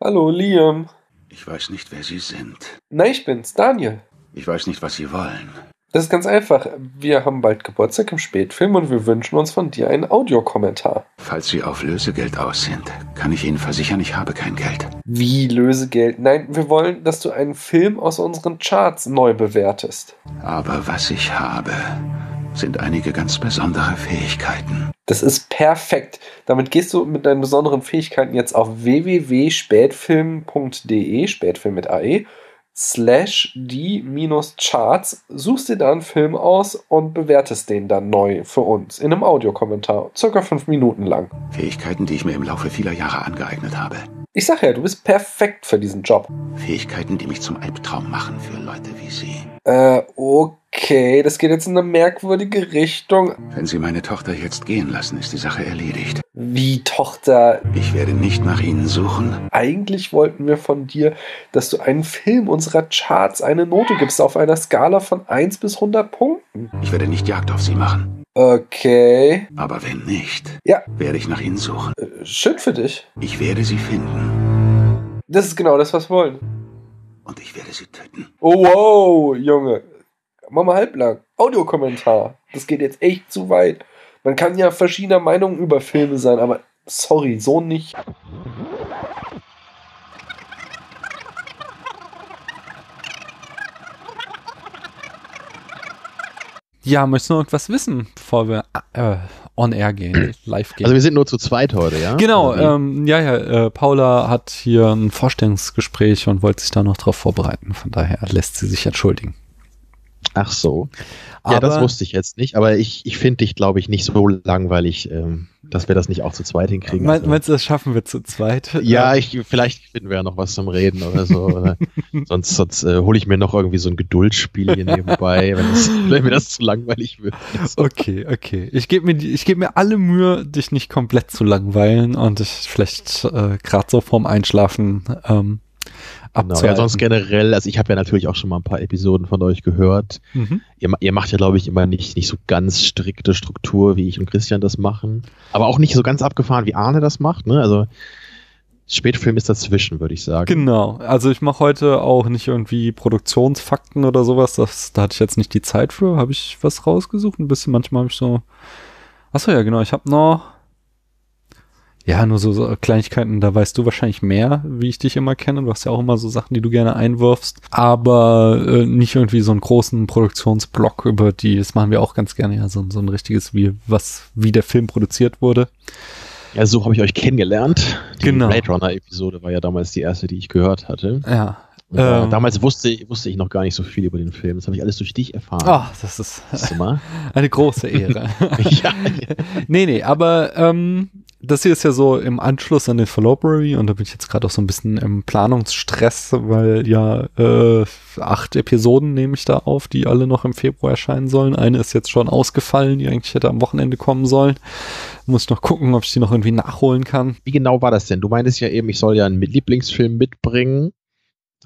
Hallo, Liam. Ich weiß nicht, wer Sie sind. Nein, ich bin's, Daniel. Ich weiß nicht, was Sie wollen. Das ist ganz einfach. Wir haben bald Geburtstag im Spätfilm und wir wünschen uns von dir einen Audiokommentar. Falls Sie auf Lösegeld aus sind, kann ich Ihnen versichern, ich habe kein Geld. Wie Lösegeld? Nein, wir wollen, dass du einen Film aus unseren Charts neu bewertest. Aber was ich habe, sind einige ganz besondere Fähigkeiten. Das ist perfekt. Damit gehst du mit deinen besonderen Fähigkeiten jetzt auf www.spätfilm.de, Spätfilm mit AE, slash die minus Charts, suchst dir da einen Film aus und bewertest den dann neu für uns in einem Audiokommentar, circa fünf Minuten lang. Fähigkeiten, die ich mir im Laufe vieler Jahre angeeignet habe. Ich sag ja, du bist perfekt für diesen Job. Fähigkeiten, die mich zum Albtraum machen für Leute wie Sie. Äh, okay, das geht jetzt in eine merkwürdige Richtung. Wenn Sie meine Tochter jetzt gehen lassen, ist die Sache erledigt. Wie Tochter? Ich werde nicht nach Ihnen suchen. Eigentlich wollten wir von dir, dass du einen Film unserer Charts eine Note gibst auf einer Skala von 1 bis 100 Punkten. Ich werde nicht Jagd auf Sie machen. Okay. Aber wenn nicht, Ja. werde ich nach Ihnen suchen. Äh, Schön für dich. Ich werde Sie finden Das ist genau das, was wir wollen. und ich werde Sie töten. Oh, wow, Junge. Mach mal halblang. Audiokommentar. Das geht jetzt echt zu weit. Man kann ja verschiedener Meinung über Filme sein, aber sorry, so nicht. Ja, möchtest du noch irgendwas wissen, bevor wir äh, on air gehen, live gehen? Also wir sind nur zu zweit heute, ja? genau, wie? ähm, ja, ja, äh, Paula hat hier ein Vorstellungsgespräch und wollte sich da noch drauf vorbereiten. Von daher lässt sie sich entschuldigen. Ach so. Ja, das Aber- wusste ich jetzt nicht, aber ich, ich finde dich, glaube ich, nicht so langweilig, ähm, dass wir das nicht auch zu zweit hinkriegen. Also- meinst du, das schaffen wir zu zweit? ja, Ähm, ich, vielleicht finden wir ja noch was zum Reden oder so. oder sonst sonst äh, hole ich mir noch irgendwie so ein Geduldsspiel hier nebenbei, wenn, es, wenn mir das zu langweilig wird. Okay, okay. Ich gebe mir, die- ich gebe mir alle Mühe, dich nicht komplett zu langweilen und dich vielleicht äh, gerade so vorm Einschlafen ähm, Genau, abzuhalten. ja, sonst generell, also ich habe ja natürlich auch schon mal ein paar Episoden von euch gehört. Mhm. Ihr, ihr macht ja, glaube ich, immer nicht, nicht so ganz strikte Struktur, wie ich und Christian das machen. Aber auch nicht so ganz abgefahren, wie Arne das macht. Ne? Also Spätfilm ist dazwischen, würde ich sagen. Genau. Also ich mache heute auch nicht irgendwie Produktionsfakten oder sowas. Das, da hatte ich jetzt nicht die Zeit für. Habe ich was rausgesucht? Ein bisschen. Manchmal habe ich so. Achso, ja, genau. Ich habe noch. Ja, nur so, so Kleinigkeiten, da weißt du wahrscheinlich mehr, wie ich dich immer kenne. Du hast ja auch immer so Sachen, die du gerne einwirfst. Aber äh, nicht irgendwie so einen großen Produktionsblock über die, das machen wir auch ganz gerne, ja, so, so ein richtiges, wie, was, wie der Film produziert wurde. Ja, so habe ich euch kennengelernt. Die Genau. Blade Runner-Episode war ja damals die erste, die ich gehört hatte. Ja. Und, äh, Ähm. damals wusste, wusste ich noch gar nicht so viel über den Film. Das habe ich alles durch dich erfahren. Ah, das ist eine große Ehre. ja, Nee, nee, aber ähm, das hier ist ja so im Anschluss an den Fallopery und da bin ich jetzt gerade auch so ein bisschen im Planungsstress, weil ja äh, acht Episoden nehme ich da auf, die alle noch im Februar erscheinen sollen. Eine ist jetzt schon ausgefallen, die eigentlich hätte am Wochenende kommen sollen. Muss ich noch gucken, ob ich die noch irgendwie nachholen kann. Wie genau war das denn? Du meintest ja eben, ich soll ja einen Lieblingsfilm mitbringen.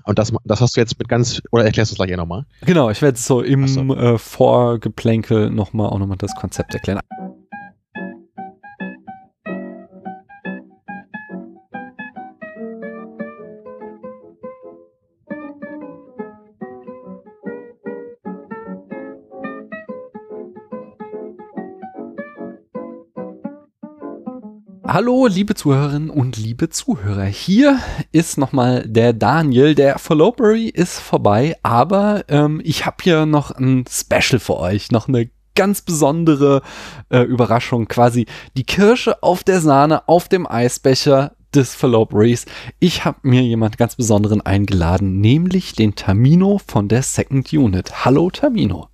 Und das, das hast du jetzt mit ganz, oder erklärst du es gleich eh nochmal? Genau, ich werde so im so. äh, Vorgeplänkel nochmal auch nochmal das Konzept erklären. Hallo, liebe Zuhörerinnen und liebe Zuhörer. Hier ist nochmal der Daniel. Der Fallopery ist vorbei, aber ähm, ich habe hier noch ein Special für euch. Noch eine ganz besondere äh, Überraschung. Quasi die Kirsche auf der Sahne auf dem Eisbecher des Falloperys. Ich habe mir jemand ganz Besonderen eingeladen, nämlich den Tamino von der Second Unit. Hallo Tamino.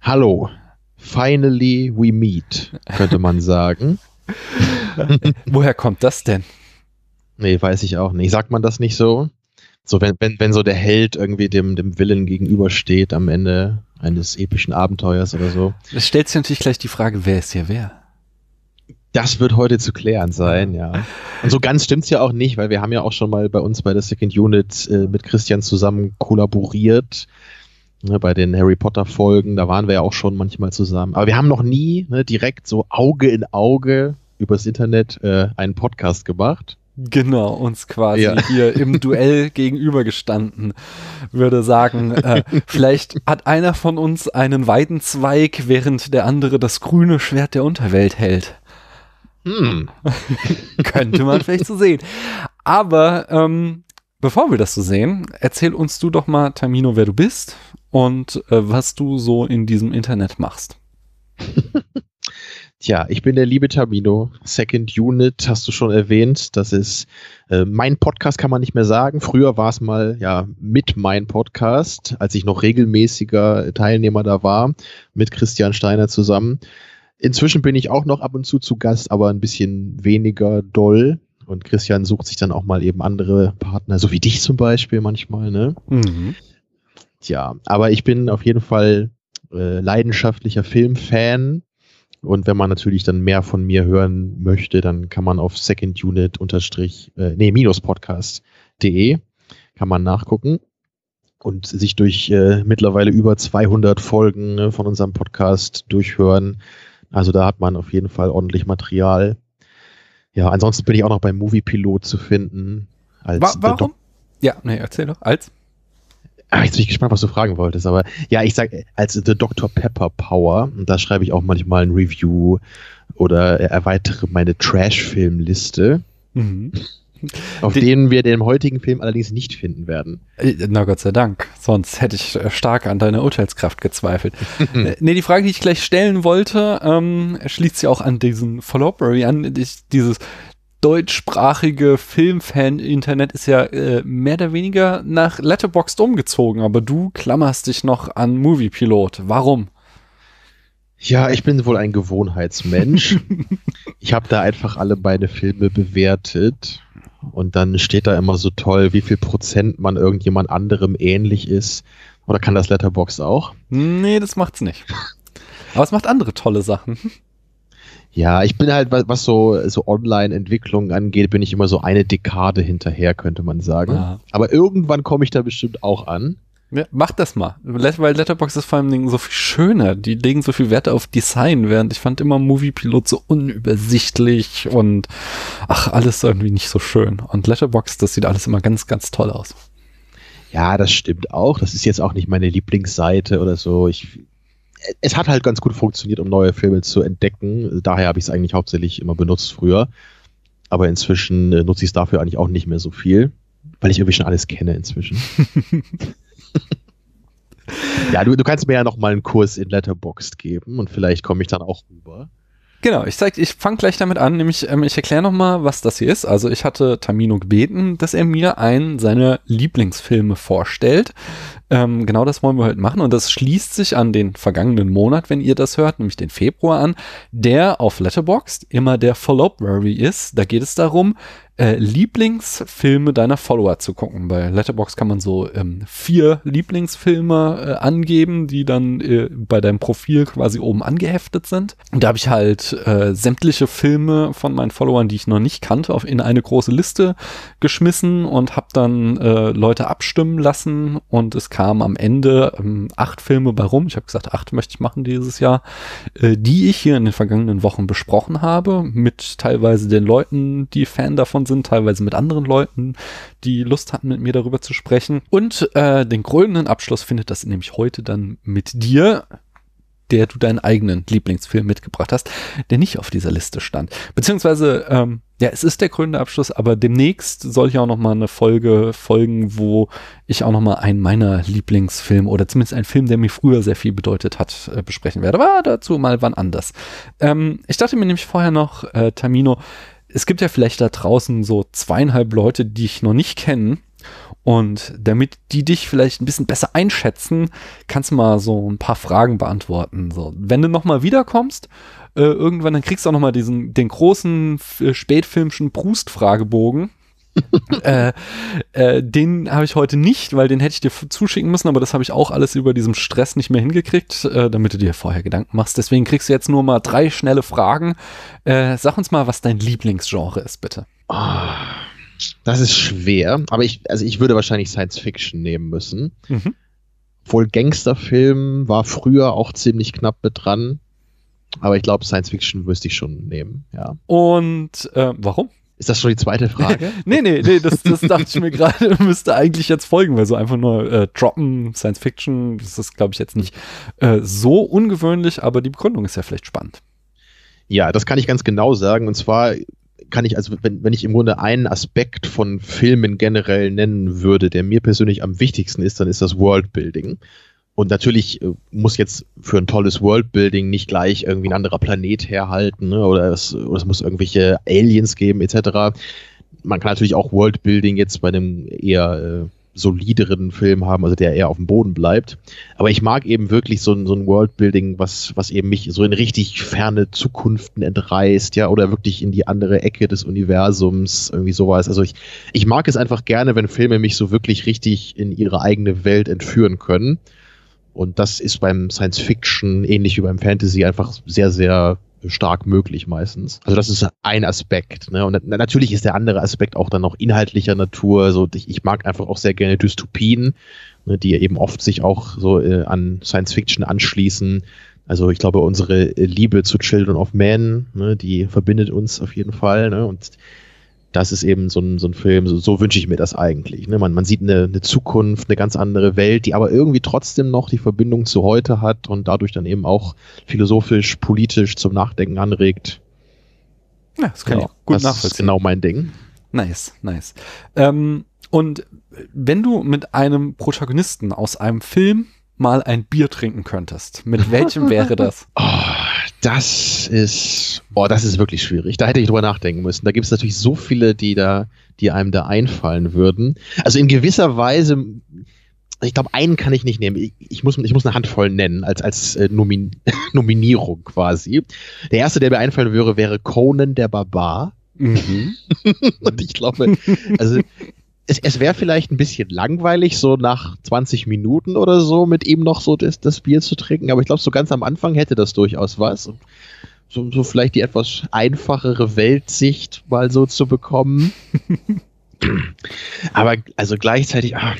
Hallo. Finally we meet, könnte man sagen. Woher kommt das denn? Nee, weiß ich auch nicht. Sagt man das nicht so? So, wenn, wenn, wenn so der Held irgendwie dem, dem Willen gegenübersteht am Ende eines epischen Abenteuers oder so. Es stellt sich natürlich gleich die Frage, wer ist hier wer? Das wird heute zu klären sein, ja. Und so ganz stimmt's ja auch nicht, weil wir haben ja auch schon mal bei uns bei der Second Unit äh, mit Christian zusammen kollaboriert. Ne, bei den Harry Potter Folgen, da waren wir ja auch schon manchmal zusammen. Aber wir haben noch nie ne, direkt so Auge in Auge übers Internet äh, einen Podcast gemacht. genau, uns quasi Ja. hier im Duell gegenübergestanden, würde sagen, äh, vielleicht hat einer von uns einen Weidenzweig, während der andere das grüne Schwert der Unterwelt hält. Hm. Könnte man vielleicht so sehen. Aber ähm, bevor wir das so sehen, erzähl uns du doch mal, Tamino, wer du bist und äh, was du so in diesem Internet machst. Tja, ich bin der liebe Tamino. Second Unit hast du schon erwähnt. Das ist äh, mein Podcast, kann man nicht mehr sagen. Früher war es mal ja mit mein Podcast, als ich noch regelmäßiger Teilnehmer da war, mit Christian Steiner zusammen. Inzwischen bin ich auch noch ab und zu zu Gast, aber ein bisschen weniger doll. Und Christian sucht sich dann auch mal eben andere Partner, so wie dich zum Beispiel manchmal, ne? Mhm. Tja, aber ich bin auf jeden Fall äh, leidenschaftlicher Filmfan. Und wenn man natürlich dann mehr von mir hören möchte, dann kann man auf Second Unit unterstrich, äh, nee, minus podcast.de kann man nachgucken und sich durch äh, mittlerweile über 200 Folgen ne, von unserem Podcast durchhören. Also da hat man auf jeden Fall ordentlich Material. Ja, ansonsten bin ich auch noch beim Movie Pilot zu finden. Als Wa warum? Ja, nee, erzähl doch. Als? Ah, jetzt bin ich gespannt, was du fragen wolltest, aber ja, ich sag als The Dr. Pepper Power, und da schreibe ich auch manchmal ein Review oder erweitere meine Trash-Film-Liste, Mhm. auf denen wir den heutigen Film allerdings nicht finden werden. Äh, Na Gott sei Dank, sonst hätte ich äh, stark an deiner Urteilskraft gezweifelt. äh, nee, die Frage, die ich gleich stellen wollte, ähm, schließt sich auch an diesen Followbury an. Ich, dieses deutschsprachige Filmfan-Internet ist ja äh, mehr oder weniger nach Letterboxd umgezogen, aber du klammerst dich noch an Moviepilot. Warum? Ja, ich bin wohl ein Gewohnheitsmensch. ich habe da einfach alle meine Filme bewertet und dann steht da immer so toll, wie viel Prozent man irgendjemand anderem ähnlich ist. Oder kann das Letterbox auch? Nee, das macht's nicht. Aber es macht andere tolle Sachen. Ja, ich bin halt, was, so, so Online-Entwicklung angeht, bin ich immer so eine Dekade hinterher, könnte man sagen. Ja. Aber irgendwann komme ich da bestimmt auch an. Ja, mach das mal. Weil Letterboxd ist vor allem Dingen so viel schöner. Die legen so viel Wert auf Design, während ich fand immer Moviepilot so unübersichtlich und ach, alles irgendwie nicht so schön. Und Letterboxd, das sieht alles immer ganz, ganz toll aus. Ja, das stimmt auch. Das ist jetzt auch nicht meine Lieblingsseite oder so. Ich, es hat halt ganz gut funktioniert, um neue Filme zu entdecken. Daher habe ich es eigentlich hauptsächlich immer benutzt früher. Aber inzwischen äh, nutze ich es dafür eigentlich auch nicht mehr so viel, weil ich irgendwie schon alles kenne inzwischen. ja, du, du kannst mir ja noch mal einen Kurs in Letterboxd geben und vielleicht komme ich dann auch rüber. Genau, ich zeig, ich fange gleich damit an, nämlich ähm, ich erkläre nochmal, was das hier ist. Also ich hatte Tamino gebeten, dass er mir einen seiner Lieblingsfilme vorstellt. Ähm, genau das wollen wir heute machen und das schließt sich an den vergangenen Monat, wenn ihr das hört, nämlich den Februar an, der auf Letterboxd immer der Followbury ist. Da geht es darum, äh, Lieblingsfilme deiner Follower zu gucken. Bei Letterboxd kann man so ähm, vier Lieblingsfilme äh, angeben, die dann äh, bei deinem Profil quasi oben angeheftet sind. Und da habe ich halt äh, sämtliche Filme von meinen Followern, die ich noch nicht kannte, auf in eine große Liste geschmissen und habe dann äh, Leute abstimmen lassen und es kamen am Ende ähm, acht Filme bei rum. Ich habe gesagt, acht möchte ich machen dieses Jahr, äh, die ich hier in den vergangenen Wochen besprochen habe, mit teilweise den Leuten, die Fan davon sind, teilweise mit anderen Leuten, die Lust hatten, mit mir darüber zu sprechen. Und äh, den krönenden Abschluss findet das nämlich heute dann mit dir, der du deinen eigenen Lieblingsfilm mitgebracht hast, der nicht auf dieser Liste stand. Beziehungsweise, ähm, ja, es ist der krönende Abschluss, aber demnächst soll ich auch noch mal eine Folge folgen, wo ich auch noch mal einen meiner Lieblingsfilme oder zumindest einen Film, der mir früher sehr viel bedeutet hat, äh, besprechen werde. Aber dazu mal wann anders. Ähm, ich dachte mir nämlich vorher noch, äh, Tamino, es gibt ja vielleicht da draußen so zweieinhalb Leute, die ich noch nicht kenne. Und damit die dich vielleicht ein bisschen besser einschätzen, kannst du mal so ein paar Fragen beantworten. So, wenn du nochmal wiederkommst, äh, irgendwann, dann kriegst du auch nochmal diesen, den großen äh, spätfilmschen Brust-Fragebogen. äh, äh, den habe ich heute nicht, weil den hätte ich dir zuschicken müssen, aber das habe ich auch alles über diesem Stress nicht mehr hingekriegt, äh, damit du dir vorher Gedanken machst. Deswegen kriegst du jetzt nur mal drei schnelle Fragen. Äh, sag uns mal, was dein Lieblingsgenre ist, bitte. Ah, das ist schwer, aber ich, also ich würde wahrscheinlich Science Fiction nehmen müssen. Mhm. Wohl Gangsterfilm war früher auch ziemlich knapp mit dran. Aber ich glaube, Science Fiction müsste ich schon nehmen, ja. Und äh, warum? Ist das schon die zweite Frage? nee, nee, nee, das, das dachte ich mir gerade, müsste eigentlich jetzt folgen, weil so einfach nur äh, droppen, Science Fiction, das ist, glaube ich, jetzt nicht äh, so ungewöhnlich, aber die Begründung ist ja vielleicht spannend. Ja, das kann ich ganz genau sagen. Und zwar kann ich, also wenn, wenn ich im Grunde einen Aspekt von Filmen generell nennen würde, der mir persönlich am wichtigsten ist, dann ist das Worldbuilding. Und natürlich äh, muss jetzt für ein tolles Worldbuilding nicht gleich irgendwie ein anderer Planet herhalten ne? oder, es, oder es muss irgendwelche Aliens geben etc. Man kann natürlich auch Worldbuilding jetzt bei einem eher äh, solideren Film haben, also der eher auf dem Boden bleibt. Aber ich mag eben wirklich so ein, so ein Worldbuilding, was, was eben mich so in richtig ferne Zukunften entreißt, ja, oder wirklich in die andere Ecke des Universums, irgendwie sowas. Also ich, ich mag es einfach gerne, wenn Filme mich so wirklich richtig in ihre eigene Welt entführen können. Und das ist beim Science Fiction ähnlich wie beim Fantasy einfach sehr, sehr stark möglich meistens. Also das ist ein Aspekt. Ne? Und natürlich ist der andere Aspekt auch dann noch inhaltlicher Natur. So, ich, ich mag einfach auch sehr gerne Dystopien, ne, die eben oft sich auch so äh, an Science Fiction anschließen. Also ich glaube, unsere Liebe zu Children of Men, ne, die verbindet uns auf jeden Fall. Ne? Und das ist eben so ein, so ein Film, so, so wünsche ich mir das eigentlich. Ne? Man, man sieht eine, eine Zukunft, eine ganz andere Welt, die aber irgendwie trotzdem noch die Verbindung zu heute hat und dadurch dann eben auch philosophisch, politisch zum Nachdenken anregt. Ja, das kann ja, ich gut das nachvollziehen. ist genau mein Ding. Nice, nice. Ähm, und wenn du mit einem Protagonisten aus einem Film mal ein Bier trinken könntest, mit welchem wäre das? Oh, das ist, oh, das ist wirklich schwierig. Da hätte ich drüber nachdenken müssen. Da gibt es natürlich so viele, die da, die einem da einfallen würden. Also in gewisser Weise, ich glaube, einen kann ich nicht nehmen. Ich, ich, muss, ich muss eine Handvoll nennen, als, als äh, Nomin Nominierung quasi. Der erste, der mir einfallen würde, wäre Conan der Barbar. Mhm. Und ich glaube, also es, es wäre vielleicht ein bisschen langweilig, so nach 20 Minuten oder so mit ihm noch so das, das Bier zu trinken, aber ich glaube, so ganz am Anfang hätte das durchaus was. So, so vielleicht die etwas einfachere Weltsicht mal so zu bekommen. aber also gleichzeitig, ah,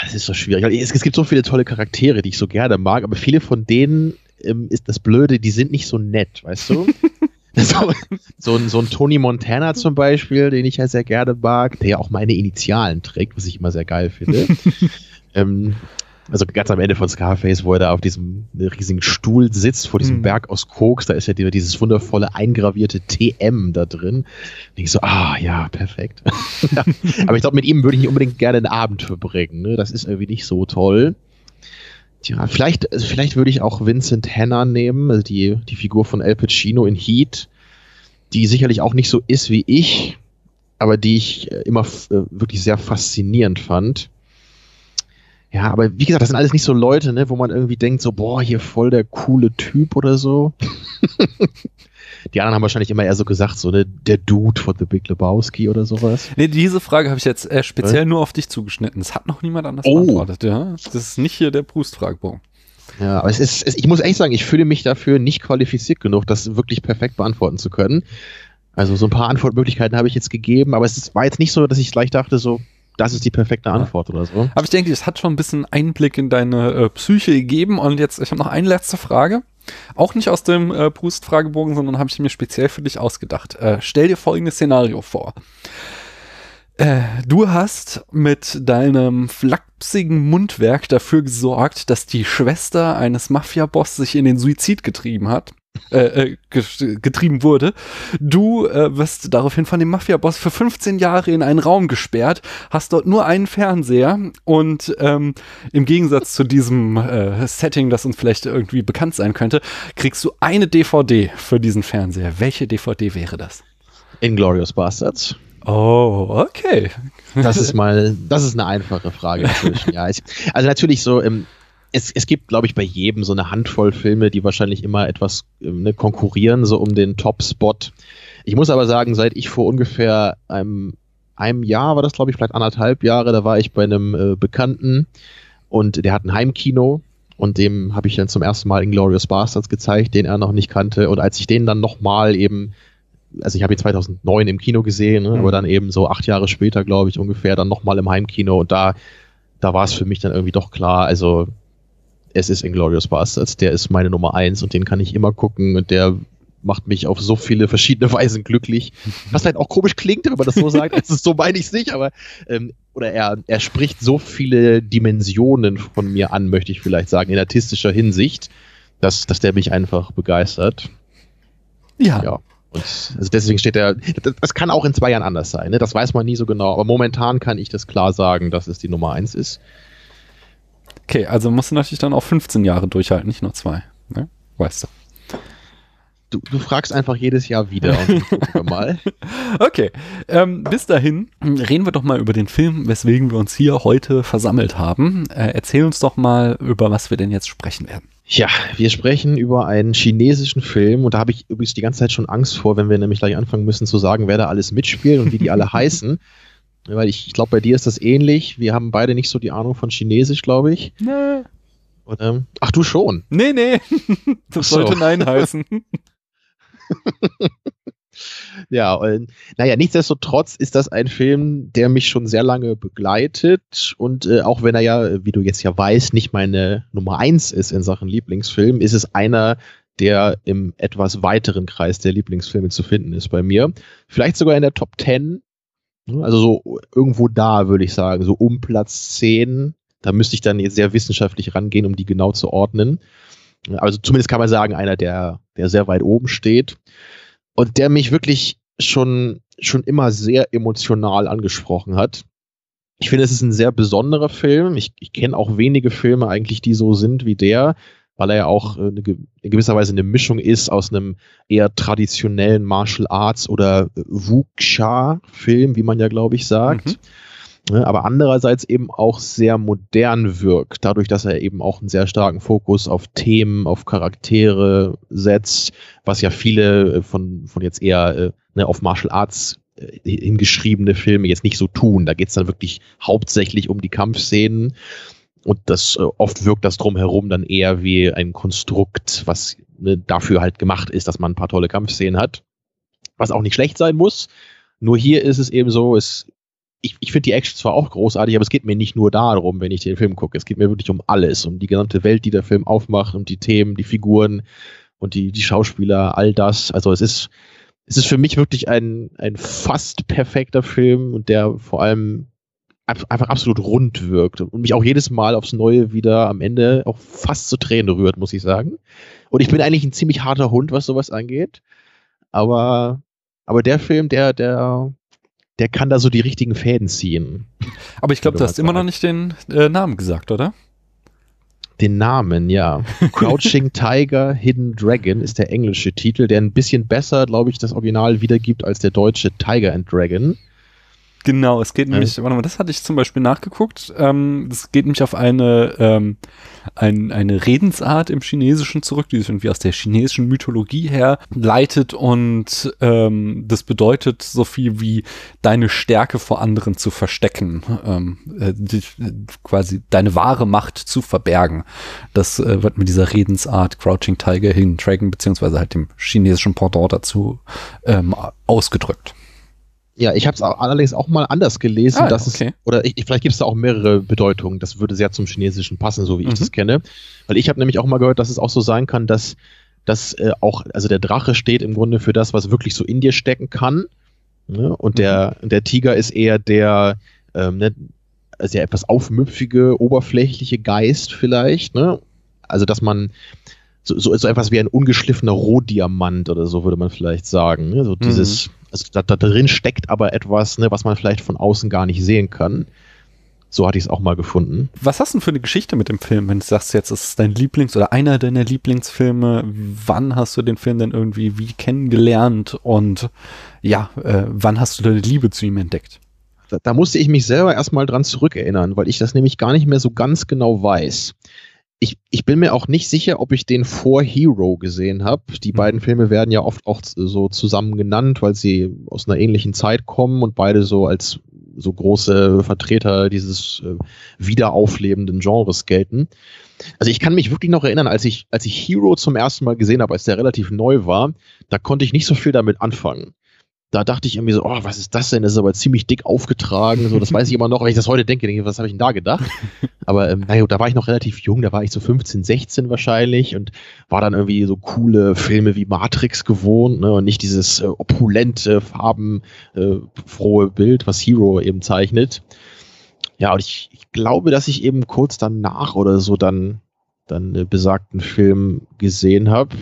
das ist so schwierig. Es, es, gibt so viele tolle Charaktere, die ich so gerne mag, aber viele von denen ähm, ist das Blöde, die sind nicht so nett, weißt du? So, so, ein, so ein Tony Montana zum Beispiel, den ich ja sehr gerne mag, der ja auch meine Initialen trägt, was ich immer sehr geil finde. ähm, also ganz am Ende von Scarface, wo er da auf diesem riesigen Stuhl sitzt, vor diesem mhm. Berg aus Koks, da ist ja dieses wundervolle eingravierte TM da drin. Und ich so, ah ja, perfekt. Aber ich glaube, mit ihm würde ich nicht unbedingt gerne einen Abend verbringen. Ne? Das ist irgendwie nicht so toll. Tja, vielleicht, vielleicht würde ich auch Vincent Hanna nehmen, also die, die Figur von Al Pacino in Heat, die sicherlich auch nicht so ist wie ich, aber die ich äh, immer äh, wirklich sehr faszinierend fand. Ja, aber wie gesagt, das sind alles nicht so Leute, ne, wo man irgendwie denkt, so, boah, hier voll der coole Typ oder so. Die anderen haben wahrscheinlich immer eher so gesagt, so ne, der Dude von The Big Lebowski oder sowas. Nee, diese Frage habe ich jetzt äh, speziell äh? nur auf dich zugeschnitten. Das hat noch niemand anders oh. beantwortet. Ja? Das ist nicht hier der Brust-Fragebogen. Ja, aber es ist, es, ich muss echt sagen, ich fühle mich dafür nicht qualifiziert genug, das wirklich perfekt beantworten zu können. Also so ein paar Antwortmöglichkeiten habe ich jetzt gegeben, aber es ist, war jetzt nicht so, dass ich gleich dachte, so, das ist die perfekte Antwort oder so. Aber ich denke, es hat schon ein bisschen Einblick in deine äh, Psyche gegeben. Und jetzt, ich habe noch eine letzte Frage. Auch nicht aus dem äh, Proust-Fragebogen, sondern habe ich mir speziell für dich ausgedacht. Äh, stell dir folgendes Szenario vor. Äh, du hast mit deinem flapsigen Mundwerk dafür gesorgt, dass die Schwester eines Mafia-Boss sich in den Suizid getrieben hat äh, äh getrieben wurde. Du äh, wirst daraufhin von dem Mafia-Boss für 15 Jahre in einen Raum gesperrt, hast dort nur einen Fernseher und ähm, im Gegensatz zu diesem äh, Setting, das uns vielleicht irgendwie bekannt sein könnte, kriegst du eine DVD für diesen Fernseher. Welche DVD wäre das? Inglorious Bastards. Oh, okay. Das ist mal, das ist eine einfache Frage inzwischen. ja, ich, also natürlich so im es, es gibt, glaube ich, bei jedem so eine Handvoll Filme, die wahrscheinlich immer etwas ähm, ne, konkurrieren, so um den Top-Spot. Ich muss aber sagen, seit ich vor ungefähr einem, einem Jahr, war das glaube ich vielleicht anderthalb Jahre, da war ich bei einem äh, Bekannten und der hat ein Heimkino und dem habe ich dann zum ersten Mal Inglourious Bastards gezeigt, den er noch nicht kannte und als ich den dann nochmal eben also ich habe ihn 2009 im Kino gesehen, ne, mhm. aber dann eben so acht Jahre später, glaube ich, ungefähr, dann nochmal im Heimkino und da, da war es für mich dann irgendwie doch klar, also es ist Inglourious Bastards, der ist meine Nummer eins und den kann ich immer gucken und der macht mich auf so viele verschiedene Weisen glücklich. Was halt auch komisch klingt, wenn man das so sagt. Also so meine ich es nicht, aber ähm, oder er, er spricht so viele Dimensionen von mir an, möchte ich vielleicht sagen, in artistischer Hinsicht, dass, dass der mich einfach begeistert. Ja. Ja. Und also deswegen steht er, das, das kann auch in zwei Jahren anders sein, ne? das weiß man nie so genau, aber momentan kann ich das klar sagen, dass es die Nummer eins ist. Okay, also musst du natürlich dann auch 15 Jahre durchhalten, nicht nur zwei. Ne? Weißt du. Du, du fragst einfach jedes Jahr wieder mal. Okay, ähm, bis dahin reden wir doch mal über den Film, weswegen wir uns hier heute versammelt haben. Äh, erzähl uns doch mal, über was wir denn jetzt sprechen werden. Ja, wir sprechen über einen chinesischen Film und da habe ich übrigens die ganze Zeit schon Angst vor, wenn wir nämlich gleich anfangen müssen zu sagen, wer da alles mitspielt und wie die alle heißen. Weil ich, ich glaube, bei dir ist das ähnlich. Wir haben beide nicht so die Ahnung von Chinesisch, glaube ich. Nee. Oder? Ach, du schon. Nee, nee. Das so. sollte Nein heißen. Ja, und, naja, nichtsdestotrotz ist das ein Film, der mich schon sehr lange begleitet und äh, auch wenn er ja, wie du jetzt ja weißt, nicht meine Nummer eins ist in Sachen Lieblingsfilm, ist es einer, der im etwas weiteren Kreis der Lieblingsfilme zu finden ist bei mir. Vielleicht sogar in der Top 10, ne, also so irgendwo da, würde ich sagen, so um Platz 10. Da müsste ich dann jetzt sehr wissenschaftlich rangehen, um die genau zu ordnen. Also zumindest kann man sagen, einer, der, der sehr weit oben steht und der mich wirklich schon, schon immer sehr emotional angesprochen hat. Ich finde, es ist ein sehr besonderer Film. Ich, ich kenne auch wenige Filme eigentlich, die so sind wie der, weil er ja auch äh, eine, ge- in gewisser Weise eine Mischung ist aus einem eher traditionellen Martial Arts oder äh, Wuxia-Film, wie man ja, glaube ich, sagt. Mhm. Ne, aber andererseits eben auch sehr modern wirkt, dadurch, dass er eben auch einen sehr starken Fokus auf Themen, auf Charaktere setzt, was ja viele äh, von, von jetzt eher ne, auf Martial Arts hingeschriebene Filme jetzt nicht so tun. Da geht es dann wirklich hauptsächlich um die Kampfszenen und das äh, oft wirkt das drumherum dann eher wie ein Konstrukt, was ne, dafür halt gemacht ist, dass man ein paar tolle Kampfszenen hat, was auch nicht schlecht sein muss. Nur hier ist es eben so, es ich, ich finde die Action zwar auch großartig, aber es geht mir nicht nur darum, wenn ich den Film gucke. Es geht mir wirklich um alles, um die gesamte Welt, die der Film aufmacht, um die Themen, die Figuren und die, die Schauspieler, all das. Also es ist, es ist für mich wirklich ein, ein fast perfekter Film und der vor allem einfach absolut rund wirkt und mich auch jedes Mal aufs Neue wieder am Ende auch fast zu Tränen rührt, muss ich sagen. Und ich bin eigentlich ein ziemlich harter Hund, was sowas angeht. Aber, aber der Film, der, der, der kann da so die richtigen Fäden ziehen. Aber ich glaube, du hast immer noch nicht den äh, Namen gesagt, oder? Den Namen, ja. Crouching Tiger, Hidden Dragon ist der englische Titel, der ein bisschen besser, glaube ich, das Original wiedergibt als der deutsche Tiger and Dragon. Genau, es geht nämlich, warte mal, das hatte ich zum Beispiel nachgeguckt. Ähm, das geht nämlich auf eine, ähm, ein, eine Redensart im Chinesischen zurück, die sich irgendwie aus der chinesischen Mythologie her leitet und ähm, das bedeutet so viel wie deine Stärke vor anderen zu verstecken, ähm, äh, die, quasi deine wahre Macht zu verbergen. Das äh, wird mit dieser Redensart Crouching Tiger, Hidden Dragon beziehungsweise halt dem chinesischen Pendant dazu ähm, ausgedrückt. Ja, ich habe es allerdings auch mal anders gelesen, Ah, dass okay. es, oder ich, ich- vielleicht gibt es da auch mehrere Bedeutungen. Das würde sehr zum Chinesischen passen, so wie ich Mhm. das kenne. Weil ich habe nämlich auch mal gehört, dass es auch so sein kann, dass, dass äh, auch, also der Drache steht im Grunde für das, was wirklich so in dir stecken kann. Ne? Und der, der Tiger ist eher der, ähm, ne, also der etwas aufmüpfige, oberflächliche Geist vielleicht. Ne? Also dass man so, so, so etwas wie ein ungeschliffener Rohdiamant oder so würde man vielleicht sagen. Ne? So dieses, also da, da drin steckt aber etwas, ne, was man vielleicht von außen gar nicht sehen kann. So hatte ich es auch mal gefunden. Was hast du denn für eine Geschichte mit dem Film, wenn du sagst jetzt, es ist dein Lieblings- oder einer deiner Lieblingsfilme? Wann hast du den Film denn irgendwie wie kennengelernt und ja, äh, wann hast du deine Liebe zu ihm entdeckt? Da, da musste ich mich selber erstmal dran zurückerinnern, weil ich das nämlich gar nicht mehr so ganz genau weiß. Ich, ich bin mir auch nicht sicher, ob ich den vor Hero gesehen habe. Die Mhm. beiden Filme werden ja oft auch so zusammen genannt, weil sie aus einer ähnlichen Zeit kommen und beide so als so große Vertreter dieses äh, wiederauflebenden Genres gelten. Also ich kann mich wirklich noch erinnern, als ich, als ich Hero zum ersten Mal gesehen habe, als der relativ neu war, da konnte ich nicht so viel damit anfangen. Da dachte ich irgendwie so, oh, was ist das denn? Das ist aber ziemlich dick aufgetragen. So, das weiß ich immer noch. Wenn ich das heute denke, denke ich, was habe ich denn da gedacht? Aber ähm, naja, da war ich noch relativ jung, da war ich so 15, 16 wahrscheinlich und war dann irgendwie so coole Filme wie Matrix gewohnt ne, und nicht dieses äh, opulente, farbenfrohe äh, Bild, was Hero eben zeichnet. Ja, und ich, ich glaube, dass ich eben kurz danach oder so dann, dann äh, besagten Film gesehen habe,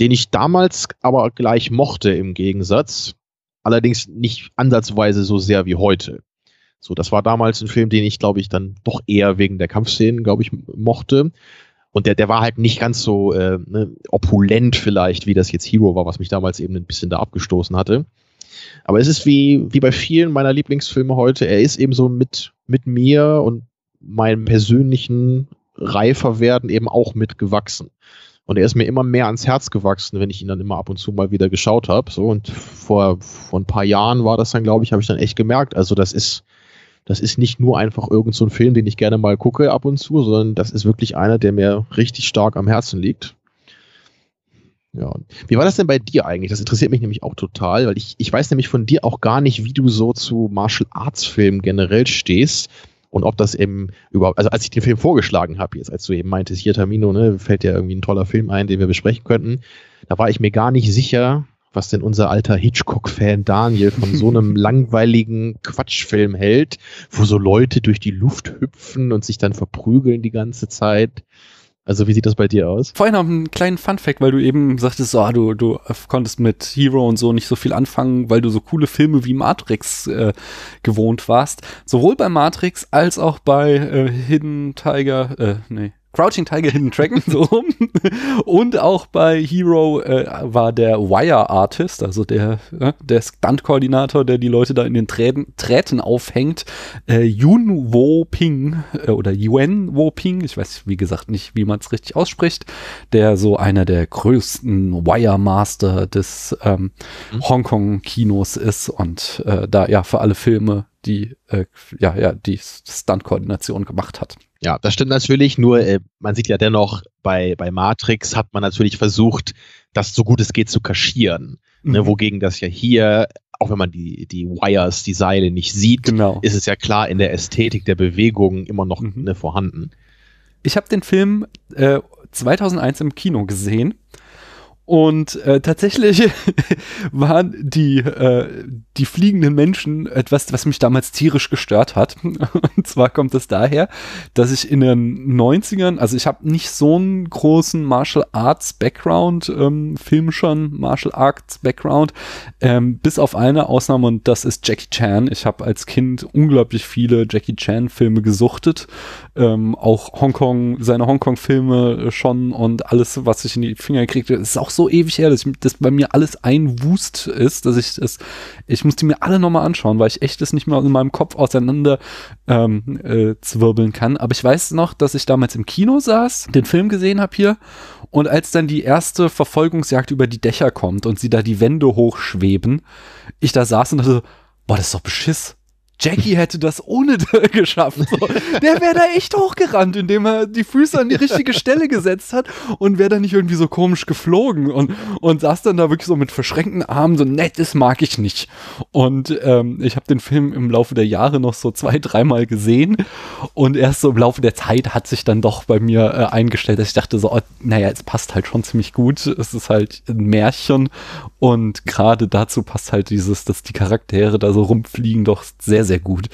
den ich damals aber gleich mochte im Gegensatz, allerdings nicht ansatzweise so sehr wie heute. So, das war damals ein Film, den ich, glaube ich, dann doch eher wegen der Kampfszenen, glaube ich, mochte. Und der, der war halt nicht ganz so äh, ne, opulent vielleicht, wie das jetzt Hero war, was mich damals eben ein bisschen da abgestoßen hatte. Aber es ist wie, wie bei vielen meiner Lieblingsfilme heute, er ist eben so mit, mit mir und meinem persönlichen Reiferwerden eben auch mitgewachsen. Und er ist mir immer mehr ans Herz gewachsen, wenn ich ihn dann immer ab und zu mal wieder geschaut habe. So, und vor, vor ein paar Jahren war das dann, glaube ich, habe ich dann echt gemerkt. Also, das ist, das ist nicht nur einfach irgend so ein Film, den ich gerne mal gucke ab und zu, sondern das ist wirklich einer, der mir richtig stark am Herzen liegt. Ja. Wie war das denn bei dir eigentlich? Das interessiert mich nämlich auch total, weil ich, ich weiß nämlich von dir auch gar nicht, wie du so zu Martial Arts Filmen generell stehst und ob das eben überhaupt, also als ich den Film vorgeschlagen habe, jetzt als du eben meintest, hier Tamino, ne, fällt dir irgendwie ein toller Film ein, den wir besprechen könnten, da war ich mir gar nicht sicher, was denn unser alter Hitchcock-Fan Daniel von so einem langweiligen Quatschfilm hält, wo so Leute durch die Luft hüpfen und sich dann verprügeln die ganze Zeit. Also wie sieht das bei dir aus? Vorhin noch einen kleinen Fun-Fact, weil du eben sagtest, oh, du, du konntest mit Hero und so nicht so viel anfangen, weil du so coole Filme wie Matrix äh, gewohnt warst. Sowohl bei Matrix als auch bei äh, Hidden Tiger, äh, nee, Crouching Tiger, Hidden Dragon, so rum. Und auch bei Hero äh, war der Wire Artist, also der, äh, der Stunt-Koordinator, der die Leute da in den Träden, Träten aufhängt, äh, Yun Wo Ping äh, oder Yuen Wo Ping, ich weiß wie gesagt nicht, wie man es richtig ausspricht, der so einer der größten Wire Master des ähm, mhm. Hongkong-Kinos ist und äh, da ja für alle Filme die, äh, ja, ja, die Stunt-Koordination gemacht hat. Ja, das stimmt natürlich, nur äh, man sieht ja dennoch, bei, bei Matrix hat man natürlich versucht, das so gut es geht zu kaschieren. Ne, mhm. Ne, wogegen das ja hier, auch wenn man die, die Wires, die Seile nicht sieht, genau. ist es ja klar in der Ästhetik der Bewegung immer noch mhm. ne, vorhanden. Ich habe den Film äh, 2001 im Kino gesehen und äh, tatsächlich waren die, äh, die fliegenden Menschen etwas, was mich damals tierisch gestört hat. Und zwar kommt es daher, dass ich in den 90ern, also ich habe nicht so einen großen Martial Arts Background, ähm, Film schon Martial Arts Background, ähm, bis auf eine Ausnahme und das ist Jackie Chan. Ich habe als Kind unglaublich viele Jackie Chan Filme gesuchtet, ähm, auch Hongkong, seine Hongkong Filme schon und alles, was ich in die Finger gekriegt habe, ist auch so so ewig her, dass, ich, dass bei mir alles ein Wust ist, dass ich es, ich musste mir alle nochmal anschauen, weil ich echt das nicht mehr in meinem Kopf auseinander ähm, äh, zwirbeln kann. Aber ich weiß noch, dass ich damals im Kino saß, den Film gesehen habe hier und als dann die erste Verfolgungsjagd über die Dächer kommt und sie da die Wände hochschweben, ich da saß und dachte, boah, das ist doch Beschiss. Jackie hätte das ohne geschafft. So. Der wäre da echt hochgerannt, indem er die Füße an die richtige Stelle gesetzt hat und wäre da nicht irgendwie so komisch geflogen und, und saß dann da wirklich so mit verschränkten Armen, so nett, das mag ich nicht. Und ähm, ich habe den Film im Laufe der Jahre noch so zwei, dreimal gesehen und erst so im Laufe der Zeit hat sich dann doch bei mir äh, eingestellt, dass ich dachte so, oh, naja, es passt halt schon ziemlich gut. Es ist halt ein Märchen und gerade dazu passt halt dieses, dass die Charaktere da so rumfliegen, doch sehr, sehr gut.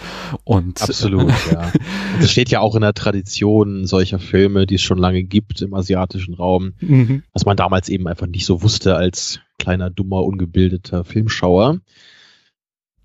Und Absolut, ja. Es steht ja auch in der Tradition solcher Filme, die es schon lange gibt im asiatischen Raum, mhm. was man damals eben einfach nicht so wusste als kleiner, dummer, ungebildeter Filmschauer.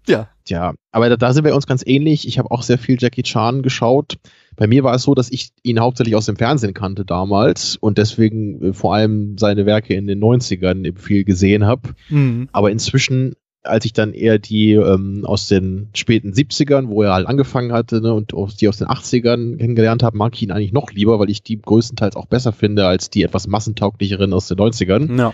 Ja. Ja, aber da, da sind wir uns ganz ähnlich. Ich habe auch sehr viel Jackie Chan geschaut. Bei mir war es so, dass ich ihn hauptsächlich aus dem Fernsehen kannte damals und deswegen äh, vor allem seine Werke in den 90ern viel gesehen habe. Mhm. Aber inzwischen, als ich dann eher die ähm, aus den späten 70ern, wo er halt angefangen hatte, ne, und die aus den 80ern kennengelernt habe, mag ich ihn eigentlich noch lieber, weil ich die größtenteils auch besser finde als die etwas massentauglicheren aus den 90ern. Ja.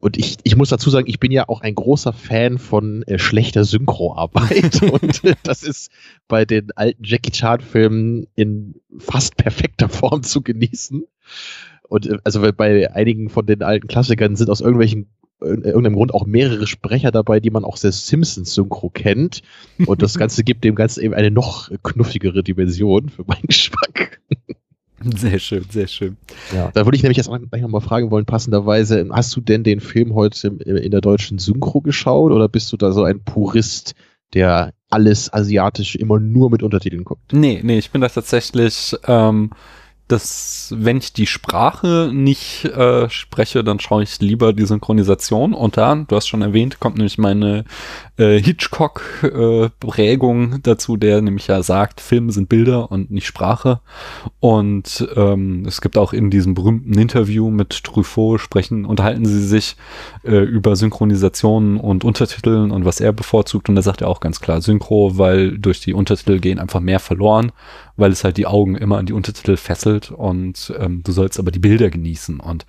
Und ich, ich muss dazu sagen, ich bin ja auch ein großer Fan von äh, schlechter Synchroarbeit. und äh, das ist bei den alten Jackie Chan-Filmen in fast perfekter Form zu genießen. Und äh, also bei einigen von den alten Klassikern sind aus irgendwelchen irgendeinem Grund auch mehrere Sprecher dabei, die man auch sehr Simpsons-Synchro kennt. Und das Ganze gibt dem Ganzen eben eine noch knuffigere Dimension für meinen Geschmack. Sehr schön, sehr schön. Ja, da würde ich nämlich jetzt gleich nochmal fragen wollen, passenderweise, hast du denn den Film heute in der deutschen Synchro geschaut oder bist du da so ein Purist, der alles asiatisch immer nur mit Untertiteln guckt? Nee, nee, ich bin da tatsächlich ähm, dass wenn ich die Sprache nicht äh, spreche, dann schaue ich lieber die Synchronisation. Und da, du hast schon erwähnt, kommt nämlich meine äh, Hitchcock-Prägung äh, dazu, der nämlich ja sagt, Filme sind Bilder und nicht Sprache. Und ähm, es gibt auch in diesem berühmten Interview mit Truffaut sprechen, unterhalten sie sich äh, über Synchronisationen und Untertiteln und was er bevorzugt. Und da sagt er auch ganz klar Synchro, weil durch die Untertitel gehen einfach mehr verloren weil es halt die Augen immer an die Untertitel fesselt und ähm, du sollst aber die Bilder genießen. Und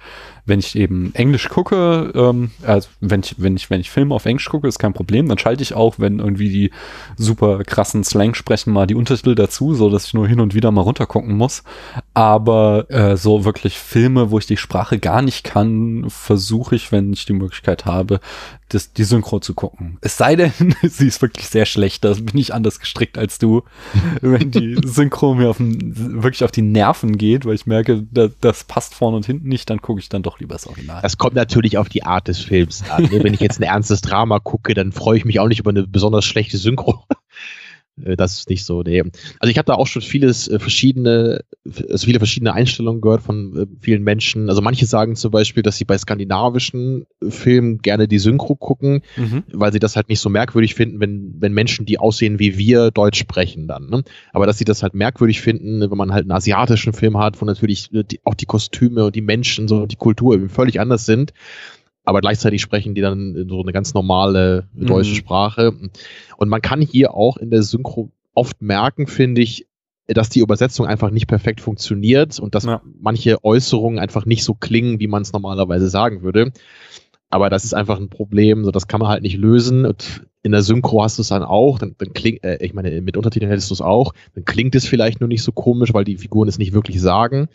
wenn ich eben Englisch gucke, ähm, also wenn ich, wenn ich, wenn ich Filme auf Englisch gucke, ist kein Problem, dann schalte ich auch, wenn irgendwie die super krassen Slang sprechen, mal die Untertitel dazu, so dass ich nur hin und wieder mal runtergucken muss. Aber äh, so wirklich Filme, wo ich die Sprache gar nicht kann, versuche ich, wenn ich die Möglichkeit habe, das, die Synchro zu gucken. Es sei denn, sie ist wirklich sehr schlecht, da bin ich anders gestrickt als du. wenn die Synchro mir auf den, wirklich auf die Nerven geht, weil ich merke, da, das passt vorne und hinten nicht, dann gucke ich dann doch lieber das Original. Das kommt natürlich auf die Art des Films an. Ne? wenn ich jetzt ein ernstes Drama gucke, dann freue ich mich auch nicht über eine besonders schlechte Synchro. Äh, das ist nicht so. Nee. Also ich habe da auch schon vieles äh, verschiedene, also viele verschiedene Einstellungen gehört von äh, vielen Menschen. Also manche sagen zum Beispiel, dass sie bei skandinavischen Filmen gerne die Synchro gucken, mhm. weil sie das halt nicht so merkwürdig finden, wenn, wenn Menschen, die aussehen wie wir, Deutsch sprechen dann. Ne? Aber dass sie das halt merkwürdig finden, wenn man halt einen asiatischen Film hat, wo natürlich die, auch die Kostüme und die Menschen, so die Kultur völlig anders sind aber gleichzeitig sprechen die dann so eine ganz normale deutsche mhm. Sprache. Und man kann hier auch in der Synchro oft merken, finde ich, dass die Übersetzung einfach nicht perfekt funktioniert und dass ja. manche Äußerungen einfach nicht so klingen, wie man es normalerweise sagen würde. Aber das ist einfach ein Problem, so das kann man halt nicht lösen. Und in der Synchro hast du es dann auch, dann, dann klingt, äh, ich meine, mit Untertiteln hättest du es auch, dann klingt es vielleicht nur nicht so komisch, weil die Figuren es nicht wirklich sagen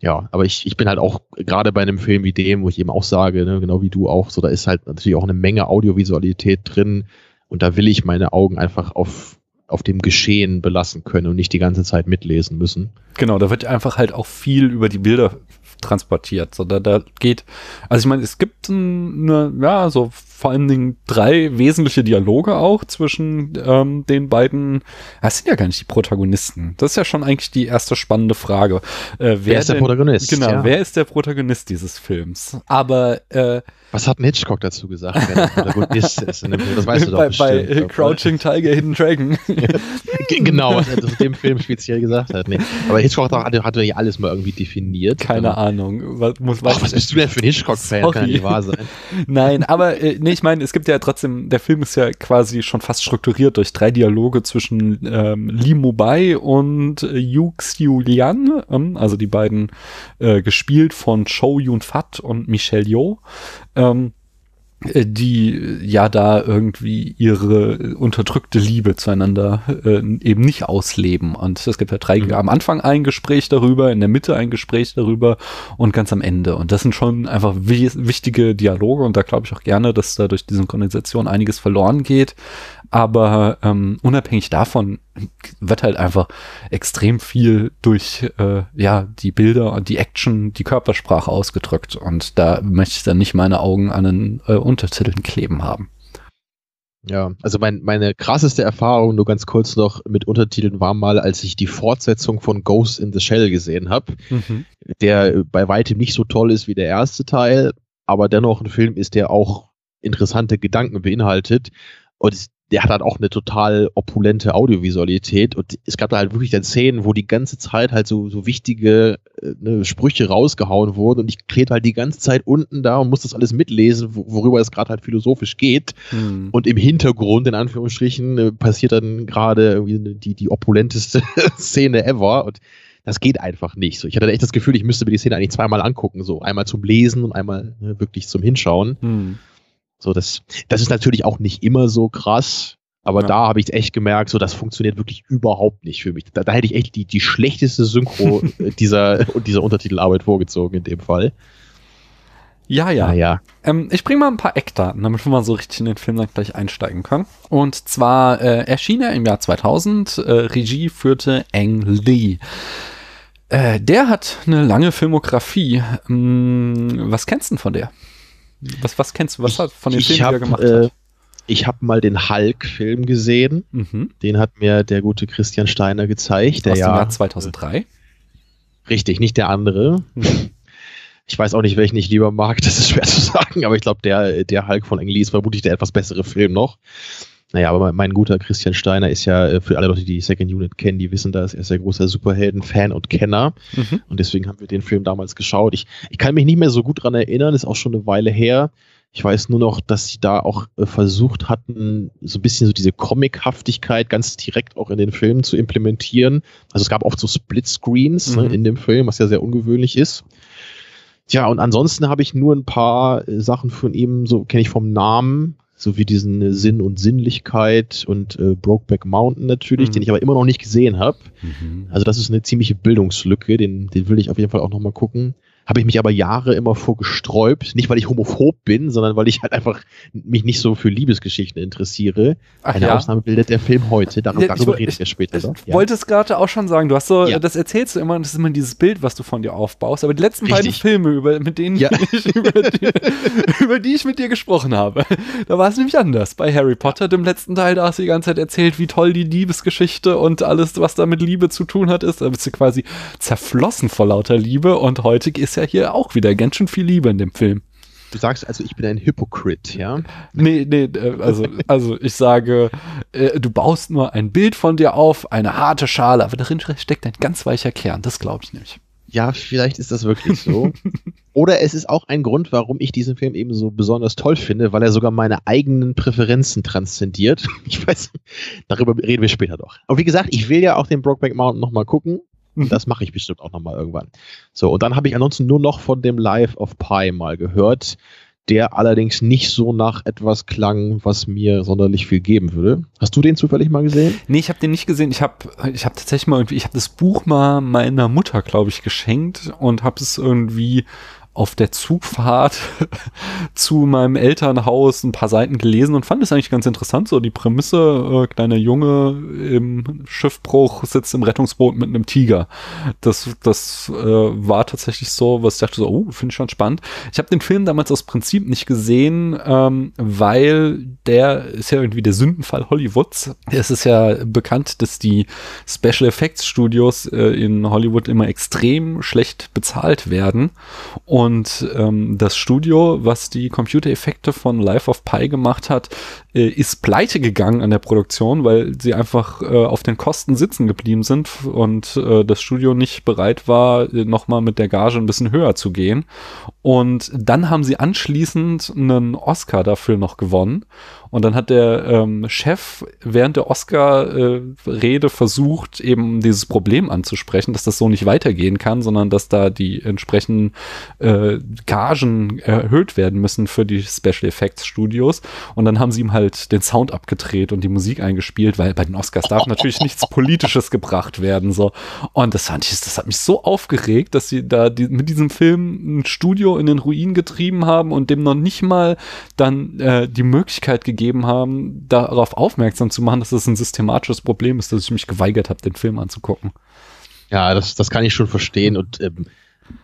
ja, aber ich, ich bin halt auch gerade bei einem Film wie dem, wo ich eben auch sage, ne, genau wie du auch, so da ist halt natürlich auch eine Menge Audiovisualität drin und da will ich meine Augen einfach auf, auf dem Geschehen belassen können und nicht die ganze Zeit mitlesen müssen. Genau, da wird einfach halt auch viel über die Bilder transportiert. So, da, da geht, also ich meine, es gibt eine, ja, so vor allen Dingen drei wesentliche Dialoge auch zwischen ähm, den beiden. Das sind ja gar nicht die Protagonisten. Das ist ja schon eigentlich die erste spannende Frage. Äh, wer, wer, ist denn, der Protagonist? Genau, ja. wer ist der Protagonist dieses Films? Aber äh, was hat Hitchcock dazu gesagt, wer der Protagonist ist? Das weißt du doch bei, bestimmt. Bei Crouching Tiger, Hidden Dragon. genau, was er zu dem Film speziell gesagt hat. Nee. Aber Hitchcock hatte, hatte ja alles mal irgendwie definiert. Keine Ahnung. Was, muss, was, Ach, was bist du denn für ein Hitchcock-Fan? Kann nicht wahr sein. Nein, aber äh, nee, ich meine, es gibt ja trotzdem, der Film ist ja quasi schon fast strukturiert durch drei Dialoge zwischen ähm, Lee Mubai und äh, Yu Xiu Lian, ähm, also die beiden äh, gespielt von Chow Yun Fat und Michelle Yeoh. Ähm, äh, die ja da irgendwie ihre unterdrückte Liebe zueinander äh, eben nicht ausleben. Und es gibt ja drei, mhm. am Anfang ein Gespräch darüber, in der Mitte ein Gespräch darüber und ganz am Ende. Und das sind schon einfach wichtige Dialoge und da glaube ich auch gerne, dass da durch die Synchronisation einiges verloren geht. Aber ähm, unabhängig davon wird halt einfach extrem viel durch äh, ja die Bilder und die Action, die Körpersprache ausgedrückt. Und da möchte ich dann nicht meine Augen an den äh, Untertiteln kleben haben. Ja, also mein, meine krasseste Erfahrung, nur ganz kurz noch mit Untertiteln, war mal, als ich die Fortsetzung von Ghost in the Shell gesehen habe, mhm. der bei weitem nicht so toll ist wie der erste Teil, aber dennoch ein Film ist, der auch interessante Gedanken beinhaltet. Und der hat halt auch eine total opulente Audiovisualität und es gab da halt wirklich dann Szenen, wo die ganze Zeit halt so, so wichtige äh, ne, Sprüche rausgehauen wurden und ich klebe halt die ganze Zeit unten da und muss das alles mitlesen, worüber es gerade halt philosophisch geht hm. und im Hintergrund, in Anführungsstrichen, äh, passiert dann gerade irgendwie die, die opulenteste Szene ever und das geht einfach nicht. So, ich hatte echt das Gefühl, ich müsste mir die Szene eigentlich zweimal angucken, so einmal zum Lesen und einmal ne, wirklich zum Hinschauen. Hm. So, das, das ist natürlich auch nicht immer so krass, aber ja. da habe ich echt gemerkt, so das funktioniert wirklich überhaupt nicht für mich. Da, da hätte ich echt die, die schlechteste Synchro dieser, dieser Untertitelarbeit vorgezogen in dem Fall. Ja, ja. Naja. Ähm, ich bringe mal ein paar Eckdaten, damit wir mal so richtig in den Film dann gleich einsteigen können. Und zwar äh, erschien er im Jahr 2000. Äh, Regie führte Ang Lee. Äh, der hat eine lange Filmografie. Hm, was kennst du denn von der? Was, was kennst du? Was hat von den ich Filmen, die er hab, gemacht äh, hat? Ich habe mal den Hulk-Film gesehen. Mhm. Den hat mir der gute Christian Steiner gezeigt. Der Aus dem ja, Jahr 2003. Richtig, nicht der andere. Mhm. Ich weiß auch nicht, welchen ich lieber mag, das ist schwer zu sagen, aber ich glaube, der, der Hulk von Ang Lee ist vermutlich der etwas bessere Film noch. Naja, aber mein, guter Christian Steiner ist ja, äh, für alle Leute, die die Second Unit kennen, die wissen das, er ist ja großer Superhelden-Fan und Kenner. Mhm. Und deswegen haben wir den Film damals geschaut. Ich, ich kann mich nicht mehr so gut dran erinnern, ist auch schon eine Weile her. Ich weiß nur noch, dass sie da auch äh, versucht hatten, so ein bisschen so diese Comichaftigkeit ganz direkt auch in den Filmen zu implementieren. Also es gab oft so Splitscreens Mhm. ne, in dem Film, was ja sehr ungewöhnlich ist. Tja, und ansonsten habe ich nur ein paar äh, Sachen von ihm, so kenne ich vom Namen, so wie diesen Sinn und Sinnlichkeit und äh, Brokeback Mountain natürlich, Mhm. den ich aber immer noch nicht gesehen habe. Mhm. Also das ist eine ziemliche Bildungslücke, den, den will ich auf jeden Fall auch nochmal gucken. Habe ich mich aber Jahre immer vorgesträubt, nicht weil ich homophob bin, sondern weil ich halt einfach mich nicht so für Liebesgeschichten interessiere. Ach Eine ja. Ausnahme bildet der Film heute, Dar Ja, darüber ich- reden wir später Ich noch. Ja. wollte es gerade auch schon sagen, du hast so, Ja. das erzählst du immer, das ist immer dieses Bild, was du von dir aufbaust. Aber die letzten beiden Richtig. Filme, über, mit denen ich, über, die, über die ich mit dir gesprochen habe, da war es nämlich anders. Bei Harry Potter, dem letzten Teil, da hast du die ganze Zeit erzählt, wie toll die Liebesgeschichte und alles, was da mit Liebe zu tun hat, ist. Da bist du quasi zerflossen vor lauter Liebe. Und heute ist ja hier auch wieder ganz schön viel Liebe in dem Film. Du sagst also, ich bin ein Hypokrit, ja? Nee, nee, äh, also, also ich sage, äh, du baust nur ein Bild von dir auf, eine harte Schale, aber darin steckt ein ganz weicher Kern, das glaube ich nämlich. Ja, vielleicht ist das wirklich so. Oder es ist auch ein Grund, warum ich diesen Film eben so besonders toll finde, weil er sogar meine eigenen Präferenzen transzendiert. Ich weiß, darüber reden wir später doch. Aber wie gesagt, ich will ja auch den Brokeback Mountain nochmal gucken. Das mache ich bestimmt auch nochmal irgendwann. So, und dann habe ich ansonsten nur noch von dem Life of Pi mal gehört, der allerdings nicht so nach etwas klang, was mir sonderlich viel geben würde. Hast du den zufällig mal gesehen? Nee, ich habe den nicht gesehen. Ich habe ich hab tatsächlich mal irgendwie, ich habe das Buch mal meiner Mutter, glaube ich, geschenkt und habe es irgendwie auf der Zugfahrt zu meinem Elternhaus ein paar Seiten gelesen und fand es eigentlich ganz interessant. So die Prämisse, äh, kleiner Junge im Schiffbruch sitzt im Rettungsboot mit einem Tiger. Das, das äh, war tatsächlich so, was ich dachte so, oh, finde ich schon spannend. Ich habe den Film damals aus Prinzip nicht gesehen, ähm, weil der ist ja irgendwie der Sündenfall Hollywoods. Es ist ja bekannt, dass die Special Effects Studios äh, in Hollywood immer extrem schlecht bezahlt werden. Und ähm, das Studio, was die Computereffekte von Life of Pi gemacht hat, äh, ist pleite gegangen an der Produktion, weil sie einfach äh, auf den Kosten sitzen geblieben sind und äh, das Studio nicht bereit war, äh, nochmal mit der Gage ein bisschen höher zu gehen. Und dann haben sie anschließend einen Oscar dafür noch gewonnen. Und dann hat der ähm, Chef während der Oscar-Rede versucht, eben dieses Problem anzusprechen, dass das so nicht weitergehen kann, sondern dass da die entsprechenden äh, Gagen erhöht werden müssen für die Special Effects Studios. Und dann haben sie ihm halt den Sound abgedreht und die Musik eingespielt, weil bei den Oscars darf natürlich nichts Politisches gebracht werden. So. Und das fand ich, das hat mich so aufgeregt, dass sie da die, mit diesem Film ein Studio in den Ruin getrieben haben und dem noch nicht mal dann äh, die Möglichkeit gegeben haben, darauf aufmerksam zu machen, dass das ein systematisches Problem ist, dass ich mich geweigert habe, den Film anzugucken. Ja, das, das kann ich schon verstehen. Und ähm,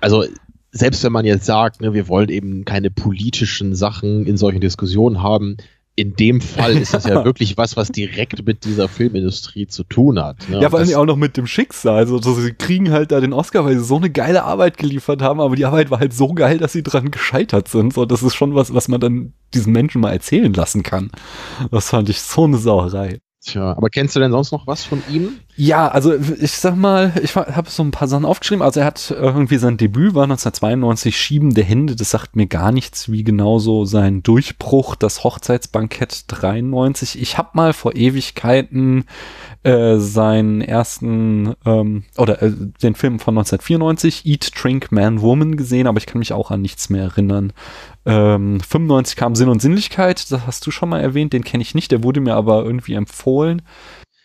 also selbst wenn man jetzt sagt, ne, wir wollen eben keine politischen Sachen in solchen Diskussionen haben, in dem Fall ist das ja wirklich was, was direkt mit dieser Filmindustrie zu tun hat. Ne? Ja, vor allem auch noch mit dem Schicksal. Also, so, sie kriegen halt da den Oscar, weil sie so eine geile Arbeit geliefert haben, aber die Arbeit war halt so geil, dass sie dran gescheitert sind. So, das ist schon was, was man dann diesen Menschen mal erzählen lassen kann. Das fand ich so eine Sauerei. Tja, aber kennst du denn sonst noch was von ihm? Ja, also ich sag mal, ich habe so ein paar Sachen aufgeschrieben. Also er hat irgendwie sein Debüt war 1992 Schiebende Hände. Das sagt mir gar nichts, wie genauso sein Durchbruch, das Hochzeitsbankett 93. Ich habe mal vor Ewigkeiten äh, seinen ersten ähm, oder äh, den Film von 1994 Eat, Drink, Man, Woman gesehen, aber ich kann mich auch an nichts mehr erinnern. Ähm, 95 kam Sinn und Sinnlichkeit, das hast du schon mal erwähnt, den kenne ich nicht, der wurde mir aber irgendwie empfohlen.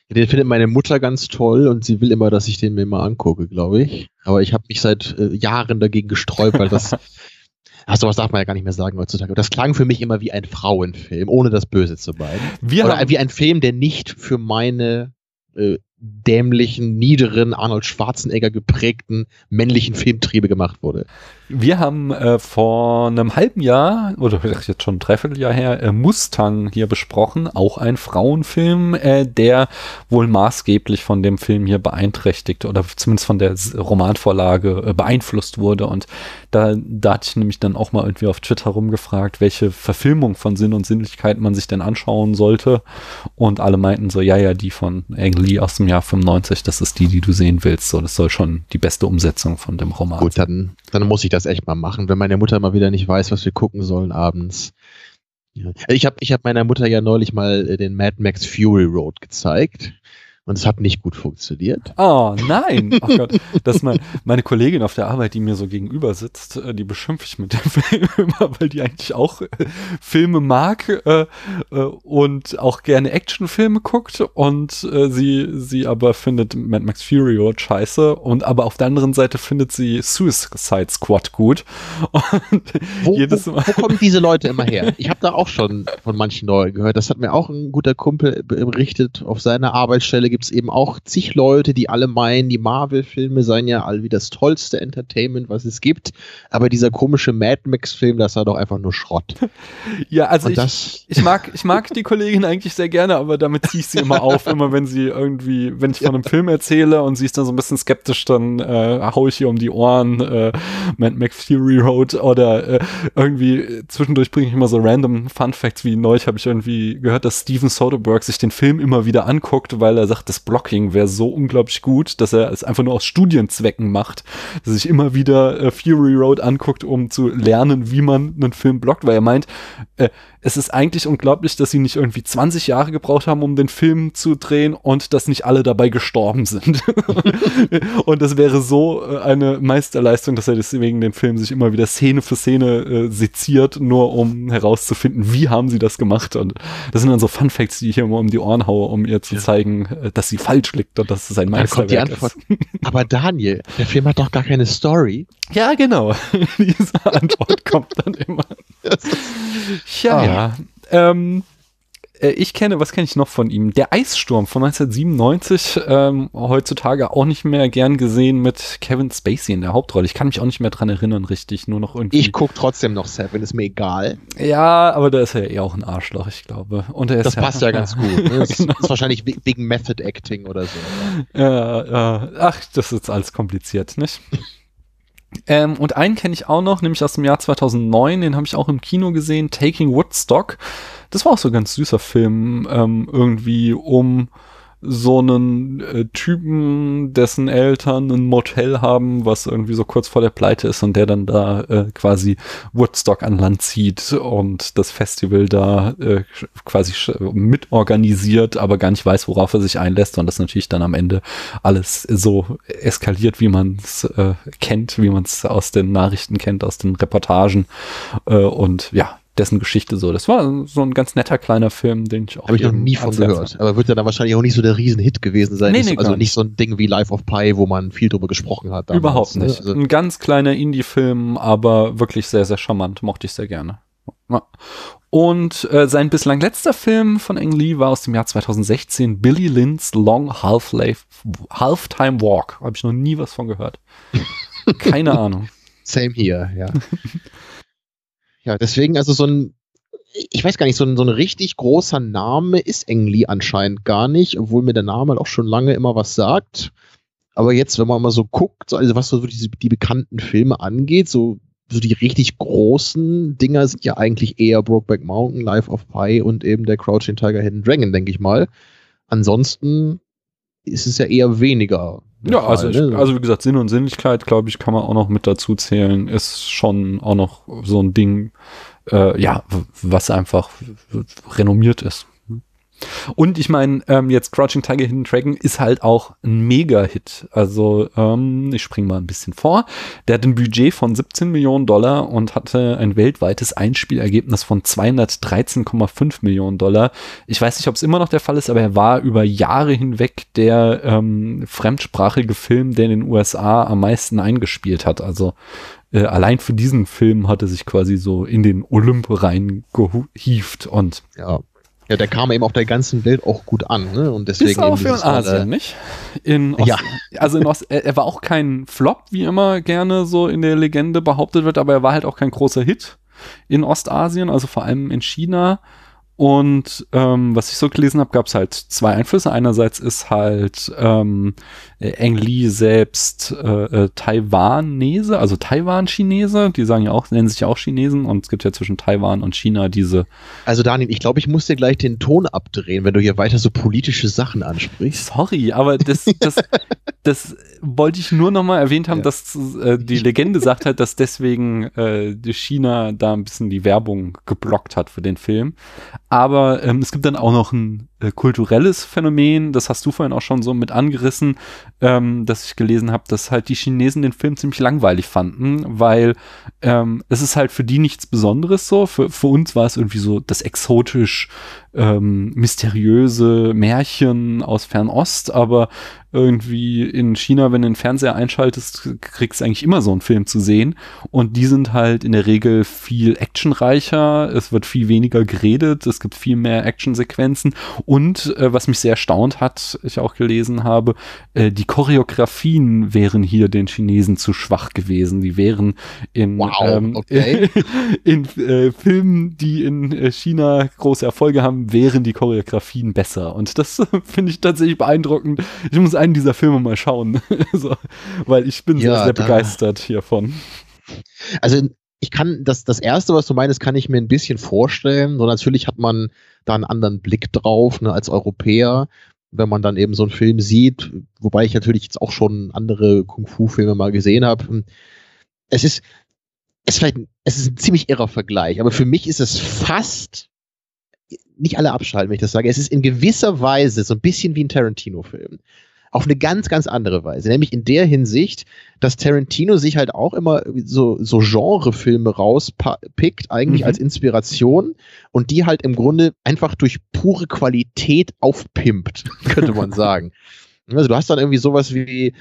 Den findet meine Mutter ganz toll und sie will immer, dass ich den mir mal angucke, glaube ich. Aber ich habe mich seit äh, Jahren dagegen gesträubt, weil das Ach, sowas darf man ja gar nicht mehr sagen heutzutage. Das klang für mich immer wie ein Frauenfilm, ohne das Böse zu meinen. Wir Oder haben, wie ein Film, der nicht für meine äh, dämlichen, niederen, Arnold Schwarzenegger geprägten männlichen Filmtriebe gemacht wurde. Wir haben äh, vor einem halben Jahr, oder jetzt schon ein Dreivierteljahr her, äh, Mustang hier besprochen. Auch ein Frauenfilm, äh, der wohl maßgeblich von dem Film hier beeinträchtigt oder zumindest von der Romanvorlage äh, beeinflusst wurde. Und da, da hatte ich nämlich dann auch mal irgendwie auf Twitter rumgefragt, welche Verfilmung von Sinn und Sinnlichkeit man sich denn anschauen sollte. Und alle meinten so, ja, ja, die von Ang Lee aus dem Jahr 95, das ist die, die du sehen willst. So, das soll schon die beste Umsetzung von dem Roman Gut, dann, dann muss ich das echt mal machen, wenn meine Mutter mal wieder nicht weiß, was wir gucken sollen abends. Ich habe ich hab meiner Mutter ja neulich mal äh, den Mad Max Fury Road gezeigt und es hat nicht gut funktioniert. Oh nein, oh Gott, das ist mein, meine Kollegin auf der Arbeit, die mir so gegenüber sitzt, äh, die beschimpfe ich mit dem Film immer, weil die eigentlich auch äh, Filme mag äh, äh, und auch gerne Actionfilme guckt und sie sie aber findet Mad Max Fury Road scheiße und aber auf der anderen Seite findet sie Suicide Squad gut Wo, wo, wo kommen diese Leute immer her? Ich habe da auch schon von manchen Leuten gehört. Das hat mir auch ein guter Kumpel berichtet. Auf seiner Arbeitsstelle gibt es eben auch zig Leute, die alle meinen, die Marvel-Filme seien ja all wie das tollste Entertainment, was es gibt. Aber dieser komische Mad Max-Film, das war doch einfach nur Schrott. ja, also Und ich, Ich mag, ich mag die Kollegin eigentlich sehr gerne, aber damit ziehe ich sie immer auf. Immer wenn sie irgendwie, wenn ich von einem Film erzähle und sie ist dann so ein bisschen skeptisch, dann äh, hau ich ihr um die Ohren äh, Mad Max Fury Road oder äh, irgendwie zwischendurch bringe ich immer so random Fun Facts wie neulich habe ich irgendwie gehört, dass Steven Soderbergh sich den Film immer wieder anguckt, weil er sagt, das Blocking wäre so unglaublich gut, dass er es einfach nur aus Studienzwecken macht, dass er sich immer wieder äh, Fury Road anguckt, um zu lernen, wie man einen Film blockt, weil er meint, äh, es ist eigentlich unglaublich, dass sie nicht irgendwie 20 Jahre gebraucht haben, um den Film zu drehen und dass nicht alle dabei gestorben sind. und das wäre so äh, eine Meisterleistung, dass er deswegen den Film sich immer wieder Szene für Szene äh, seziert, nur um herauszufinden, wie haben sie das gemacht. Und das sind dann so Fun Facts, die ich hier immer um die Ohren haue, um ihr zu Ja. zeigen, äh, dass sie falsch liegt und dass es ein Meisterwerk ist. Aber Daniel, der Film hat doch gar keine Story. Ja, genau. Diese Antwort kommt dann immer. Ja, Ah. ja. Ähm, äh, ich kenne, was kenne ich noch von ihm? Der Eissturm von 1997, ähm, heutzutage auch nicht mehr gern gesehen mit Kevin Spacey in der Hauptrolle. Ich kann mich auch nicht mehr dran erinnern, richtig, nur noch irgendwie. Ich guck trotzdem noch Seven, ist mir egal. ja, aber da ist er ja eher auch ein Arschloch, ich glaube. Und er ist Das passt ja ganz gut. Ne? Das Genau. ist wahrscheinlich we- wegen Method Acting oder so. Ja, ja. Ach, das ist alles kompliziert, nicht? Ähm, und einen kenne ich auch noch, nämlich aus dem Jahr 2009, den habe ich auch im Kino gesehen, Taking Woodstock. Das war auch so ein ganz süßer Film, ähm, irgendwie um so einen äh, Typen, dessen Eltern ein Motel haben, was irgendwie so kurz vor der Pleite ist und der dann da äh, quasi Woodstock an Land zieht und das Festival da äh, quasi mitorganisiert, aber gar nicht weiß, worauf er sich einlässt und das natürlich dann am Ende alles so eskaliert, wie man es äh, kennt, wie man es aus den Nachrichten kennt, aus den Reportagen äh, und ja, dessen Geschichte so. Das war so ein ganz netter kleiner Film, den ich auch Habe ich noch nie von gehört. Aber wird ja dann wahrscheinlich auch nicht so der Riesenhit gewesen sein. Nee, nee, so, also nicht so ein Ding wie Life of Pi, wo man viel drüber gesprochen hat. damals, Überhaupt ne? nicht. Also, Ein ganz kleiner Indie-Film, aber wirklich sehr, sehr charmant. Mochte ich sehr gerne. Und äh, sein bislang letzter Film von Ang Lee war aus dem Jahr 2016, Billy Lynn's Long Half-Life, Halftime Walk. Habe ich noch nie was von gehört. Keine Ahnung. same here, ja. ja, deswegen also so ein, ich weiß gar nicht, so ein, so ein richtig großer Name ist Engli anscheinend gar nicht, obwohl mir der Name halt auch schon lange immer was sagt. Aber jetzt, wenn man mal so guckt, so, also was so diese, die bekannten Filme angeht, so, so die richtig großen Dinger sind ja eigentlich eher Brokeback Mountain, Life of Pi und eben der Crouching Tiger, Hidden Dragon, denke ich mal. Ansonsten ist es ja eher weniger. Ja, Fall, also, ich, ne? also wie gesagt, Sinn und Sinnlichkeit, glaube ich, kann man auch noch mit dazu zählen. Ist schon auch noch so ein Ding, äh, ja, was einfach renommiert ist. Und ich meine, ähm, jetzt Crouching Tiger Hidden Dragon ist halt auch ein Mega-Hit. Also ähm, ich springe mal ein bisschen vor. Der hat ein Budget von 17 Millionen Dollar und hatte ein weltweites Einspielergebnis von 213,5 Millionen Dollar. Ich weiß nicht, ob es immer noch der Fall ist, aber er war über Jahre hinweg der ähm, fremdsprachige Film, der in den USA am meisten eingespielt hat. Also äh, allein für diesen Film hat er sich quasi so in den Olymp reingehieft und ja. Ja, der kam eben auf der ganzen Welt auch gut an, ne? Und deswegen ist auch für in Asien, nicht? In Ost ja. Also in Ost er, er, war auch kein Flop, wie immer gerne so in der Legende behauptet wird, aber er war halt auch kein großer Hit in Ostasien, also vor allem in China. Und ähm, was ich so gelesen habe, gab es halt zwei Einflüsse. Einerseits ist halt ähm, Eng Li selbst äh, äh, Taiwanese, also Taiwan-Chinese. Die sagen ja auch, nennen sich ja auch Chinesen. Und es gibt ja zwischen Taiwan und China diese. Also Daniel, ich glaube, ich muss dir gleich den Ton abdrehen, wenn du hier weiter so politische Sachen ansprichst. Sorry, aber das, das, das wollte ich nur nochmal erwähnt haben, ja. dass äh, die Legende sagt halt, dass deswegen äh, China da ein bisschen die Werbung geblockt hat für den Film. Aber ähm, es gibt dann auch noch ein äh, kulturelles Phänomen, das hast du vorhin auch schon so mit angerissen, ähm, dass ich gelesen habe, dass halt die Chinesen den Film ziemlich langweilig fanden, weil ähm, es ist halt für die nichts Besonderes so. Für, für uns war es irgendwie so das exotisch ähm, mysteriöse Märchen aus Fernost, aber irgendwie in China, wenn du den Fernseher einschaltest, kriegst du eigentlich immer so einen Film zu sehen. Und die sind halt in der Regel viel actionreicher, es wird viel weniger geredet, es gibt viel mehr Actionsequenzen. Und äh, was mich sehr erstaunt hat, ich auch gelesen habe, äh, die Choreografien wären hier den Chinesen zu schwach gewesen. Die wären in, wow, ähm, okay. in äh, Filmen, die in äh, China große Erfolge haben, wären die Choreografien besser. Und das finde ich tatsächlich beeindruckend. Ich muss einen dieser Filme mal schauen, so, weil ich bin ja, sehr, sehr begeistert hiervon. Also ich kann das, das erste, was du meinst, kann ich mir ein bisschen vorstellen. So natürlich hat man da einen anderen Blick drauf, ne, als Europäer, wenn man dann eben so einen Film sieht, wobei ich natürlich jetzt auch schon andere Kung-Fu-Filme mal gesehen habe. Es ist, es ist vielleicht, es ist ein ziemlich irrer Vergleich, aber für mich ist es fast nicht alle abschalten, wenn ich das sage. Es ist in gewisser Weise so ein bisschen wie ein Tarantino-Film auf eine ganz, ganz andere Weise. Nämlich in der Hinsicht, dass Tarantino sich halt auch immer so, so Genrefilme rauspickt, eigentlich mhm. als Inspiration und die halt im Grunde einfach durch pure Qualität aufpimpt, könnte man sagen. Also du hast dann irgendwie sowas wie,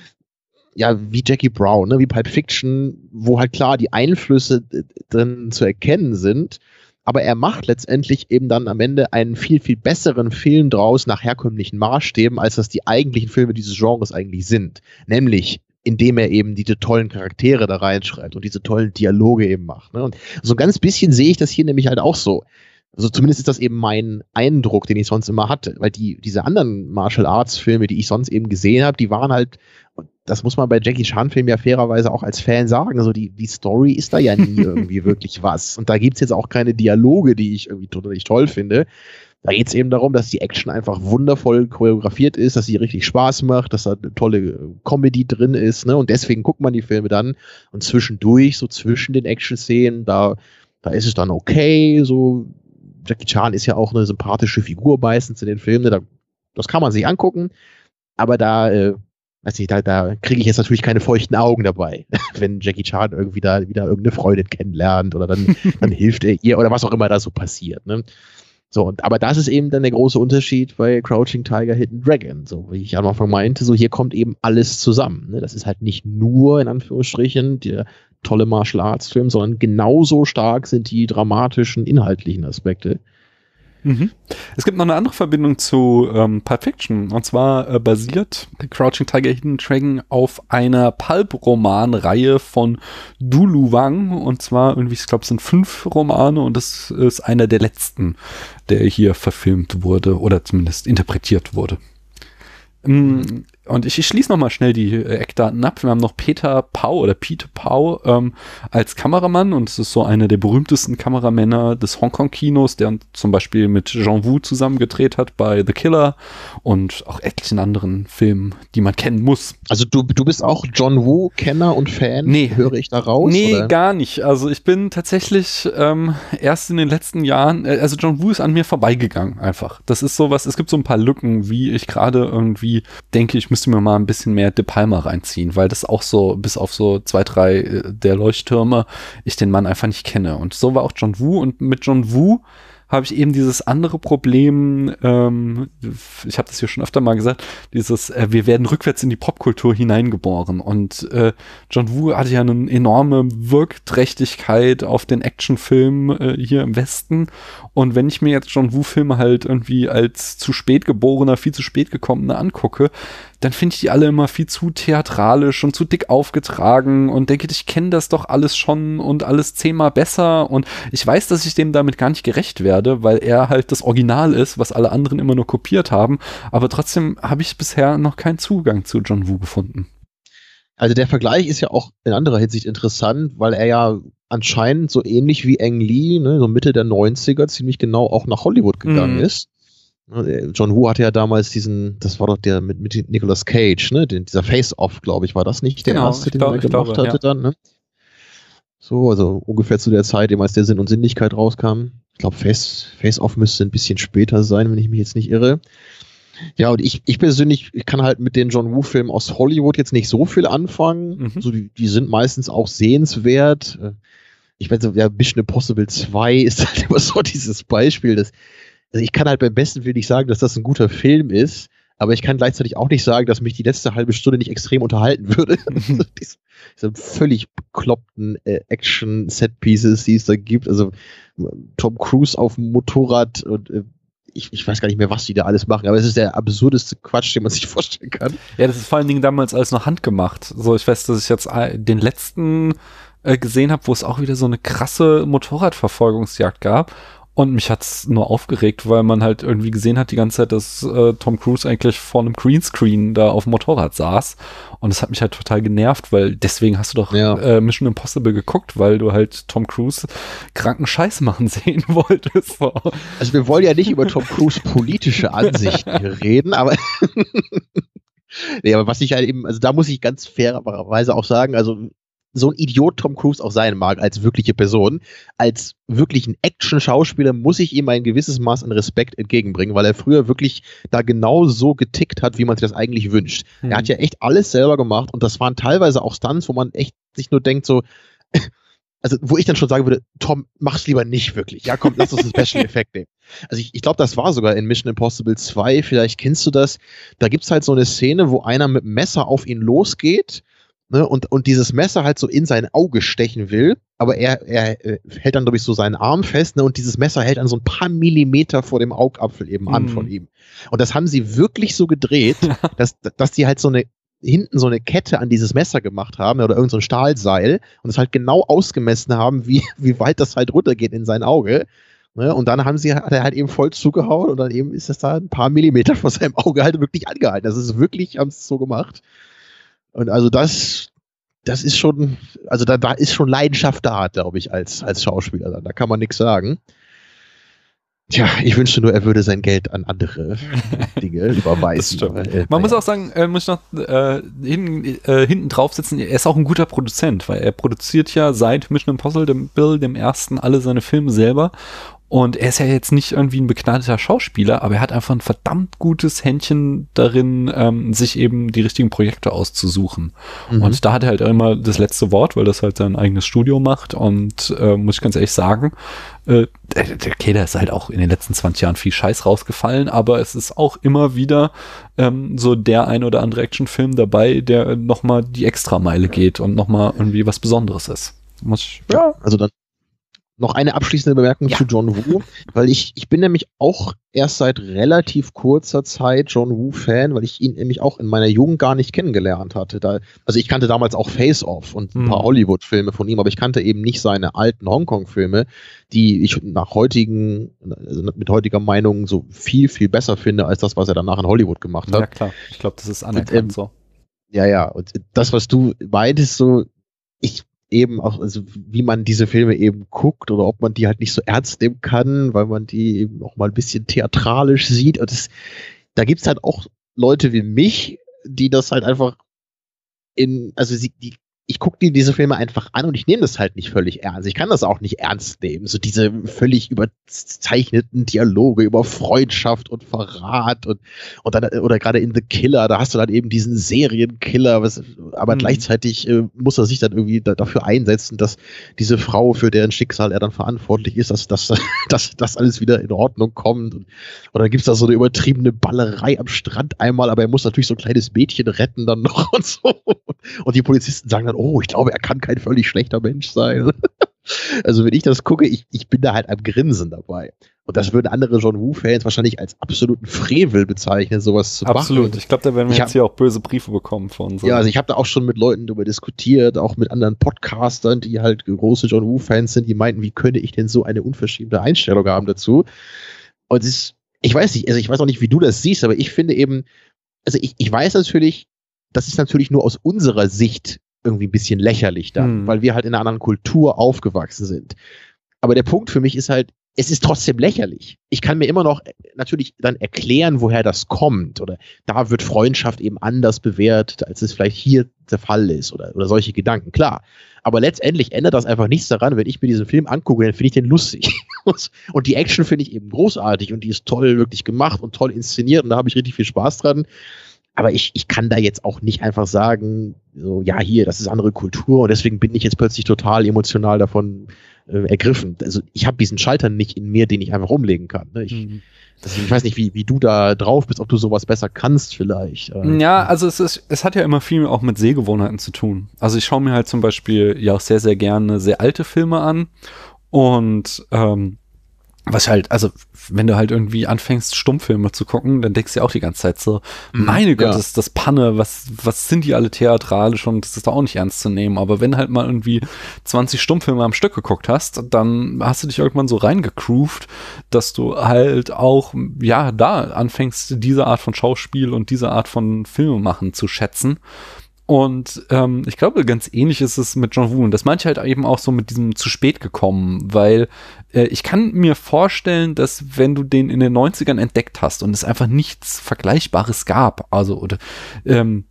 ja, wie Jackie Brown, ne, wie Pulp Fiction, wo halt klar die Einflüsse drin zu erkennen sind aber er macht letztendlich eben dann am Ende einen viel, viel besseren Film draus nach herkömmlichen Maßstäben, als das die eigentlichen Filme dieses Genres eigentlich sind. Nämlich indem er eben diese tollen Charaktere da reinschreibt und diese tollen Dialoge eben macht. Ne? Und so ein ganz bisschen sehe ich das hier nämlich halt auch so. Also zumindest ist das eben mein Eindruck, den ich sonst immer hatte. Weil die, diese anderen Martial Arts Filme, die ich sonst eben gesehen habe, die waren halt das muss man bei Jackie Chan Filmen ja fairerweise auch als Fan sagen. Also die, die Story ist da ja nie irgendwie wirklich was. Und da gibt's jetzt auch keine Dialoge, die ich irgendwie total toll finde. Da geht's eben darum, dass die Action einfach wundervoll choreografiert ist, dass sie richtig Spaß macht, dass da eine tolle Comedy drin ist. Ne? Und deswegen guckt man die Filme dann. Und zwischendurch, so zwischen den Action-Szenen, da, da ist es dann okay. So Jackie Chan ist ja auch eine sympathische Figur meistens in den Filmen. Ne? Da, das kann man sich angucken. Aber da äh, weiß nicht, da, da kriege ich jetzt natürlich keine feuchten Augen dabei, wenn Jackie Chan irgendwie da wieder irgendeine Freundin kennenlernt oder dann, dann hilft er ihr oder was auch immer da so passiert. Ne? So, und, aber das ist eben dann der große Unterschied bei Crouching Tiger, Hidden Dragon. So, wie ich am Anfang meinte, so hier kommt eben alles zusammen. Ne? Das ist halt nicht nur, in Anführungsstrichen, der tolle Martial Arts Film, sondern genauso stark sind die dramatischen, inhaltlichen Aspekte. Mhm. Es gibt noch eine andere Verbindung zu ähm, Pulp Fiction. Und zwar äh, basiert Crouching Tiger Hidden Dragon auf einer Pulp-Roman-Reihe von Dulu Wang. Und zwar, irgendwie, ich glaube, es sind fünf Romane und das ist einer der letzten, der hier verfilmt wurde oder zumindest interpretiert wurde. Ähm, und ich, ich schließe nochmal schnell die äh, Eckdaten ab. Wir haben noch Peter Pau oder Peter Pau ähm, als Kameramann und es ist so einer der berühmtesten Kameramänner des Hongkong-Kinos, der zum Beispiel mit Jean Wu zusammen gedreht hat bei The Killer und auch etlichen anderen Filmen, die man kennen muss. Also du, du bist auch John Woo-Kenner und Fan, Nee. höre ich da raus? Nee, oder? gar nicht. Also ich bin tatsächlich ähm, erst in den letzten Jahren, äh, also John Woo ist an mir vorbeigegangen einfach. Das ist sowas, es gibt so ein paar Lücken, wie ich gerade irgendwie denke, ich müsste mir mal ein bisschen mehr De Palma reinziehen, weil das auch so, bis auf so zwei, drei äh, der Leuchttürme, ich den Mann einfach nicht kenne. Und so war auch John Woo und mit John Woo habe ich eben dieses andere Problem, ähm, ich habe das hier schon öfter mal gesagt, dieses, äh, wir werden rückwärts in die Popkultur hineingeboren. Und äh, John Woo hatte ja eine enorme Wirkträchtigkeit auf den Actionfilm äh, hier im Westen. Und wenn ich mir jetzt John Woo-Filme halt irgendwie als zu spät geborener, viel zu spät gekommener angucke, dann finde ich die alle immer viel zu theatralisch und zu dick aufgetragen und denke, ich kenne das doch alles schon und alles zehnmal besser und ich weiß, dass ich dem damit gar nicht gerecht werde, weil er halt das Original ist, was alle anderen immer nur kopiert haben, aber trotzdem habe ich bisher noch keinen Zugang zu John Woo gefunden. Also der Vergleich ist ja auch in anderer Hinsicht interessant, weil er ja anscheinend so ähnlich wie Ang Lee, ne, so Mitte der 90er, ziemlich genau auch nach Hollywood gegangen Mhm. ist. Ne, John Woo hatte ja damals diesen, das war doch der mit, mit Nicolas Cage, ne? Den, dieser Face-Off, glaube ich, war das nicht der Genau, erste, den glaub- er gemacht glaube, hatte dann, ne? So, also ungefähr zu der Zeit, eben als der Sinn und Sinnlichkeit rauskam. Ich glaube, Face, Face-Off müsste ein bisschen später sein, wenn ich mich jetzt nicht irre. Ja, und ich, ich persönlich ich kann halt mit den John Woo-Filmen aus Hollywood jetzt nicht so viel anfangen. Mhm. So, die, die sind meistens auch sehenswert. Äh, Ich weiß, ja, Mission Impossible 2 ist halt immer so dieses Beispiel. Dass, also ich kann halt beim besten Willen nicht sagen, dass das ein guter Film ist, aber ich kann gleichzeitig auch nicht sagen, dass mich die letzte halbe Stunde nicht extrem unterhalten würde. diese, diese völlig bekloppten äh, Action-Set-Pieces, die es da gibt. Also Tom Cruise auf dem Motorrad und äh, ich, ich weiß gar nicht mehr, was die da alles machen, aber es ist der absurdeste Quatsch, den man sich vorstellen kann. Ja, das ist vor allen Dingen damals alles noch handgemacht. So, ich weiß, dass ich jetzt den letzten äh, gesehen habe, wo es auch wieder so eine krasse Motorradverfolgungsjagd gab. Und mich hat's nur aufgeregt, weil man halt irgendwie gesehen hat die ganze Zeit, dass äh, Tom Cruise eigentlich vor einem Greenscreen da auf dem Motorrad saß. Und das hat mich halt total genervt, weil deswegen hast du doch Ja. äh, Mission Impossible geguckt, weil du halt Tom Cruise kranken Scheiß machen sehen wolltest. So. Also wir wollen ja nicht über Tom Cruise politische Ansichten reden, aber nee, aber was ich halt eben, also da muss ich ganz fairerweise auch sagen, also so ein Idiot Tom Cruise auch sein mag als wirkliche Person, als wirklichen Action-Schauspieler muss ich ihm ein gewisses Maß an Respekt entgegenbringen, weil er früher wirklich da genau so getickt hat, wie man sich das eigentlich wünscht. Er hat ja echt alles selber gemacht und das waren teilweise auch Stunts, wo man echt sich nur denkt so, also wo ich dann schon sagen würde, Tom, mach's lieber nicht wirklich. Ja, komm, lass uns einen Special Effekt nehmen. Also ich, ich glaube, das war sogar in Mission Impossible 2, vielleicht kennst du das. Da gibt's halt so eine Szene, wo einer mit Messer auf ihn losgeht ne, und, und dieses Messer halt so in sein Auge stechen will, aber er, er äh, hält dann, glaube ich, so seinen Arm fest ne, und dieses Messer hält dann so ein paar Millimeter vor dem Augapfel eben an Mhm. von ihm. Und das haben sie wirklich so gedreht, dass, dass die halt so eine hinten so eine Kette an dieses Messer gemacht haben oder irgendein so ein Stahlseil und es halt genau ausgemessen haben, wie, wie weit das halt runtergeht in sein Auge. Ne? Und dann haben sie, hat er halt eben voll zugehauen und dann eben ist das da ein paar Millimeter vor seinem Auge halt wirklich angehalten. Das ist wirklich, haben sie es so gemacht. Und also das, das ist schon, also da, da ist schon Leidenschaft da, glaube ich, als, als Schauspieler. Da kann man nichts sagen. Tja, ich wünschte nur, er würde sein Geld an andere Dinge überweisen. Äh, Man muss auch sagen, äh, muss ich noch äh, hin, äh, hinten drauf sitzen, er ist auch ein guter Produzent, weil er produziert ja seit Mission Impossible, dem Bill, dem ersten, alle seine Filme selber. Und er ist ja jetzt nicht irgendwie ein begnadeter Schauspieler, aber er hat einfach ein verdammt gutes Händchen darin, ähm, sich eben die richtigen Projekte auszusuchen. Mhm. Und da hat er halt immer das letzte Wort, weil das halt sein eigenes Studio macht. Und äh, muss ich ganz ehrlich sagen, äh, der, der Keder ist halt auch in den letzten 20 Jahren viel Scheiß rausgefallen, aber es ist auch immer wieder ähm, so der ein oder andere Actionfilm dabei, der nochmal die Extrameile geht und nochmal irgendwie was Besonderes ist. Muss ich, ja. Also dann, noch eine abschließende Bemerkung Ja. zu John Woo, weil ich, ich bin nämlich auch erst seit relativ kurzer Zeit John Woo-Fan, weil ich ihn nämlich auch in meiner Jugend gar nicht kennengelernt hatte. Da, also ich kannte damals auch Face Off und ein Mhm. paar Hollywood-Filme von ihm, aber ich kannte eben nicht seine alten Hongkong-Filme, die ich nach heutigen, also mit heutiger Meinung so viel, viel besser finde, als das, was er danach in Hollywood gemacht hat. Ja, klar. Ich glaube, das ist anerkannt ähm, so. Ja, ja, und das, was du meintest, so, ich eben auch, also wie man diese Filme eben guckt oder ob man die halt nicht so ernst nehmen kann, weil man die eben auch mal ein bisschen theatralisch sieht. Und das, da gibt's halt auch Leute wie mich, die das halt einfach in, also sie, die, ich gucke die diese Filme einfach an und ich nehme das halt nicht völlig ernst. Ich kann das auch nicht ernst nehmen. So diese völlig überzeichneten Dialoge über Freundschaft und Verrat und, und dann, oder gerade in The Killer, da hast du dann eben diesen Serienkiller, was, aber Mhm. gleichzeitig äh, muss er sich dann irgendwie da, dafür einsetzen, dass diese Frau, für deren Schicksal er dann verantwortlich ist, dass, dass, dass das alles wieder in Ordnung kommt. Und, und dann gibt's da so eine übertriebene Ballerei am Strand einmal, aber er muss natürlich so ein kleines Mädchen retten dann noch und so. Und die Polizisten sagen dann, oh, ich glaube, er kann kein völlig schlechter Mensch sein. Also wenn ich das gucke, ich, ich bin da halt am Grinsen dabei. Und das würden andere John Woo-Fans wahrscheinlich als absoluten Frevel bezeichnen, sowas zu Absolut. machen. Ich glaube, da werden wir Ich jetzt hab- hier auch böse Briefe bekommen von uns. Ja, also ich habe da auch schon mit Leuten darüber diskutiert, auch mit anderen Podcastern, die halt große John Woo-Fans sind, die meinten, wie könnte ich denn so eine unverschämte Einstellung haben dazu? Und es ist, ich weiß nicht, also ich weiß auch nicht, wie du das siehst, aber ich finde eben, also ich, ich weiß natürlich, das ist natürlich nur aus unserer Sicht irgendwie ein bisschen lächerlich dann, Hm. weil wir halt in einer anderen Kultur aufgewachsen sind. Aber der Punkt für mich ist halt, es ist trotzdem lächerlich. Ich kann mir immer noch äh, natürlich dann erklären, woher das kommt. Oder da wird Freundschaft eben anders bewertet, als es vielleicht hier der Fall ist. Oder, oder solche Gedanken, klar. Aber letztendlich ändert das einfach nichts daran, wenn ich mir diesen Film angucke, dann finde ich den lustig. und die Action finde ich eben großartig und die ist toll wirklich gemacht und toll inszeniert und da habe ich richtig viel Spaß dran. Aber ich, ich kann da jetzt auch nicht einfach sagen, so, ja, hier, das ist andere Kultur und deswegen bin ich jetzt plötzlich total emotional davon äh, ergriffen. Also ich habe diesen Schalter nicht in mir, den ich einfach umlegen kann. Ne? Ich, Mhm. ich weiß nicht, wie, wie du da drauf bist, ob du sowas besser kannst vielleicht. Äh, Ja, also es ist, es hat ja immer viel auch mit Sehgewohnheiten zu tun. Also ich schaue mir halt zum Beispiel ja auch sehr, sehr gerne sehr alte Filme an und ähm, was halt, also wenn du halt irgendwie anfängst, Stummfilme zu gucken, dann denkst du ja auch die ganze Zeit so, Mhm, meine Gott, ja. ist das Panne, was, was sind die alle theatralisch und das ist doch auch nicht ernst zu nehmen. Aber wenn halt mal irgendwie 20 Stummfilme am Stück geguckt hast, dann hast du dich irgendwann so reingegroovt, dass du halt auch, ja, da anfängst, diese Art von Schauspiel und diese Art von Filme machen zu schätzen. Und ähm, ich glaube, ganz ähnlich ist es mit John Woo. Und das meinte ich halt eben auch so mit diesem zu spät gekommen, weil ich kann mir vorstellen, dass wenn du den in den 90ern entdeckt hast und es einfach nichts Vergleichbares gab, also oder ähm,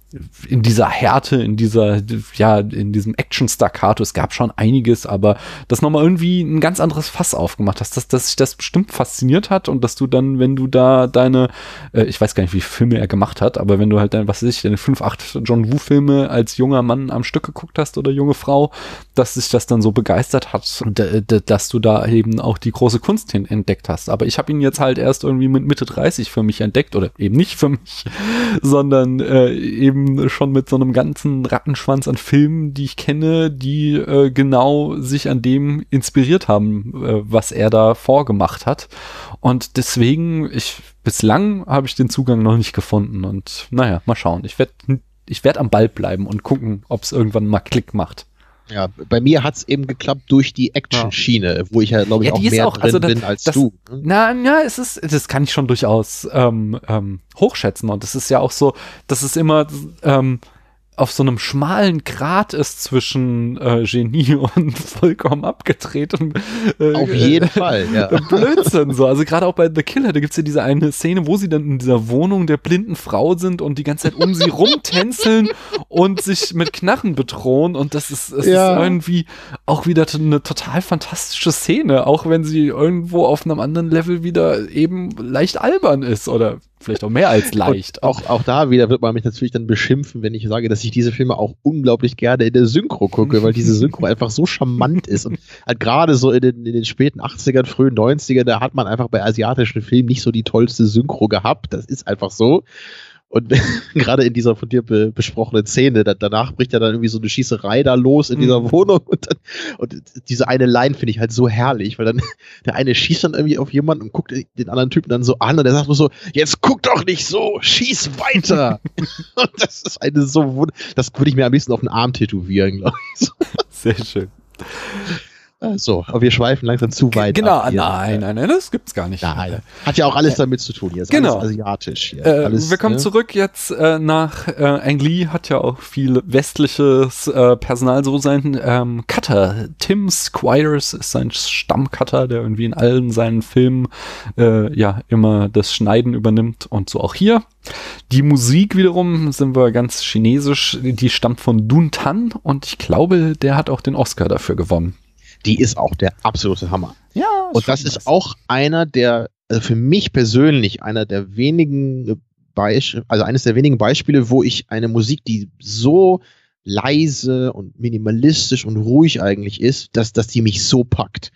in dieser Härte, in dieser, ja, in diesem Action-Staccato, es gab schon einiges, aber das nochmal irgendwie ein ganz anderes Fass aufgemacht hast, dass, dass sich das bestimmt fasziniert hat und dass du dann, wenn du da deine, äh, ich weiß gar nicht, wie viele Filme er gemacht hat, aber wenn du halt dann, was weiß ich, deine fünf, acht John Woo-Filme als junger Mann am Stück geguckt hast oder junge Frau, dass sich das dann so begeistert hat, und, äh, dass du da eben auch die große Kunst hin entdeckt hast. Aber ich habe ihn jetzt halt erst irgendwie mit Mitte 30 für mich entdeckt oder eben nicht für mich, sondern äh, eben schon mit so einem ganzen Rattenschwanz an Filmen, die ich kenne, die äh, genau sich an dem inspiriert haben, äh, was er da vorgemacht hat. Und deswegen, ich bislang habe ich den Zugang noch nicht gefunden. Und naja, mal schauen. Ich werde ich werd am Ball bleiben und gucken, ob es irgendwann mal Klick macht. Ja, bei mir hat's eben geklappt durch die Action-Schiene, wo ich ja, glaube ich, Ja, auch ist mehr auch- drin also das- bin als das- du. Na, ja, es ist, das kann ich schon durchaus ähm, ähm, hochschätzen. Und es ist ja auch so, dass es immer ähm, auf so einem schmalen Grat ist zwischen äh, Genie und vollkommen abgedrehtem äh, Auf jeden Fall, ja. äh, Blödsinn so. Also gerade auch bei The Killer, da gibt's ja diese eine Szene, wo sie dann in dieser Wohnung der blinden Frau sind und die ganze Zeit um sie rumtänzeln und sich mit Knarren bedrohen. Und das ist, es Ja. ist irgendwie auch wieder eine total fantastische Szene, auch wenn sie irgendwo auf einem anderen Level wieder eben leicht albern ist oder vielleicht auch mehr als leicht. Und auch, auch da wieder wird man mich natürlich dann beschimpfen, wenn ich sage, dass ich diese Filme auch unglaublich gerne in der Synchro gucke, weil diese Synchro einfach so charmant ist. Und halt gerade so in den, in den späten 80ern, frühen 90ern, da hat man einfach bei asiatischen Filmen nicht so die tollste Synchro gehabt. Das ist einfach so. Und gerade in dieser von dir be besprochenen Szene, da, danach bricht ja dann irgendwie so eine Schießerei da los in dieser Mhm. Wohnung. Und, dann, und diese eine Line finde ich halt so herrlich, weil dann der eine schießt dann irgendwie auf jemanden und guckt den anderen Typen dann so an und der sagt nur so, jetzt guck doch nicht so, schieß weiter. und das ist eine so das würde ich mir am liebsten auf den Arm tätowieren, glaube ich. Sehr schön. Äh, so, aber wir schweifen langsam zu weit. genau, nein, nein, nein, das gibt's gar nicht. Nein. Hat ja auch alles damit zu tun. Hier ist Genau. alles asiatisch. Hier. Äh, alles, wir kommen ne? zurück jetzt äh, nach äh, Ang Lee, hat ja auch viel westliches äh, Personal, so sein ähm, Cutter. Tim Squires ist sein Stammcutter, der irgendwie in allen seinen Filmen äh, ja immer das Schneiden übernimmt und so auch hier. Die Musik wiederum sind wir ganz chinesisch, die stammt von Dun Tan und ich glaube, der hat auch den Oscar dafür gewonnen. Die ist auch der absolute Hammer. Ja, Und das ist auch einer der, also für mich persönlich, einer der wenigen Beispiele, also eines der wenigen Beispiele, wo ich eine Musik, die so leise und minimalistisch und ruhig eigentlich ist, dass, dass die mich so packt.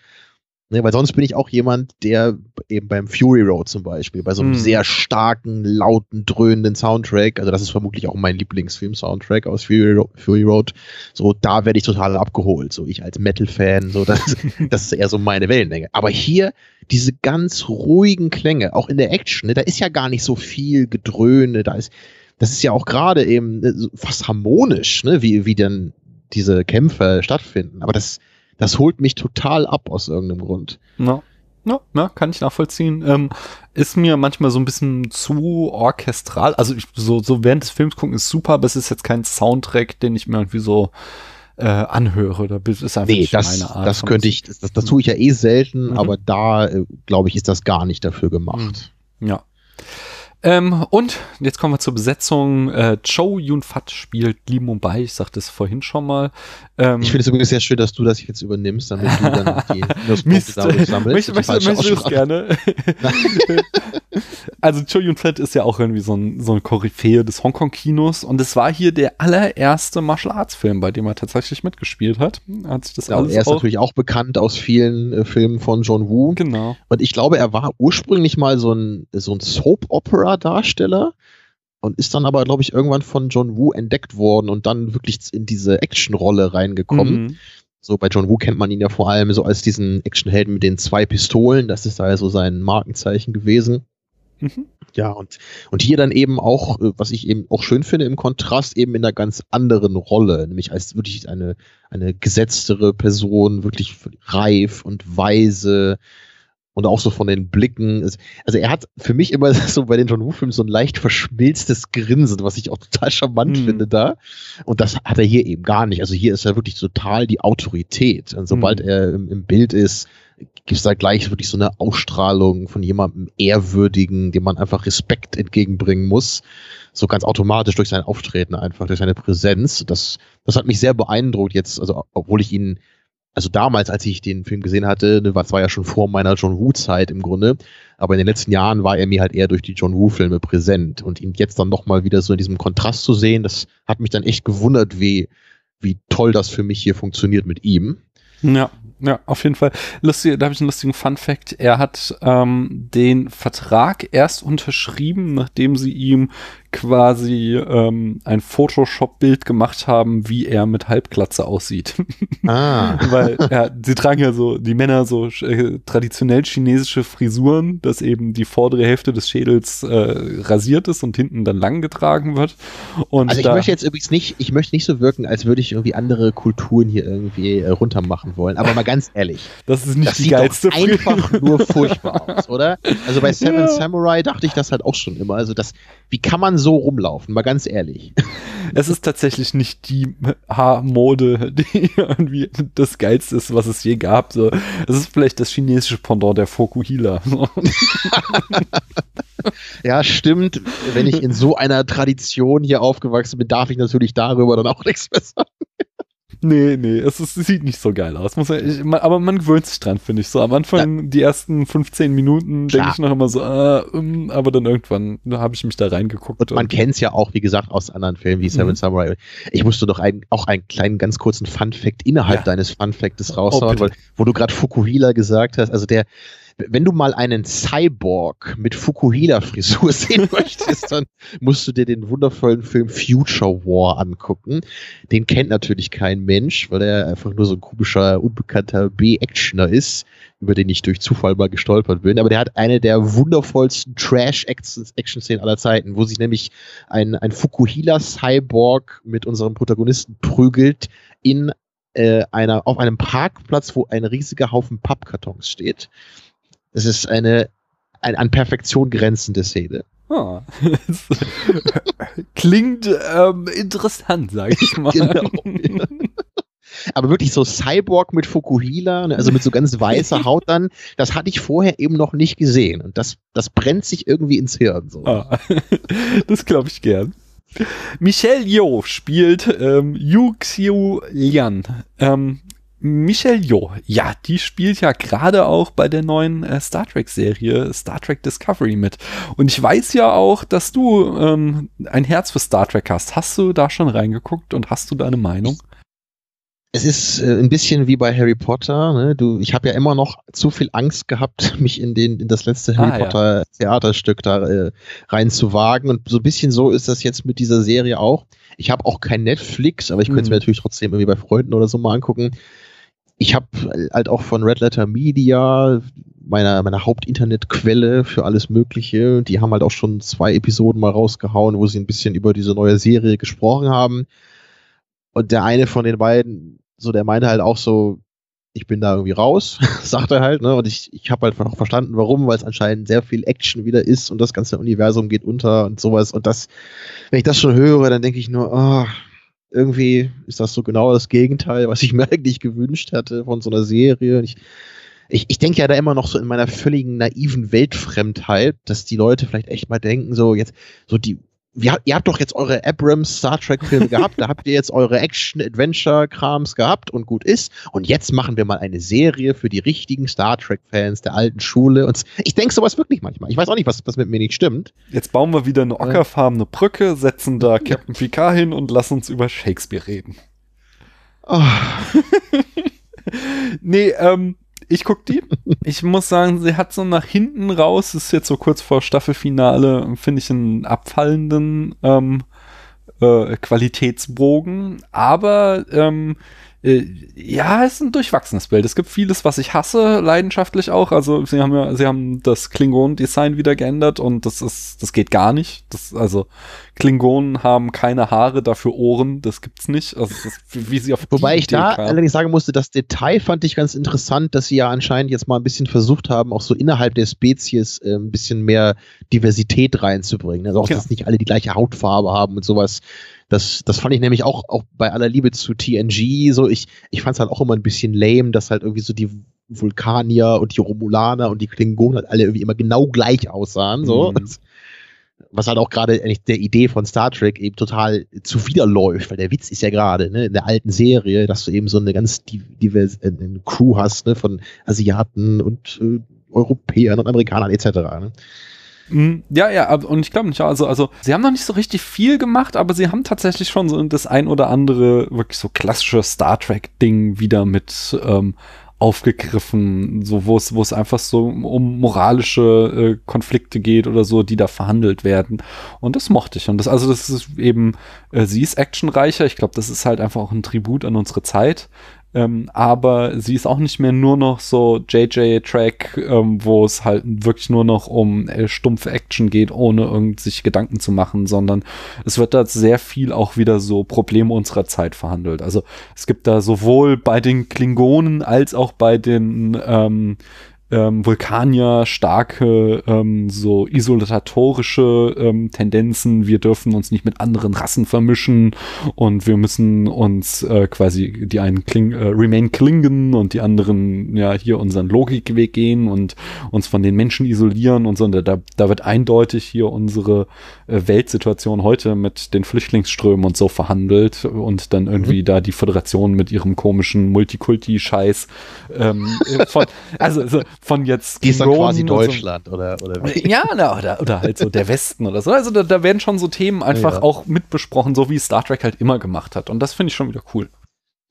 Ne, weil sonst bin ich auch jemand, der eben beim Fury Road zum Beispiel, bei so einem Hm. sehr starken, lauten, dröhnenden Soundtrack, also das ist vermutlich auch mein Lieblingsfilm-Soundtrack aus Fury, Ro Fury Road, so da werde ich total abgeholt, so ich als Metal-Fan, so das, das ist eher so meine Wellenlänge. Aber hier diese ganz ruhigen Klänge, auch in der Action, ne, da ist ja gar nicht so viel Gedröhne, da ist, das ist ja auch gerade eben so fast harmonisch, ne, wie, wie dann diese Kämpfe stattfinden. Aber das, das holt mich total ab aus irgendeinem Grund. Ja. Ja, ja, kann ich nachvollziehen. Ähm, ist mir manchmal so ein bisschen zu orchestral. Also ich, so, so während des Films gucken ist super, aber es ist jetzt kein Soundtrack, den ich mir irgendwie so äh, anhöre. Da ist einfach Nee, nicht das, meine Art. das könnte ich, das, das tue ich ja eh selten, Mhm. aber da, äh, glaube ich, ist das gar nicht dafür gemacht. Ja. Ähm, und jetzt kommen wir zur Besetzung. Äh, Cho Yun Fat spielt Lee Mumbai. Ich sagte es vorhin schon mal. Ähm, Ich finde es übrigens sehr schön, dass du das jetzt übernimmst, damit du dann die Minuspunkte dadurch sammelst. möchte, möchte, es gerne. also Cho Yun Fat ist ja auch irgendwie so ein, so ein Koryphäe des Hongkong-Kinos und es war hier der allererste Martial Arts-Film, bei dem er tatsächlich mitgespielt hat. Hat sich das Ja, alles er ist auch, natürlich auch bekannt aus vielen äh, Filmen von John Woo. Genau. Und ich glaube, er war ursprünglich mal so ein, so ein Soap-Opera-Darsteller und ist dann aber, glaube ich, irgendwann von John Woo entdeckt worden und dann wirklich in diese Action-Rolle reingekommen. Mhm. So bei John Woo kennt man ihn ja vor allem so als diesen Actionhelden mit den zwei Pistolen. Das ist da ja so sein Markenzeichen gewesen. Mhm. Ja, und, und hier dann eben auch, äh, was ich eben auch schön finde, im Kontrast eben in einer ganz anderen Rolle, nämlich als wirklich eine, eine gesetztere Person, wirklich reif und weise und auch so von den Blicken. Also er hat für mich immer so bei den John Woo-Filmen so ein leicht verschmilztes Grinsen, was ich auch total charmant Mhm. finde da. Und das hat er hier eben gar nicht. Also hier ist er wirklich total die Autorität. Und sobald Mhm. er im, im Bild ist, gibt es da gleich wirklich so eine Ausstrahlung von jemandem Ehrwürdigen, dem man einfach Respekt entgegenbringen muss. So ganz automatisch durch sein Auftreten einfach, durch seine Präsenz. Das, das hat mich sehr beeindruckt jetzt, also obwohl ich ihn, also damals, als ich den Film gesehen hatte, ne, war zwar ja schon vor meiner John Woo-Zeit im Grunde, aber in den letzten Jahren war er mir halt eher durch die John Woo-Filme präsent. Und ihn jetzt dann nochmal wieder so in diesem Kontrast zu sehen, das hat mich dann echt gewundert, wie, wie toll das für mich hier funktioniert mit ihm. Ja, ja, auf jeden Fall. Lustig, da habe ich einen lustigen Fun Fact. Er hat ähm, den Vertrag erst unterschrieben, nachdem sie ihm quasi ähm, ein Photoshop-Bild gemacht haben, wie er mit Halbglatze aussieht. Ah. Weil ja, sie tragen ja so, die Männer so äh, traditionell chinesische Frisuren, dass eben die vordere Hälfte des Schädels äh, rasiert ist und hinten dann lang getragen wird. Und Also ich möchte jetzt übrigens nicht, ich möchte nicht so wirken, als würde ich irgendwie andere Kulturen hier irgendwie äh, runtermachen wollen. Aber mal ganz ehrlich, das ist nicht das die sieht geilste doch einfach nur furchtbar aus, oder? Also bei Seven Ja. Samurai dachte ich das halt auch schon immer. Also das, wie kann man so rumlaufen? Mal ganz ehrlich. Es ist tatsächlich nicht die Haarmode, die irgendwie das Geilste ist, was es je gab. So, es ist vielleicht das chinesische Pendant der Fokuhila. Ja, stimmt. Wenn ich in so einer Tradition hier aufgewachsen bin, darf ich natürlich darüber dann auch nichts mehr sagen. Nee, nee, es, ist, es sieht nicht so geil aus. Man, ich, man, aber man gewöhnt sich dran, finde ich. So am Anfang, die ersten 15 Minuten, denke ich noch immer so, ah, ähm, aber dann irgendwann habe ich mich da reingeguckt. Und man kennt es ja auch, wie gesagt, aus anderen Filmen wie Seven Mhm. Samurai. Ich musste doch ein, auch einen kleinen, ganz kurzen Fun-Fact innerhalb Ja. deines Fun-Factes Oh, raushauen, bitte. weil, wo du gerade Fukuhila gesagt hast. Also der, wenn du mal einen Cyborg mit Fukuhila-Frisur sehen möchtest, dann musst du dir den wundervollen Film Future War angucken. Den kennt natürlich kein Mensch, weil er einfach nur so ein komischer, unbekannter B-Actioner ist, über den ich durch Zufall mal gestolpert bin. Aber der hat eine der wundervollsten Trash-Action-Szenen aller Zeiten, wo sich nämlich ein, ein Fukuhila-Cyborg mit unserem Protagonisten prügelt in äh, einer, auf einem Parkplatz, wo ein riesiger Haufen Pappkartons steht. Es ist eine, eine an Perfektion grenzende Szene. Ah. Klingt ähm, interessant, sag ich mal. Genau. Aber wirklich so Cyborg mit Fukuhila, ne, also mit so ganz weißer Haut dann, das hatte ich vorher eben noch nicht gesehen. Und das, das brennt sich irgendwie ins Hirn. So. Ah. Das glaube ich gern. Michelle Yeoh spielt ähm, Yu Xiu Lian. Ähm, Michelle Yeoh, ja, die spielt ja gerade auch bei der neuen äh, Star Trek-Serie Star Trek Discovery mit. Und ich weiß ja auch, dass du ähm, ein Herz für Star Trek hast. Hast du da schon reingeguckt und hast du da eine Meinung? es ist äh, ein bisschen wie bei Harry Potter. Ne? Du, ich habe ja immer noch zu viel Angst gehabt, mich in den in das letzte Harry ah, Potter ja. Theaterstück da äh, reinzuwagen. Und so ein bisschen so ist das jetzt mit dieser Serie auch. Ich habe auch kein Netflix, aber ich könnte es mhm. mir natürlich trotzdem irgendwie bei Freunden oder so mal angucken. Ich habe halt auch von Red Letter Media meiner meiner Hauptinternetquelle für alles Mögliche. Die haben halt auch schon zwei Episoden mal rausgehauen, wo sie ein bisschen über diese neue Serie gesprochen haben. Und der eine von den beiden, so der meinte halt auch so, ich bin da irgendwie raus, sagt er halt, ne? Und ich, ich habe halt auch verstanden, warum, weil es anscheinend sehr viel Action wieder ist und das ganze Universum geht unter und sowas. Und das, wenn ich das schon höre, dann denke ich nur, oh, irgendwie ist das so genau das Gegenteil, was ich mir eigentlich gewünscht hatte von so einer Serie. Ich, ich, ich denke ja da immer noch so in meiner völligen naiven Weltfremdheit, dass die Leute vielleicht echt mal denken, so jetzt, so die, wir, ihr habt doch jetzt eure Abrams Star Trek Filme gehabt, da habt ihr jetzt eure Action Adventure Krams gehabt und gut ist und jetzt machen wir mal eine Serie für die richtigen Star Trek Fans der alten Schule und ich denke sowas wirklich manchmal. Ich weiß auch nicht, was, was mit mir nicht stimmt. Jetzt bauen wir wieder eine ockerfarbene Brücke, setzen da Captain Picard hin und lassen uns über Shakespeare reden. Oh. nee, ähm, ich guck die. Ich muss sagen, sie hat so nach hinten raus, ist jetzt so kurz vor Staffelfinale, finde ich einen abfallenden ähm, äh, Qualitätsbogen. Aber ähm, äh, ja, es ist ein durchwachsenes Bild. Es gibt vieles, was ich hasse, leidenschaftlich auch. Also sie haben ja, sie haben das Klingon-Design wieder geändert und das ist, das geht gar nicht. Das, also Klingonen haben keine Haare, dafür Ohren. Das gibt's nicht. Also ist, wie sie auf Wobei ich da kam. allerdings sagen musste, das Detail fand ich ganz interessant, dass sie ja anscheinend jetzt mal ein bisschen versucht haben, auch so innerhalb der Spezies äh, ein bisschen mehr Diversität reinzubringen. Also auch, ja. dass nicht alle die gleiche Hautfarbe haben und sowas. Das, das fand ich nämlich auch, auch bei aller Liebe zu TNG so. Ich, ich fand es halt auch immer ein bisschen lame, dass halt irgendwie so die Vulkanier und die Romulaner und die Klingonen halt alle irgendwie immer genau gleich aussahen. So. Mhm. Was halt auch gerade der Idee von Star Trek eben total zuwiderläuft, weil der Witz ist ja gerade ne, in der alten Serie, dass du eben so eine ganz diverse äh, Crew hast ne, von Asiaten und äh, Europäern und Amerikanern etc. Ne? Mhm. Ja, ja, und ich glaube nicht, also, also, sie haben noch nicht so richtig viel gemacht, aber sie haben tatsächlich schon so das ein oder andere wirklich so klassische Star Trek-Ding wieder mit ähm, aufgegriffen, so wo es wo es einfach so um moralische äh, Konflikte geht oder so, die da verhandelt werden. Und das mochte ich. Und das also das ist eben äh, sie ist actionreicher, ich glaube, das ist halt einfach auch ein Tribut an unsere Zeit ähm, aber sie ist auch nicht mehr nur noch so JJ-Track, ähm, wo es halt wirklich nur noch um äh, stumpfe Action geht, ohne irgend sich Gedanken zu machen, sondern es wird da sehr viel auch wieder so Probleme unserer Zeit verhandelt. Also es gibt da sowohl bei den Klingonen als auch bei den ähm, ähm, Vulkanier starke ähm, so isolatorische ähm, Tendenzen. Wir dürfen uns nicht mit anderen Rassen vermischen und wir müssen uns äh, quasi die einen Kling, äh, remain klingen und die anderen ja hier unseren Logikweg gehen und uns von den Menschen isolieren und so. Und da, da wird eindeutig hier unsere äh, Weltsituation heute mit den Flüchtlingsströmen und so verhandelt und dann irgendwie mhm. da die Föderation mit ihrem komischen Multikulti-Scheiß ähm, von, also, also von jetzt. Die ist dann quasi Deutschland so. oder, oder Ja, na, oder, oder halt so der Westen oder so. Also da, da werden schon so Themen einfach ja. auch mitbesprochen, so wie Star Trek halt immer gemacht hat. Und das finde ich schon wieder cool.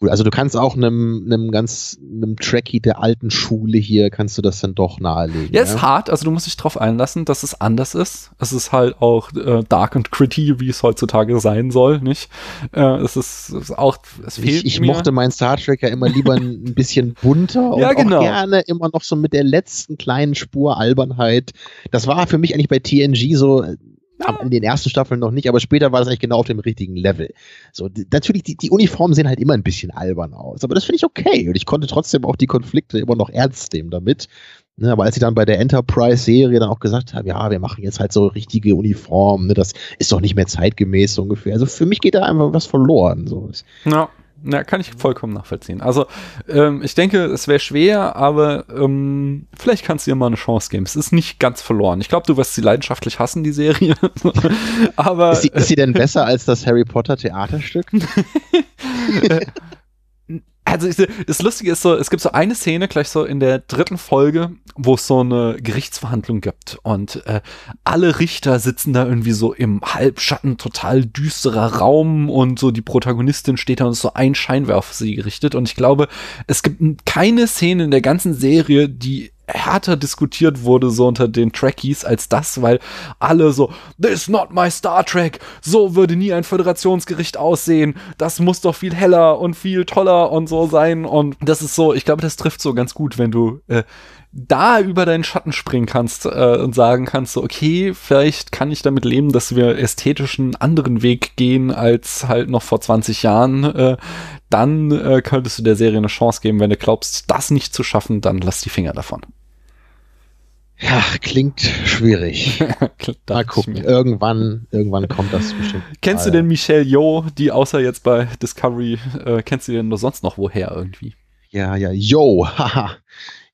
Also du kannst auch einem, einem ganz, einem Tracky der alten Schule hier, kannst du das dann doch nahelegen. Ja, ist hart, also du musst dich drauf einlassen, dass es anders ist. Es ist halt auch äh, dark und gritty, wie es heutzutage sein soll, nicht? Äh, es ist, es ist auch, es fehlt Ich, ich mir. mochte meinen Star Trek ja immer lieber ein ein bisschen bunter und Ja, genau. auch gerne immer noch so mit der letzten kleinen Spur Albernheit. Das war für mich eigentlich bei TNG so, aber in den ersten Staffeln noch nicht, aber später war das eigentlich genau auf dem richtigen Level. So, die, natürlich, die, die Uniformen sehen halt immer ein bisschen albern aus, aber das finde ich okay und ich konnte trotzdem auch die Konflikte immer noch ernst nehmen damit. Ne, aber als sie dann bei der Enterprise-Serie dann auch gesagt haben, ja, wir machen jetzt halt so richtige Uniformen, ne, das ist doch nicht mehr zeitgemäß so ungefähr. Also für mich geht da einfach was verloren. So. Ja, ja, kann ich vollkommen nachvollziehen. Also, ähm, ich denke, es wäre schwer, aber ähm, vielleicht kannst du ihr mal eine Chance geben. Es ist nicht ganz verloren. Ich glaube, du wirst sie leidenschaftlich hassen, die Serie. aber Ist sie, ist sie denn besser als das Harry Potter Theaterstück? Also das Lustige ist so, es gibt so eine Szene gleich so in der dritten Folge, wo es so eine Gerichtsverhandlung gibt. Und äh, alle Richter sitzen da irgendwie so im Halbschatten, total düsterer Raum und so die Protagonistin steht da und ist so ein Scheinwerfer sie gerichtet. Und ich glaube, es gibt keine Szene in der ganzen Serie, die härter diskutiert wurde so unter den Trekkies als das, weil alle so, this is not my Star Trek, so würde nie ein Föderationsgericht aussehen, das muss doch viel heller und viel toller und so sein. Und das ist so, ich glaube, das trifft so ganz gut, wenn du äh, da über deinen Schatten springen kannst äh, und sagen kannst, so, okay, vielleicht kann ich damit leben, dass wir ästhetisch einen anderen Weg gehen als halt noch vor 20 Jahren, äh, dann äh, könntest du der Serie eine Chance geben. Wenn du glaubst, das nicht zu schaffen, dann lass die Finger davon. Ja, klingt schwierig. Mal gucken. Irgendwann, irgendwann kommt das bestimmt. Kennst du denn Michelle Yeoh, die außer jetzt bei Discovery, äh, kennst du denn nur sonst noch woher irgendwie? Ja, ja, yo, haha.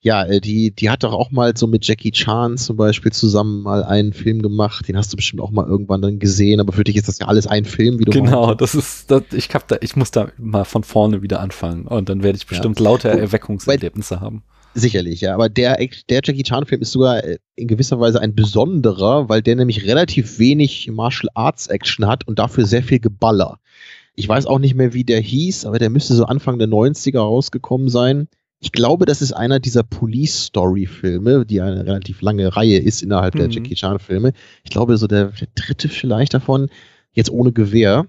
Ja, äh, die, die hat doch auch mal so mit Jackie Chan zum Beispiel zusammen mal einen Film gemacht. Den hast du bestimmt auch mal irgendwann dann gesehen, aber für dich ist das ja alles ein Film, wie du Genau, meinst. das ist, das, ich hab da, ich muss da mal von vorne wieder anfangen und dann werde ich bestimmt lauter Gut. Erweckungserlebnisse haben. Sicherlich, ja. Aber der, der Jackie Chan-Film ist sogar äh, in gewisser Weise ein besonderer, weil der nämlich relativ wenig Martial Arts Action hat und dafür sehr viel Geballer. Ich weiß auch nicht mehr, wie der hieß, aber der müsste so Anfang der 90er rausgekommen sein. Ich glaube, das ist einer dieser Police-Story-Filme, die eine relativ lange Reihe ist innerhalb der Mhm. Jackie Chan-Filme. Ich glaube, so der, der dritte vielleicht davon, jetzt ohne Gewehr.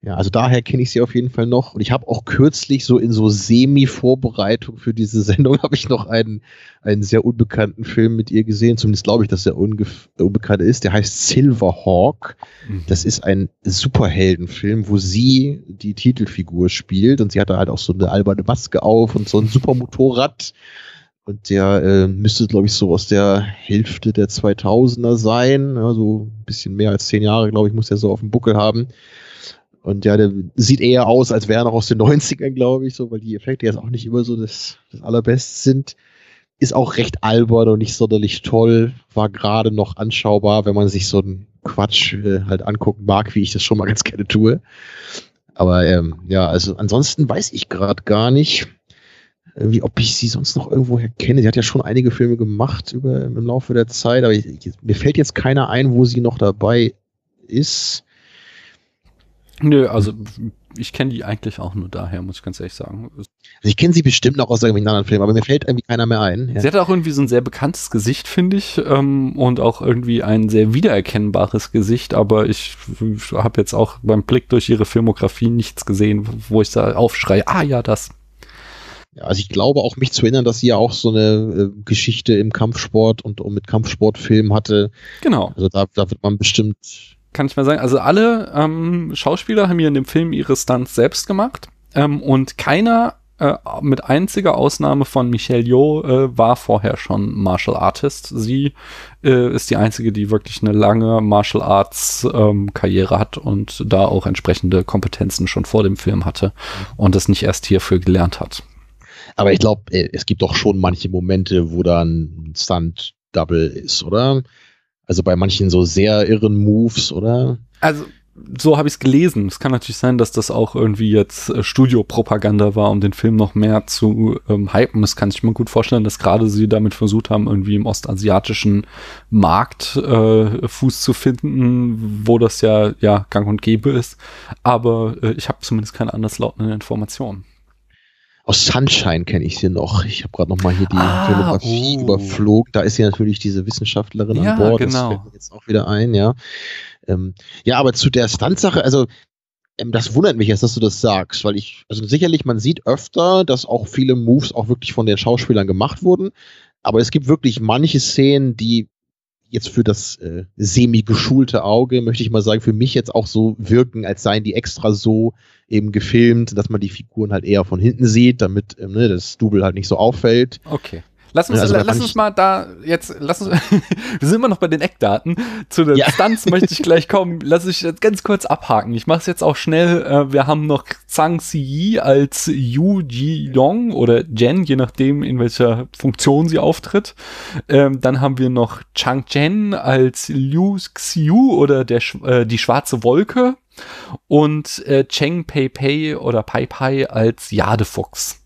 Ja, also daher kenne ich sie auf jeden Fall noch. Und ich habe auch kürzlich so in so Semi-Vorbereitung für diese Sendung habe ich noch einen, einen sehr unbekannten Film mit ihr gesehen. Zumindest glaube ich, dass der ungef- unbekannt ist. Der heißt Silverhawk. Das ist ein Superheldenfilm, wo sie die Titelfigur spielt und sie hat da halt auch so eine alberne Maske auf und so ein Supermotorrad. Und der äh, müsste, glaube ich, so aus der Hälfte der 2000er sein. Ja, so ein bisschen mehr als zehn Jahre, glaube ich, muss er so auf dem Buckel haben. Und ja, der sieht eher aus, als wäre er noch aus den 90ern, glaube ich, so, weil die Effekte jetzt auch nicht immer so das, das allerbeste sind. Ist auch recht albern und nicht sonderlich toll. War gerade noch anschaubar, wenn man sich so einen Quatsch äh, halt angucken mag, wie ich das schon mal ganz gerne tue. Aber ähm, ja, also ansonsten weiß ich gerade gar nicht, irgendwie, ob ich sie sonst noch irgendwoher kenne. Sie hat ja schon einige Filme gemacht über, im Laufe der Zeit, aber ich, ich, mir fällt jetzt keiner ein, wo sie noch dabei ist. Nö, also ich kenne die eigentlich auch nur daher, muss ich ganz ehrlich sagen. Also ich kenne sie bestimmt noch aus irgendwelchen anderen Filmen, aber mir fällt irgendwie keiner mehr ein. Ja. Sie hat auch irgendwie so ein sehr bekanntes Gesicht, finde ich, ähm, und auch irgendwie ein sehr wiedererkennbares Gesicht, aber ich, habe jetzt auch beim Blick durch ihre Filmografie nichts gesehen, wo ich da aufschreie, ah ja, das. Ja, also ich glaube auch mich zu erinnern, dass sie ja auch so eine äh, Geschichte im Kampfsport und, und mit Kampfsportfilmen hatte. Genau. Also da, da wird man bestimmt. Kann ich mal sagen. Also alle ähm, Schauspieler haben hier in dem Film ihre Stunts selbst gemacht ähm, und keiner, äh, mit einziger Ausnahme von Michelle Yeoh, äh, war vorher schon Martial Artist. Sie äh, ist die einzige, die wirklich eine lange Martial Arts ähm, Karriere hat und da auch entsprechende Kompetenzen schon vor dem Film hatte und das nicht erst hierfür gelernt hat. Aber ich glaube, es gibt doch schon manche Momente, wo da ein Stunt-Double ist, oder? Also bei manchen so sehr irren Moves, oder? Also so habe ich es gelesen. Es kann natürlich sein, dass das auch irgendwie jetzt äh, Studiopropaganda war, um den Film noch mehr zu ähm, hypen. Das kann ich mir gut vorstellen, dass gerade sie damit versucht haben, irgendwie im ostasiatischen Markt äh, Fuß zu finden, wo das ja ja gang und gäbe ist. Aber äh, ich habe zumindest keine anderslautenden Informationen. Aus Sunshine kenne ich sie noch. Ich habe gerade noch mal hier die Ah, Filmografie oh. überflogen. Da ist sie natürlich diese Wissenschaftlerin Ja, an Bord. genau. Das fällt mir jetzt auch wieder ein, ja. Ähm, ja, aber zu der Stunt-Sache, also ähm, das wundert mich jetzt, dass du das sagst, weil ich, also sicherlich, man sieht öfter, dass auch viele Moves auch wirklich von den Schauspielern gemacht wurden. Aber es gibt wirklich manche Szenen, die jetzt für das äh, semi-geschulte Auge, möchte ich mal sagen, für mich jetzt auch so wirken, als seien die extra so eben gefilmt, dass man die Figuren halt eher von hinten sieht, damit ähm, ne, das Double halt nicht so auffällt. Okay. Lass uns, Also lass uns mal da jetzt, lass uns, wir sind immer noch bei den Eckdaten. Zu den Ja. Stunts möchte ich gleich kommen. Lass ich jetzt ganz kurz abhaken. Ich mache es jetzt auch schnell. Äh, wir haben noch Zhang Ziyi als Yu Ji Yong oder Jen, je nachdem, in welcher Funktion sie auftritt. Ähm, dann haben wir noch Chang Chen als Liu Xiu oder der, äh, die schwarze Wolke. Und äh, Cheng Pei Pei oder Pai Pai als Jadefuchs.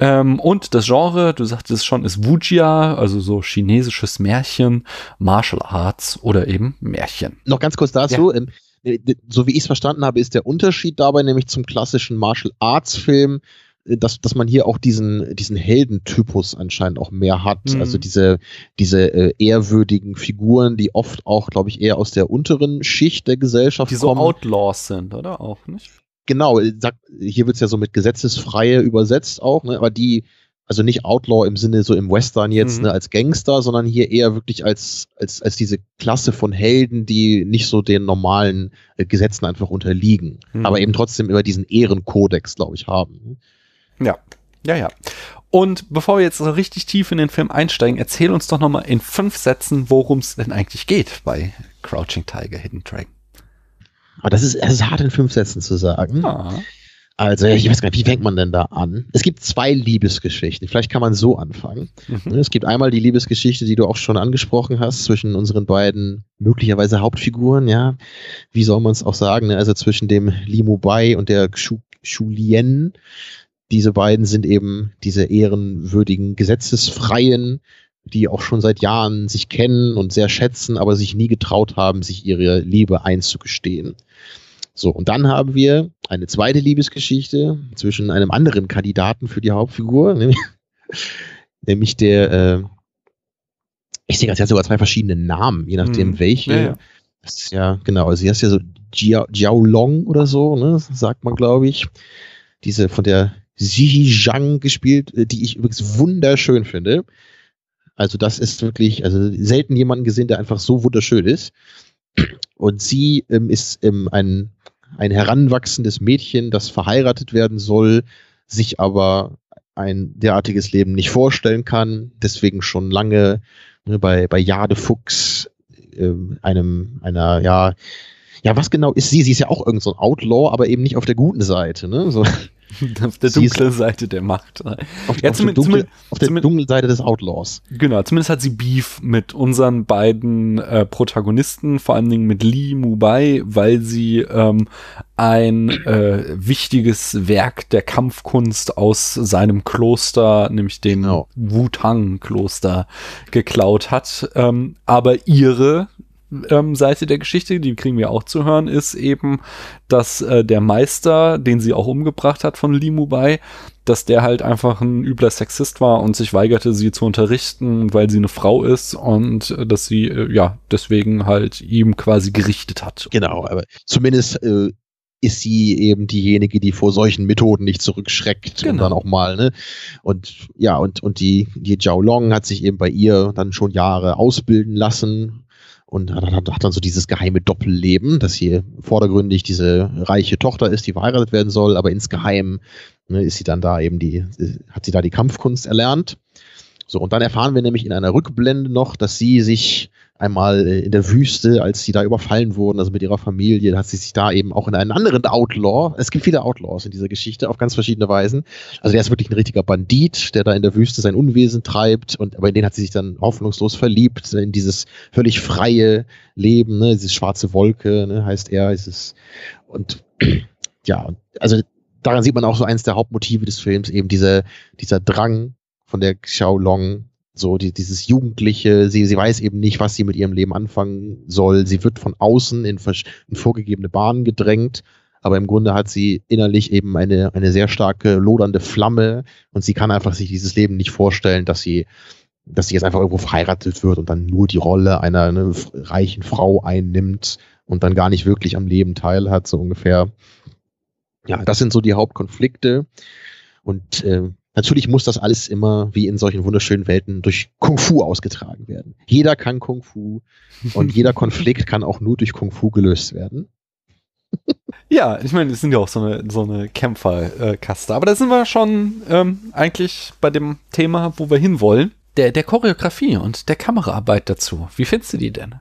Ähm, und das Genre, du sagtest schon, ist Wujia, also so chinesisches Märchen, Martial Arts oder eben Märchen. Noch ganz kurz dazu. Ähm, äh, so wie ich es verstanden habe, ist der Unterschied dabei nämlich zum klassischen Martial Arts Film, äh, dass, dass man hier auch diesen, diesen Heldentypus anscheinend auch mehr hat. Mhm. Also diese, diese äh, ehrwürdigen Figuren, die oft auch, glaube ich, eher aus der unteren Schicht der Gesellschaft Die so kommen. Outlaws sind, oder auch nicht? Genau, äh, sag, hier wird's ja so mit Gesetzesfreie übersetzt auch, ne? aber die, also nicht Outlaw im Sinne so im Western jetzt, Mhm. ne, als Gangster, sondern hier eher wirklich als, als, als diese Klasse von Helden, die nicht so den normalen äh, Gesetzen einfach unterliegen, Mhm. aber eben trotzdem immer diesen Ehrenkodex, glaube ich, haben. Ja, ja, ja. Und bevor wir jetzt so richtig tief in den Film einsteigen, erzähl uns doch nochmal in fünf Sätzen, worum es denn eigentlich geht bei Crouching Tiger, Hidden Dragon. Aber das ist, das ist hart in fünf Sätzen zu sagen. Ah. Also, ich weiß gar nicht, wie fängt man denn da an? Es gibt zwei Liebesgeschichten. Vielleicht kann man so anfangen. Mhm. Es gibt einmal die Liebesgeschichte, die du auch schon angesprochen hast, zwischen unseren beiden möglicherweise Hauptfiguren, ja. Wie soll man es auch sagen? Ne? Also zwischen dem Li Mubai und der Xu, Xu Lien. Diese beiden sind eben diese ehrenwürdigen, gesetzesfreien, die auch schon seit Jahren sich kennen und sehr schätzen, aber sich nie getraut haben, sich ihre Liebe einzugestehen. So, und dann haben wir eine zweite Liebesgeschichte zwischen einem anderen Kandidaten für die Hauptfigur, nämlich, nämlich der, äh, ich sehe gerade, sie hat sogar zwei verschiedene Namen, je nachdem Hm. welche. Ja, ja. Das ist ja, genau, also sie heißt ja so Jiao, Jiao Long oder so, ne, sagt man, glaube ich. Diese von der Xi Zhang gespielt, äh, die ich übrigens wunderschön finde. Also das ist wirklich, also selten jemanden gesehen, der einfach so wunderschön ist. Und sie ähm, ist ähm, ein, ein heranwachsendes Mädchen, das verheiratet werden soll, sich aber ein derartiges Leben nicht vorstellen kann, deswegen schon lange ne, bei, bei Jade Fuchs, ähm, einem, einer, ja, ja, was genau ist sie? Sie ist ja auch irgend so ein Outlaw, aber eben nicht auf der guten Seite, ne? So, Auf der dunklen Seite der Macht. auf, Ja, auf, der, dunkle, auf der dunklen Seite des Outlaws. Genau, zumindest hat sie Beef mit unseren beiden äh, Protagonisten, vor allen Dingen mit Li Mubai, weil sie ähm, ein äh, wichtiges Werk der Kampfkunst aus seinem Kloster, nämlich dem Genau. Wu-Tang-Kloster, geklaut hat. Ähm, aber ihre ähm, Seite der Geschichte, die kriegen wir auch zu hören, ist eben, dass äh, der Meister, den sie auch umgebracht hat von Li Mubai, dass der halt einfach ein übler Sexist war und sich weigerte, sie zu unterrichten, weil sie eine Frau ist und äh, dass sie äh, ja deswegen halt ihm quasi gerichtet hat. Genau, aber zumindest äh, ist sie eben diejenige, die vor solchen Methoden nicht zurückschreckt und Genau. dann auch mal, ne? Und ja, und, und die, die Zhao Long hat sich eben bei ihr dann schon Jahre ausbilden lassen und hat, dann so dieses geheime Doppelleben, dass sie vordergründig diese reiche Tochter ist, die verheiratet werden soll, aber insgeheim ne, ist sie dann da eben die, hat sie da die Kampfkunst erlernt. So, und dann erfahren wir nämlich in einer Rückblende noch, dass sie sich einmal äh, in der Wüste, als sie da überfallen wurden, also mit ihrer Familie, hat sie sich da eben auch in einen anderen Outlaw, es gibt viele Outlaws in dieser Geschichte auf ganz verschiedene Weisen. Also der ist wirklich ein richtiger Bandit, der da in der Wüste sein Unwesen treibt und aber in den hat sie sich dann hoffnungslos verliebt, in dieses völlig freie Leben, ne, diese schwarze Wolke, ne, heißt er, ist es und ja, also daran sieht man auch so eins der Hauptmotive des Films, eben diese, dieser Drang von der Xiao Long, so die, dieses Jugendliche, sie, sie weiß eben nicht, was sie mit ihrem Leben anfangen soll. Sie wird von außen in, in vorgegebene Bahnen gedrängt, aber im Grunde hat sie innerlich eben eine, eine sehr starke lodernde Flamme und sie kann einfach sich dieses Leben nicht vorstellen, dass sie, dass sie jetzt einfach irgendwo verheiratet wird und dann nur die Rolle einer eine reichen Frau einnimmt und dann gar nicht wirklich am Leben teilhat, so ungefähr. Ja, das sind so die Hauptkonflikte. Und äh, natürlich muss das alles immer, wie in solchen wunderschönen Welten, durch Kung Fu ausgetragen werden. Jeder kann Kung Fu und jeder Konflikt kann auch nur durch Kung Fu gelöst werden. Ja, ich meine, es sind ja auch so eine, so eine Kämpferkaste. Aber da sind wir schon ähm, eigentlich bei dem Thema, wo wir hinwollen. Der, der Choreografie und der Kameraarbeit dazu. Wie findest du die denn?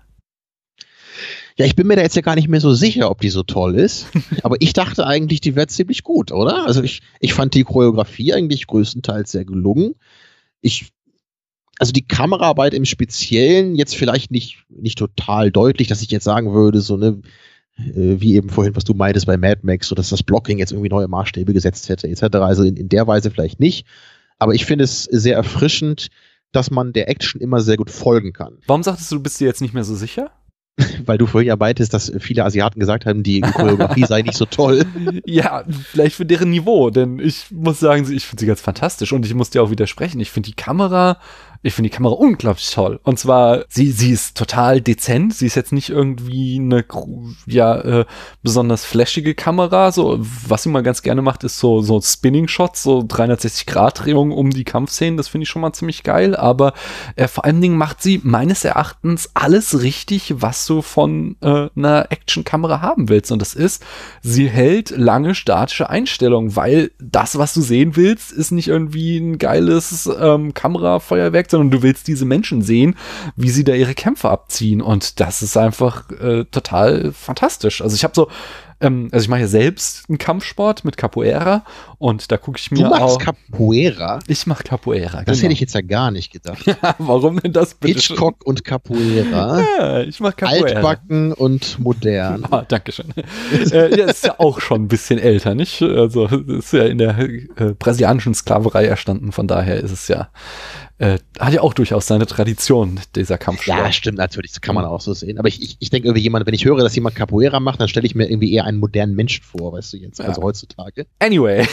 Ja, ich bin mir da jetzt ja gar nicht mehr so sicher, ob die so toll ist. aber ich dachte eigentlich, die wäre ziemlich gut, oder? Also ich, ich fand die Choreografie eigentlich größtenteils sehr gelungen. Ich, also die Kameraarbeit im Speziellen jetzt vielleicht nicht, nicht total deutlich, dass ich jetzt sagen würde, so ne, äh, wie eben vorhin, was du meintest bei Mad Max, so dass das Blocking jetzt irgendwie neue Maßstäbe gesetzt hätte, etc. Also in, in der Weise vielleicht nicht. Aber ich finde es sehr erfrischend, dass man der Action immer sehr gut folgen kann. Warum sagtest du, du bist dir jetzt nicht mehr so sicher? Weil du vorhin ja meintest, dass viele Asiaten gesagt haben, die Choreografie sei nicht so toll. Ja, vielleicht für deren Niveau, denn ich muss sagen, ich finde sie ganz fantastisch und ich muss dir auch widersprechen. Ich finde die Kamera ich finde die Kamera unglaublich toll. Und zwar, sie, sie ist total dezent. Sie ist jetzt nicht irgendwie eine, ja, äh, besonders flashige Kamera. So, was sie mal ganz gerne macht, ist so, so Spinning-Shots, so 360-Grad-Drehungen um die Kampfszenen. Das finde ich schon mal ziemlich geil. Aber äh, vor allen Dingen macht sie meines Erachtens alles richtig, was du von äh, einer Action-Kamera haben willst. Und das ist, sie hält lange statische Einstellungen, weil das, was du sehen willst, ist nicht irgendwie ein geiles ähm, Kamerafeuerwerk sondern du willst diese Menschen sehen, wie sie da ihre Kämpfe abziehen. Und das ist einfach äh, total fantastisch. Also ich habe so, ähm, also ich mache ja selbst einen Kampfsport mit Capoeira und da gucke ich mir du machst auch. Capoeira? Ich mache Capoeira. Das genau. hätte ich jetzt ja gar nicht gedacht. Ja, warum denn das bitte? Hitchcock und Capoeira. Ja, ich mache Capoeira. Altbacken und modern. Ah, Dankeschön. äh, ja, ist ja auch schon ein bisschen älter, nicht? Also ist ja in der äh, brasilianischen Sklaverei erstanden, von daher ist es ja äh, hat ja auch durchaus seine Tradition, dieser Kampfsport. Ja, stimmt natürlich, das kann man auch so sehen. Aber ich, ich, ich denke irgendwie jemand, wenn ich höre, dass jemand Capoeira macht, dann stelle ich mir irgendwie eher einen modernen Menschen vor, weißt du jetzt, also ja. heutzutage. Anyway,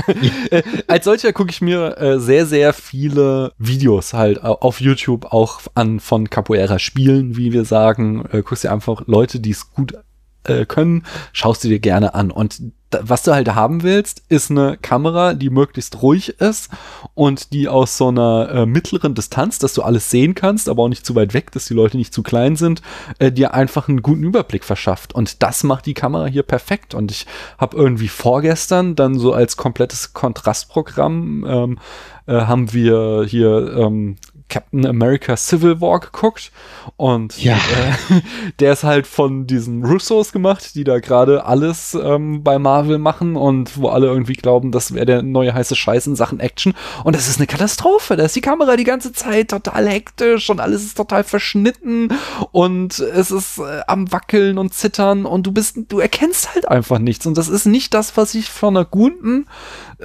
äh, als solcher gucke ich mir äh, sehr, sehr viele Videos halt auf YouTube auch an von Capoeira Spielen, wie wir sagen. Äh, guckst dir einfach Leute, die es gut äh, können, schaust du dir gerne an. Und was du halt haben willst, ist eine Kamera, die möglichst ruhig ist und die aus so einer äh, mittleren Distanz, dass du alles sehen kannst, aber auch nicht zu weit weg, dass die Leute nicht zu klein sind, äh, dir einfach einen guten Überblick verschafft. Und das macht die Kamera hier perfekt. Und ich habe irgendwie vorgestern dann so als komplettes Kontrastprogramm ähm, äh, haben wir hier ähm, Captain America Civil War geguckt und ja. äh, der ist halt von diesen Russos gemacht, die da gerade alles ähm, bei Marvel machen und wo alle irgendwie glauben, das wäre der neue heiße Scheiß in Sachen Action. Und das ist eine Katastrophe, da ist die Kamera die ganze Zeit total hektisch und alles ist total verschnitten und es ist äh, am wackeln und zittern und du bist du erkennst halt einfach nichts. Und das ist nicht das, was ich von einer guten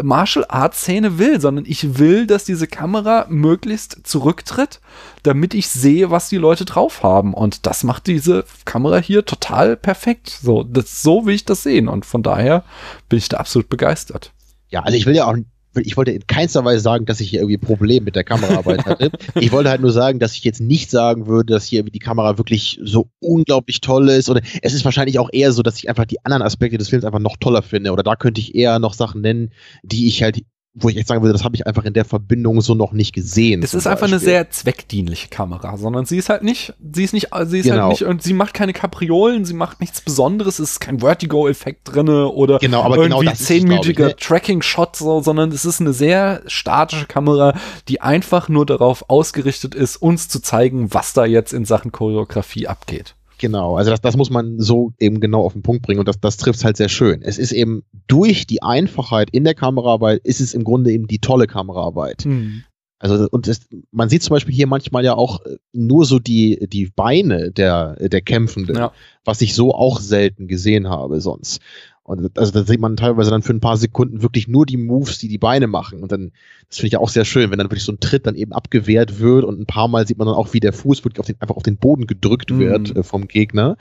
Martial Arts Szene will, sondern ich will, dass diese Kamera möglichst zurücktritt, damit ich sehe, was die Leute drauf haben. Und das macht diese Kamera hier total perfekt. So, das, so will ich das sehen. Und von daher bin ich da absolut begeistert. Ja, also ich will ja auch ich wollte in keinster Weise sagen, dass ich hier irgendwie ein Problem mit der Kameraarbeit hatte. ich wollte halt nur sagen, dass ich jetzt nicht sagen würde, dass hier die Kamera wirklich so unglaublich toll ist. Oder es ist wahrscheinlich auch eher so, dass ich einfach die anderen Aspekte des Films einfach noch toller finde. Oder da könnte ich eher noch Sachen nennen, die ich halt wo ich echt sagen würde, das habe ich einfach in der Verbindung so noch nicht gesehen. Es ist einfach eine sehr zweckdienliche Kamera, sondern sie ist halt nicht, sie ist nicht, sie ist halt genau. halt nicht, und sie macht keine Kapriolen, sie macht nichts Besonderes, es ist kein Vertigo-Effekt drinne oder genau, aber genau irgendwie genau zehnminütiger ne? Tracking-Shot, so, sondern es ist eine sehr statische Kamera, die einfach nur darauf ausgerichtet ist, uns zu zeigen, was da jetzt in Sachen Choreografie abgeht. Genau, also das, das muss man so eben genau auf den Punkt bringen und das, das trifft es halt sehr schön. Es ist eben durch die Einfachheit in der Kameraarbeit, ist es im Grunde eben die tolle Kameraarbeit. Hm. Also und es, man sieht zum Beispiel hier manchmal ja auch äh, nur so die, die Beine der, der Kämpfenden, ja. was ich so auch selten gesehen habe sonst. Und also da sieht man teilweise dann für ein paar Sekunden wirklich nur die Moves, die die Beine machen. Und dann, das finde ich ja auch sehr schön, wenn dann wirklich so ein Tritt dann eben abgewehrt wird und ein paar Mal sieht man dann auch, wie der Fuß wirklich auf den, einfach auf den Boden gedrückt mhm. wird äh, vom Gegner.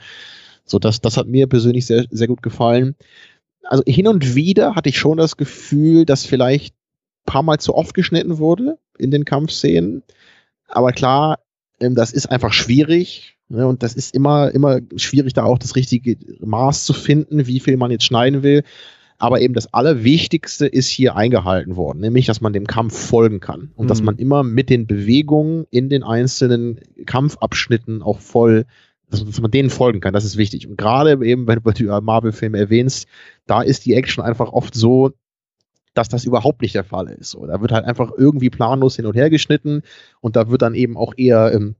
So, das, das hat mir persönlich sehr, sehr gut gefallen. also hin und wieder hatte ich schon das Gefühl, dass vielleicht ein paar Mal zu oft geschnitten wurde in den Kampfszenen. Aber klar, ähm, das ist einfach schwierig. Ne, und das ist immer, immer schwierig, da auch das richtige Maß zu finden, wie viel man jetzt schneiden will. Aber eben das Allerwichtigste ist hier eingehalten worden, nämlich, dass man dem Kampf folgen kann und mhm. dass man immer mit den Bewegungen in den einzelnen Kampfabschnitten auch voll, dass, man denen folgen kann. Das ist wichtig. Und gerade eben, wenn du Marvel-Filme erwähnst, da ist die Action einfach oft so, dass das überhaupt nicht der Fall ist. So, da wird halt einfach irgendwie planlos hin und her geschnitten und da wird dann eben auch eher ähm,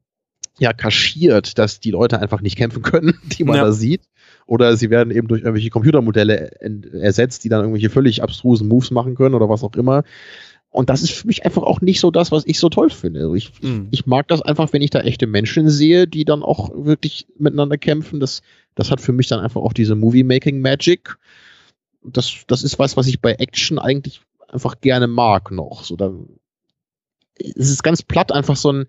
ja kaschiert, dass die Leute einfach nicht kämpfen können, die man ja. da sieht. Oder sie werden eben durch irgendwelche Computermodelle ersetzt, die dann irgendwelche völlig abstrusen Moves machen können oder was auch immer. Und das ist für mich einfach auch nicht so das, was ich so toll finde. Also ich, mhm. ich mag das einfach, wenn ich da echte Menschen sehe, die dann auch wirklich miteinander kämpfen. Das, das hat für mich dann einfach auch diese Movie-Making-Magic. Das, das ist was, was ich bei Action eigentlich einfach gerne mag noch. So, da, es ist ganz platt einfach so ein,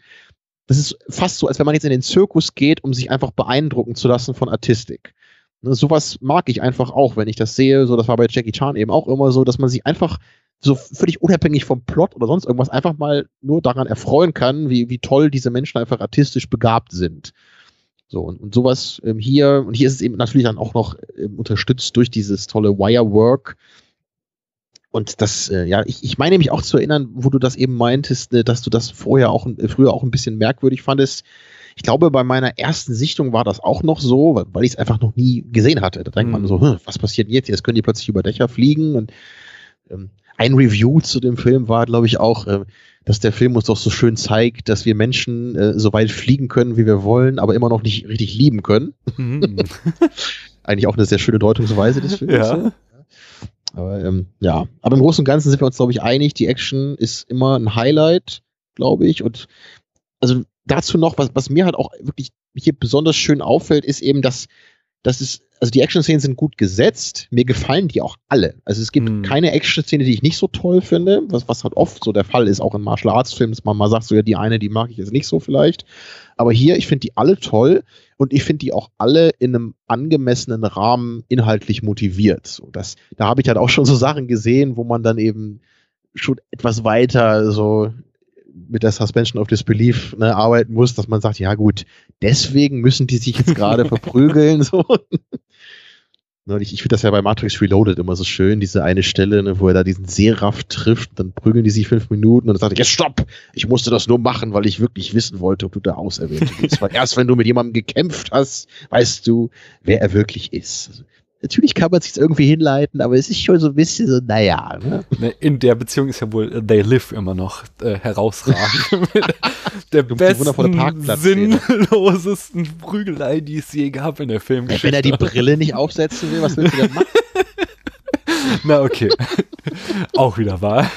das ist fast so, als wenn man jetzt in den Zirkus geht, um sich einfach beeindrucken zu lassen von Artistik. Ne, sowas mag ich einfach auch, wenn ich das sehe. So, das war bei Jackie Chan eben auch immer so, dass man sich einfach so völlig unabhängig vom Plot oder sonst irgendwas einfach mal nur daran erfreuen kann, wie, wie toll diese Menschen einfach artistisch begabt sind. So, und, und sowas ähm, hier, und hier ist es eben natürlich dann auch noch ähm, unterstützt durch dieses tolle Wirework. Und das, äh, ja, ich, ich meine mich auch zu erinnern, wo du das eben meintest, ne, dass du das vorher auch, äh, früher auch ein bisschen merkwürdig fandest. Ich glaube, bei meiner ersten Sichtung war das auch noch so, weil, weil ich es einfach noch nie gesehen hatte. Da denkt mhm. man so, hm, was passiert jetzt? Jetzt können die plötzlich über Dächer fliegen. Und ähm, ein Review zu dem Film war, glaube ich, auch, äh, dass der Film uns doch so schön zeigt, dass wir Menschen äh, so weit fliegen können, wie wir wollen, aber immer noch nicht richtig lieben können. Mhm. Eigentlich auch eine sehr schöne Deutungsweise des Films. Ja. Aber ähm, ja, aber im Großen und Ganzen sind wir uns, glaube ich, einig, die Action ist immer ein Highlight, glaube ich. Und also dazu noch, was, was mir halt auch wirklich hier besonders schön auffällt, ist eben, dass, dass es, also die Action-Szenen sind gut gesetzt. Mir gefallen die auch alle. Also es gibt mhm. keine Action-Szene, die ich nicht so toll finde, was, was halt oft so der Fall ist, auch in Martial Arts-Filmen, dass man mal sagt, so ja, die eine, die mag ich jetzt nicht so vielleicht. Aber hier, ich finde die alle toll und ich finde die auch alle in einem angemessenen Rahmen inhaltlich motiviert. So, das, da habe ich halt auch schon so Sachen gesehen, wo man dann eben schon etwas weiter so mit der Suspension of Disbelief ne, arbeiten muss, dass man sagt, ja gut, deswegen müssen die sich jetzt gerade verprügeln. So. Ich, ich finde das ja bei Matrix Reloaded immer so schön, diese eine Stelle, ne, wo er da diesen Seraph trifft, dann prügeln die sich fünf Minuten und dann sagt er, jetzt stopp! Ich musste das nur machen, weil ich wirklich wissen wollte, ob du da auserwählt bist. weil erst wenn du mit jemandem gekämpft hast, weißt du, wer er wirklich ist. Also, natürlich kann man sich irgendwie hinleiten, aber es ist schon so ein bisschen so, naja. Ne? ne in der Beziehung ist ja wohl They Live immer noch äh, herausragend. der besten, sinnlosesten Prügelei, die es je gab in der Filmgeschichte. Wenn er die Brille nicht aufsetzen will, was willst du denn machen? Na, okay. Auch wieder wahr.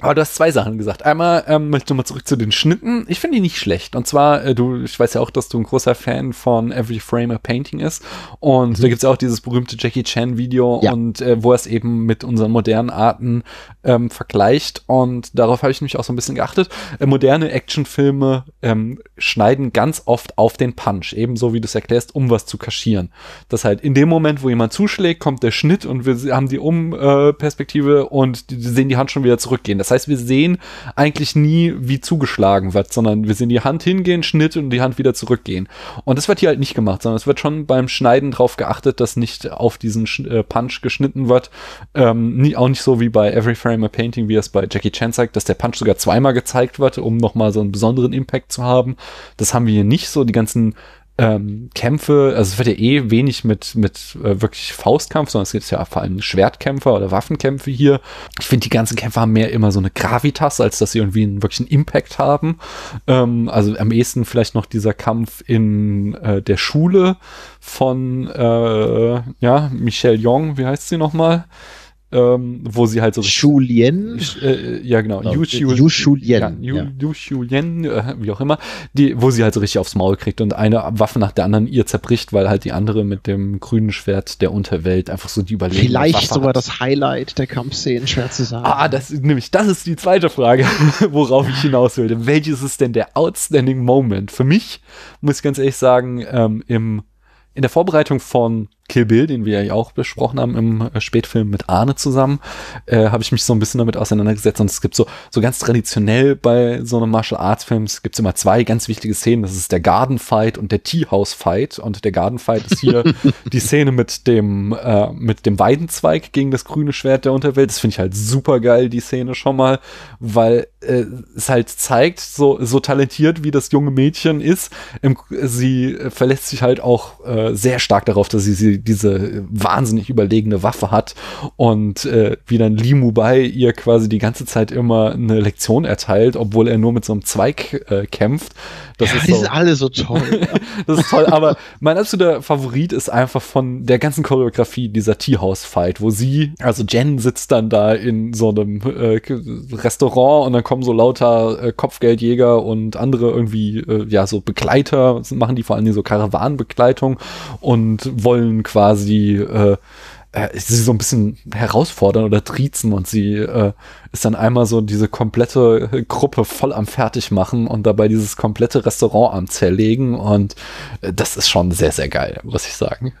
Aber du hast zwei Sachen gesagt. Einmal ähm, möchte ich nochmal zurück zu den Schnitten. Ich finde die nicht schlecht. Und zwar, äh, du, ich weiß ja auch, dass du ein großer Fan von Every Frame a Painting ist. Und mhm. da gibt's ja auch dieses berühmte Jackie Chan-Video ja. und äh, wo er es eben mit unseren modernen Arten ähm, vergleicht. Und darauf habe ich nämlich auch so ein bisschen geachtet. Äh, moderne Actionfilme ähm, schneiden ganz oft auf den Punch, ebenso wie du es erklärst, um was zu kaschieren. Das halt in dem Moment, wo jemand zuschlägt, kommt der Schnitt und wir haben die Um-Perspektive äh, und sehen die Hand schon wieder zurückgehen. Das heißt, wir sehen eigentlich nie, wie zugeschlagen wird, sondern wir sehen die Hand hingehen, Schnitt und die Hand wieder zurückgehen. Und das wird hier halt nicht gemacht, sondern es wird schon beim Schneiden darauf geachtet, dass nicht auf diesen äh, Punch geschnitten wird. Ähm, nie, auch nicht so wie bei Every Frame a Painting, wie es bei Jackie Chan zeigt, dass der Punch sogar zweimal gezeigt wird, um nochmal so einen besonderen Impact zu haben. Das haben wir hier nicht so. Die ganzen ähm, Kämpfe, also es wird ja eh wenig mit, mit äh, wirklich Faustkampf, sondern es gibt ja vor allem Schwertkämpfer oder Waffenkämpfe hier. Ich finde, die ganzen Kämpfe haben mehr immer so eine Gravitas, als dass sie irgendwie einen wirklichen Impact haben. Ähm, also am ehesten vielleicht noch dieser Kampf in äh, der Schule von äh, ja, Michelle Yong, wie heißt sie nochmal? Ähm, wo sie halt so Julien äh, ja genau. Yu Julien ja, Yu Julien äh, wie auch immer. Die wo sie halt so richtig aufs Maul kriegt und eine Waffe nach der anderen ihr zerbricht weil halt die andere mit dem grünen Schwert der Unterwelt einfach so die überleben vielleicht Waffe sogar hat. das Highlight der Kampfszenen schwer zu sagen. Ah das nämlich das ist die zweite Frage worauf ich hinaus will. Welches ist denn der outstanding Moment? Für mich muss ich ganz ehrlich sagen ähm, im in der Vorbereitung von Kill Bill, den wir ja auch besprochen haben im äh, Spätfilm mit Arne zusammen, äh, habe ich mich so ein bisschen damit auseinandergesetzt. Und es gibt so, so ganz traditionell bei so einem Martial Arts Film, es gibt immer zwei ganz wichtige Szenen. Das ist der Garden Fight und der Tea House Fight. Und der Garden Fight ist hier die Szene mit dem, äh, mit dem Weidenzweig gegen das grüne Schwert der Unterwelt. Das finde ich halt super geil, die Szene schon mal, weil äh, es halt zeigt, so, so talentiert wie das junge Mädchen ist, im, sie verlässt sich halt auch äh, sehr stark darauf, dass sie, sie diese wahnsinnig überlegene Waffe hat und äh, wie dann Li Mubai ihr quasi die ganze Zeit immer eine Lektion erteilt, obwohl er nur mit so einem Zweig äh, kämpft. Das ja, ist die so, sind alle so toll. das ist toll, aber mein absoluter Favorit ist einfach von der ganzen Choreografie dieser Tea House Fight, wo sie, also Jen sitzt dann da in so einem äh, Restaurant und dann kommen so lauter äh, Kopfgeldjäger und andere irgendwie, äh, ja, so Begleiter, machen die vor allen Dingen so Karawanenbegleitung und wollen quasi äh, äh, sie so ein bisschen herausfordern oder triezen und sie äh, ist dann einmal so diese komplette Gruppe voll am Fertigmachen und dabei dieses komplette Restaurant am Zerlegen und äh, das ist schon sehr, sehr geil, muss ich sagen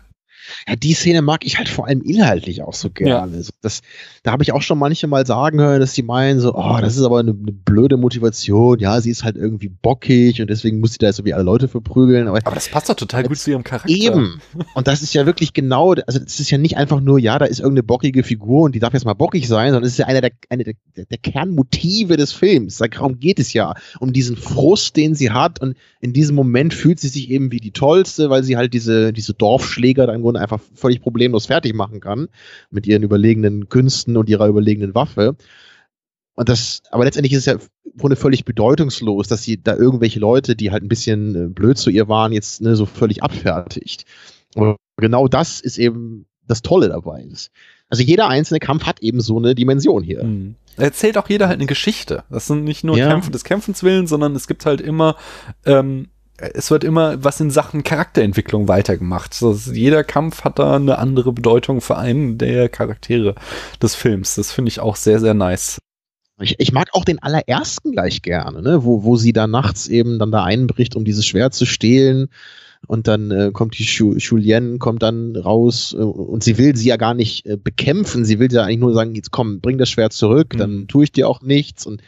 ja, die Szene mag ich halt vor allem inhaltlich auch so gerne. Ja. Das, da habe ich auch schon manche mal sagen hören, dass die meinen so, oh, das ist aber eine, eine, blöde Motivation. Ja, sie ist halt irgendwie bockig und deswegen muss sie da so wie alle Leute verprügeln. Aber, aber das passt doch total gut zu ihrem Charakter. Eben. Und das ist ja wirklich genau, also das ist ja nicht einfach nur, ja, da ist irgendeine bockige Figur und die darf jetzt mal bockig sein, sondern es ist ja eine der, eine der, der Kernmotive des Films. Darum geht es ja, um diesen Frust, den sie hat und in diesem Moment fühlt sie sich eben wie die Tollste, weil sie halt diese, diese Dorfschläger da im Grunde einfach völlig problemlos fertig machen kann mit ihren überlegenen Künsten und ihrer überlegenen Waffe. Und das, aber letztendlich ist es ja im Grunde völlig bedeutungslos, dass sie da irgendwelche Leute, die halt ein bisschen äh, blöd zu ihr waren, jetzt ne, so völlig abfertigt. Und genau das ist eben das Tolle dabei. Also jeder einzelne Kampf hat eben so eine Dimension hier. Mhm. Erzählt auch jeder halt eine Geschichte. Das sind nicht nur ja. Kämpfe des Kämpfens willen, sondern es gibt halt immer ähm, es wird immer was in Sachen Charakterentwicklung weitergemacht. Also jeder Kampf hat da eine andere Bedeutung für einen der Charaktere des Films. Das finde ich auch sehr, sehr nice. Ich, ich mag auch den allerersten gleich gerne, ne? wo, wo sie da nachts eben dann da einbricht, um dieses Schwert zu stehlen. Und dann äh, kommt die Julien, kommt dann raus äh, und sie will sie ja gar nicht äh, bekämpfen. Sie will ja eigentlich nur sagen, jetzt komm, bring das Schwert zurück, mhm. dann tue ich dir auch nichts. Und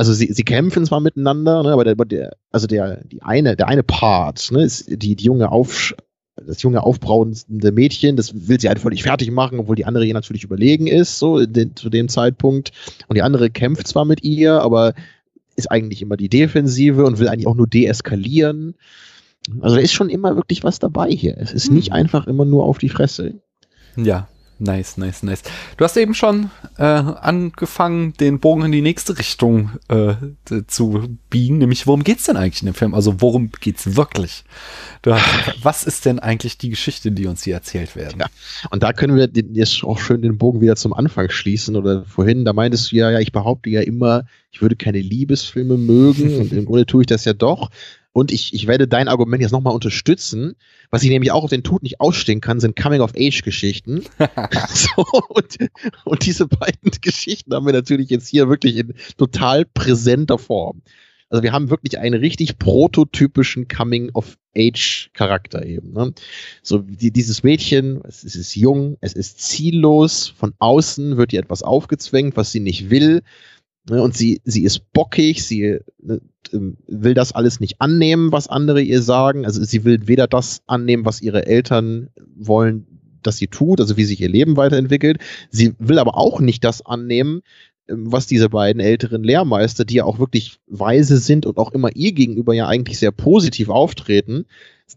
also sie, sie kämpfen zwar miteinander, ne, aber der, der, also der, die eine, der eine Part, ne, ist die, die junge Auf, das junge aufbraunende Mädchen, das will sie halt völlig fertig machen, obwohl die andere ihr natürlich überlegen ist, so den, zu dem Zeitpunkt. Und die andere kämpft zwar mit ihr, aber ist eigentlich immer die Defensive und will eigentlich auch nur deeskalieren. Also da ist schon immer wirklich was dabei hier. Es ist hm. nicht einfach immer nur auf die Fresse. Ja, Nice, nice, nice. Du hast eben schon äh, angefangen, den Bogen in die nächste Richtung äh, zu biegen, nämlich worum geht's denn eigentlich in dem Film? Also worum geht's wirklich? Hast, was ist denn eigentlich die Geschichte, die uns hier erzählt werden? Ja, und da können wir jetzt auch schön den Bogen wieder zum Anfang schließen. Oder vorhin, da meintest du ja, ja, ich behaupte ja immer, ich würde keine Liebesfilme mögen und im Grunde tue ich das ja doch. Und ich, ich werde dein Argument jetzt nochmal unterstützen. Was ich nämlich auch auf den Tod nicht ausstehen kann, sind Coming-of-Age-Geschichten. so, und, und diese beiden Geschichten haben wir natürlich jetzt hier wirklich in total präsenter Form. Also wir haben wirklich einen richtig prototypischen Coming-of-Age-Charakter eben. Ne? So die, dieses Mädchen, es, es ist jung, es ist ziellos, von außen wird ihr etwas aufgezwängt, was sie nicht will. Ne, und sie, sie ist bockig, sie ne, ähm, will das alles nicht annehmen, was andere ihr sagen. Also sie will weder das annehmen, was ihre Eltern wollen, dass sie tut, also wie sich ihr Leben weiterentwickelt. Sie will aber auch nicht das annehmen, ähm, was diese beiden älteren Lehrmeister, die ja auch wirklich weise sind und auch immer ihr gegenüber ja eigentlich sehr positiv auftreten,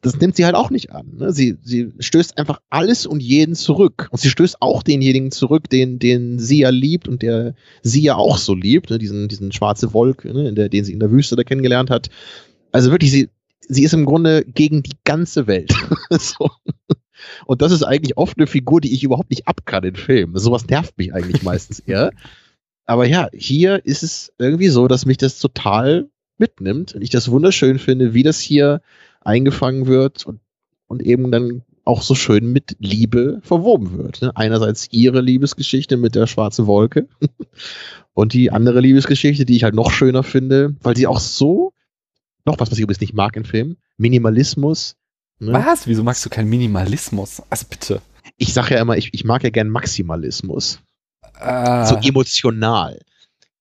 das nimmt sie halt auch nicht an. Ne? Sie, sie stößt einfach alles und jeden zurück. Und sie stößt auch denjenigen zurück, den, den sie ja liebt und der sie ja auch so liebt, ne? diesen, diesen schwarze Wolke, ne? in der, den sie in der Wüste da kennengelernt hat. Also wirklich, sie, sie ist im Grunde gegen die ganze Welt. so. Und das ist eigentlich oft eine Figur, die ich überhaupt nicht ab kann in Filmen. Sowas nervt mich eigentlich meistens eher. Aber ja, hier ist es irgendwie so, dass mich das total mitnimmt und ich das wunderschön finde, wie das hier eingefangen wird und, und eben dann auch so schön mit Liebe verwoben wird. Ne? Einerseits ihre Liebesgeschichte mit der schwarzen Wolke und die andere Liebesgeschichte, die ich halt noch schöner finde, weil sie auch so, noch was, was ich übrigens nicht mag in Filmen, Minimalismus Ne? Was? Wieso magst du keinen Minimalismus? Also bitte. Ich sage ja immer, ich, ich mag ja gern Maximalismus. Äh, So emotional.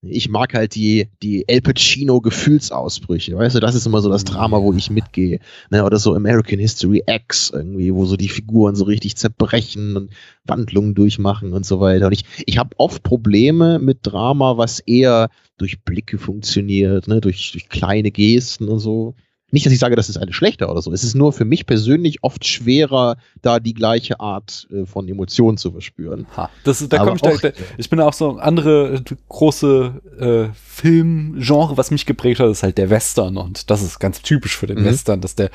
Ich mag halt die, die El Pacino Gefühlsausbrüche, weißt du, das ist immer so das Drama, wo ich mitgehe. Ne? Oder so American History X irgendwie, wo so die Figuren so richtig zerbrechen und Wandlungen durchmachen und so weiter. Und ich, ich habe oft Probleme mit Drama, was eher durch Blicke funktioniert, ne? durch, durch kleine Gesten und so. Nicht, dass ich sage, das ist eine schlechter oder so. Es ist nur für mich persönlich oft schwerer, da die gleiche Art äh, von Emotionen zu verspüren. ha, das, ist- da komm ich, da, da, ich bin auch so andere äh, große äh, Filmgenre, was mich geprägt hat, ist halt der Western und das ist ganz typisch für den Mhm. Western, dass der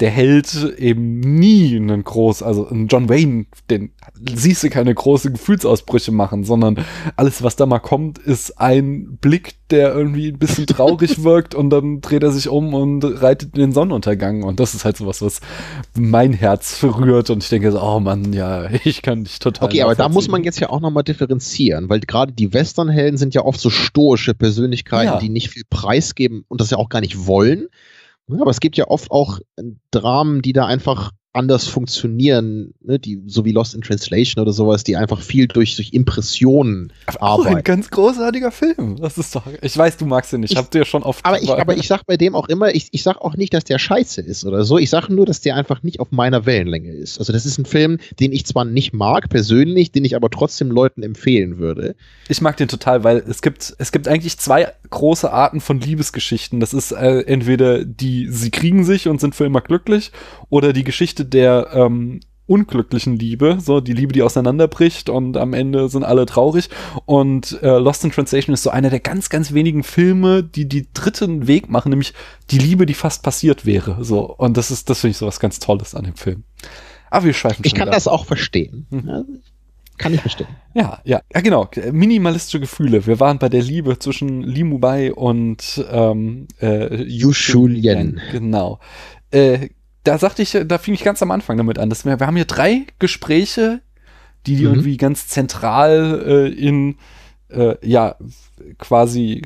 der Held eben nie einen groß, also ein John Wayne, den siehst du keine große Gefühlsausbrüche machen, sondern alles, was da mal kommt, ist ein Blick, der irgendwie ein bisschen traurig wirkt und dann dreht er sich um und reitet in den Sonnenuntergang und das ist halt sowas, was mein Herz verrührt und ich denke so, oh Mann, ja, ich kann dich total Okay, aber da muss man jetzt ja auch nochmal differenzieren, weil gerade die Westernhelden sind ja oft so stoische Persönlichkeiten, Ja. die nicht viel preisgeben und das ja auch gar nicht wollen. Aber es gibt ja oft auch Dramen, die da einfach anders funktionieren, ne? die, so wie Lost in Translation oder sowas, die einfach viel durch, durch Impressionen ein arbeiten. ganz großartiger Film. Das ist doch. Ich weiß, du magst ihn nicht. Ich Ich- hab dir schon oft. Aber ich, aber ich sag bei dem auch immer, ich, ich sag auch nicht, dass der scheiße ist oder so. Ich sage nur, dass der einfach nicht auf meiner Wellenlänge ist. Also das ist ein Film, den ich zwar nicht mag persönlich, den ich aber trotzdem Leuten empfehlen würde. Ich mag den total, weil es gibt, es gibt eigentlich zwei große Arten von Liebesgeschichten. Das ist äh, entweder die, sie kriegen sich und sind für immer glücklich, oder die Geschichte der ähm, unglücklichen Liebe, so die Liebe, die auseinanderbricht und am Ende sind alle traurig. Und äh, Lost in Translation ist so einer der ganz, ganz wenigen Filme, die die dritten Weg machen, nämlich die Liebe, die fast passiert wäre. So und das ist, das finde ich so was ganz Tolles an dem Film. Aber wir schweifen Ich kann wieder das auch verstehen. Hm. Kann ich verstehen. ja, ja, ja, genau. Minimalistische Gefühle. Wir waren bei der Liebe zwischen Li Mubai und ähm, äh, Yu Shun Yen. Genau. Äh, da sagte ich, da fing ich ganz am Anfang damit an. Dass wir, wir haben hier drei Gespräche, die die Mhm. irgendwie ganz zentral äh, in, äh, ja, quasi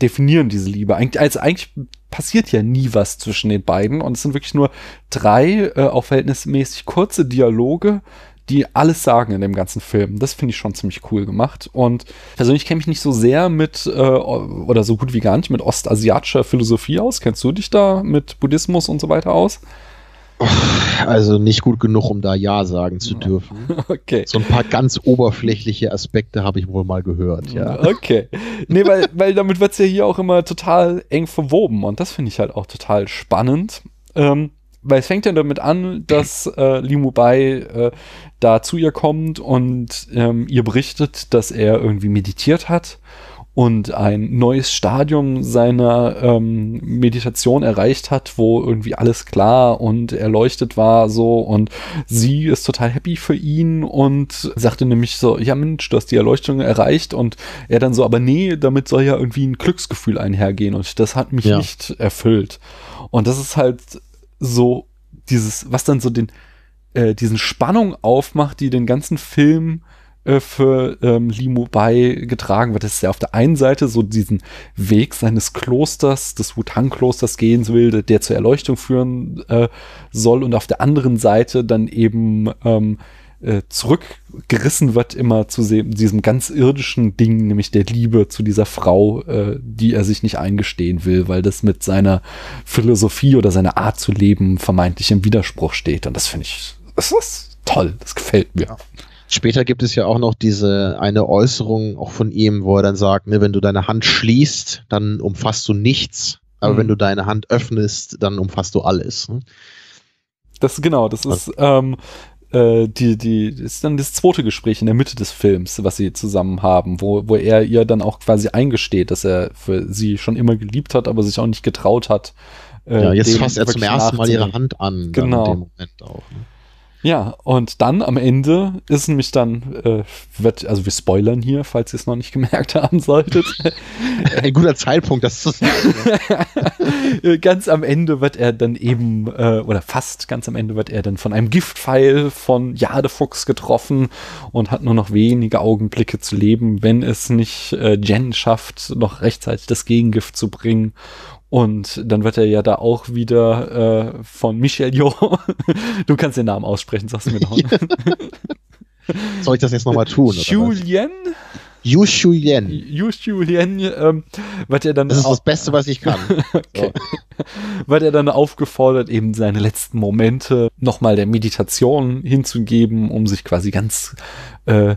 definieren diese Liebe. Eig also eigentlich passiert ja nie was zwischen den beiden und es sind wirklich nur drei äh, auch verhältnismäßig kurze Dialoge, die alles sagen in dem ganzen Film. Das finde ich schon ziemlich cool gemacht. Und persönlich kenne ich mich nicht so sehr mit, äh, oder so gut wie gar nicht mit ostasiatischer Philosophie aus. Kennst du dich da mit Buddhismus und so weiter aus? Also nicht gut genug, um da Ja sagen zu dürfen. Okay. So ein paar ganz oberflächliche Aspekte habe ich wohl mal gehört, ja. Okay. Nee, weil, weil damit wird's ja hier auch immer total eng verwoben und das finde ich halt auch total spannend. Ähm, weil es fängt ja damit an, dass äh, Li Mubai äh, da zu ihr kommt und ähm, ihr berichtet, dass er irgendwie meditiert hat und ein neues Stadium seiner ähm, Meditation erreicht hat, wo irgendwie alles klar und erleuchtet war so und sie ist total happy für ihn und sagte nämlich so, ja Mensch, du hast die Erleuchtung erreicht und er dann so, aber nee, damit soll ja irgendwie ein Glücksgefühl einhergehen und das hat mich Ja. nicht erfüllt. Und das ist halt so dieses, was dann so den, äh, diesen Spannung aufmacht, die den ganzen Film äh, für ähm, Li Mubai getragen wird. Das ist ja auf der einen Seite so diesen Weg seines Klosters, des Wutang-Klosters gehen will, der zur Erleuchtung führen äh, soll und auf der anderen Seite dann eben ähm, äh, zurückgerissen wird immer zu se- diesem ganz irdischen Ding, nämlich der Liebe zu dieser Frau, äh, die er sich nicht eingestehen will, weil das mit seiner Philosophie oder seiner Art zu leben vermeintlich im Widerspruch steht. Und das finde ich, das ist toll, das gefällt mir. Später gibt es ja auch noch diese eine Äußerung auch von ihm, wo er dann sagt, ne, wenn du deine Hand schließt, dann umfasst du nichts. Aber Mhm. wenn du deine Hand öffnest, dann umfasst du alles. Ne? Das genau, das ist ähm, äh, die die das ist dann das zweite Gespräch in der Mitte des Films, was sie zusammen haben, wo wo er ihr dann auch quasi eingesteht, dass er für sie schon immer geliebt hat, aber sich auch nicht getraut hat. äh, Ja, jetzt fasst er zum ersten Mal ihre. Hand an. Genau. In dem Moment auch. Ne? Ja, und dann am Ende ist nämlich dann, äh, wird, also wir spoilern hier, falls ihr es noch nicht gemerkt haben solltet. Ein guter Zeitpunkt, das zu sagen. Äh, ganz am Ende wird er dann eben, äh, oder fast ganz am Ende wird er dann von einem Giftpfeil von Jadefuchs getroffen und hat nur noch wenige Augenblicke zu leben, wenn es nicht äh, Jen schafft, noch rechtzeitig das Gegengift zu bringen. Und dann wird er ja da auch wieder äh, von Michel Jo. du kannst den Namen aussprechen, sagst du mir noch. Soll ich das jetzt nochmal tun? Julien? Yu Julien. Yu Julien, ähm, wird er dann Das ist das Beste, was ich kann. okay. Wird er dann aufgefordert, eben seine letzten Momente nochmal der Meditation hinzugeben, um sich quasi ganz äh,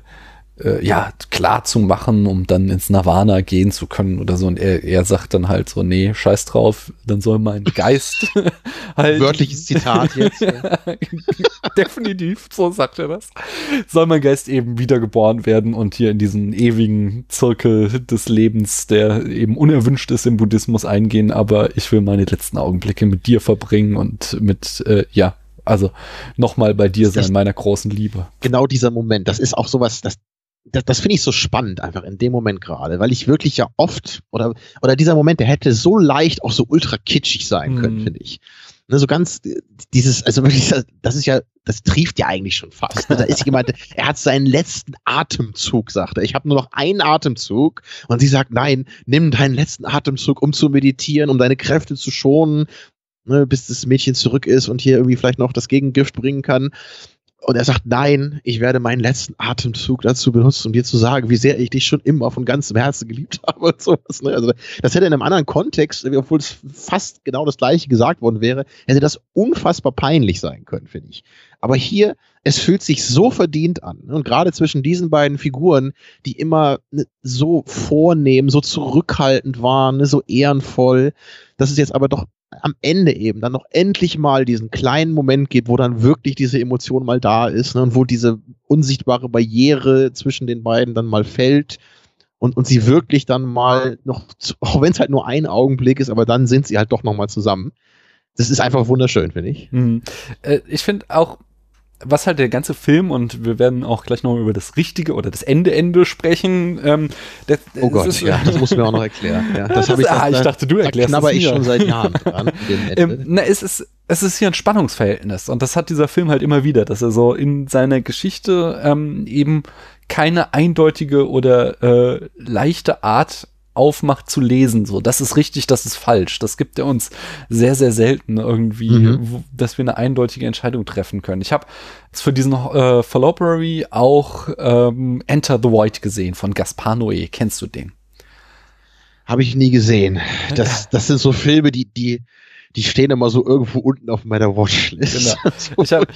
äh, ja, klar zu machen, um dann ins Nirvana gehen zu können oder so. Und er, er sagt dann halt so, nee, scheiß drauf, dann soll mein Geist halt. Wörtliches Zitat jetzt. Definitiv, so sagt er das. Soll mein Geist eben wiedergeboren werden und hier in diesen ewigen Zirkel des Lebens, der eben unerwünscht ist im Buddhismus eingehen, aber ich will meine letzten Augenblicke mit dir verbringen und mit, äh, ja, also nochmal bei dir sein, meiner großen Liebe. Genau dieser Moment, das ist auch sowas, das, das, das finde ich so spannend einfach in dem Moment gerade, weil ich wirklich ja oft oder oder dieser Moment, der hätte so leicht auch so ultra kitschig sein können, Mhm. finde ich. Ne, so ganz dieses, also wirklich, das- das ist ja, das trieft ja eigentlich schon fast. Ne? Da ist jemand, er hat seinen letzten Atemzug, sagt er. Ich habe nur noch einen Atemzug und sie sagt, nein, nimm deinen letzten Atemzug, um zu meditieren, um deine Kräfte zu schonen, ne, bis das Mädchen zurück ist und hier irgendwie vielleicht noch das Gegengift bringen kann. Und er sagt, nein, ich werde meinen letzten Atemzug dazu benutzen, um dir zu sagen, wie sehr ich dich schon immer von ganzem Herzen geliebt habe und sowas. Ne? Also das hätte in einem anderen Kontext, obwohl es fast genau das gleiche gesagt worden wäre, hätte das unfassbar peinlich sein können, finde ich. Aber hier, es fühlt sich so verdient an. Und gerade zwischen diesen beiden Figuren, die immer ne, so vornehm, so zurückhaltend waren, ne, so ehrenvoll, dass es jetzt aber doch am Ende eben dann noch endlich mal diesen kleinen Moment gibt, wo dann wirklich diese Emotion mal da ist ne, und wo diese unsichtbare Barriere zwischen den beiden dann mal fällt und, und sie wirklich dann mal noch, auch wenn es halt nur ein Augenblick ist, aber dann sind sie halt doch noch mal zusammen. Das ist einfach wunderschön, finde ich. Mhm. Äh, ich finde auch, was halt der ganze Film und wir werden auch gleich noch über das Richtige oder das Ende-Ende sprechen. Ähm, das, Oh Gott, das ist- ja, das musst du mir auch noch erklären. Ja, Das- hab ah, ich dachte, du da erklärst knabber es ich schon seit Jahren dran. Ende. Ähm, na, es ist, es ist hier ein Spannungsverhältnis und das hat dieser Film halt immer wieder, dass er so in seiner Geschichte ähm, eben keine eindeutige oder äh, leichte Art aufmacht zu lesen. So, das ist richtig, das ist falsch. Das gibt er uns sehr, sehr selten irgendwie, Mhm. wo, dass wir eine eindeutige Entscheidung treffen können. Ich habe für diesen äh, Fallopery auch ähm, Enter the Void gesehen von Gaspar Noé. Kennst du den? Habe ich nie gesehen. Das, das sind so Filme, die, die, die stehen immer so irgendwo unten auf meiner Watchlist. So. Ich hab,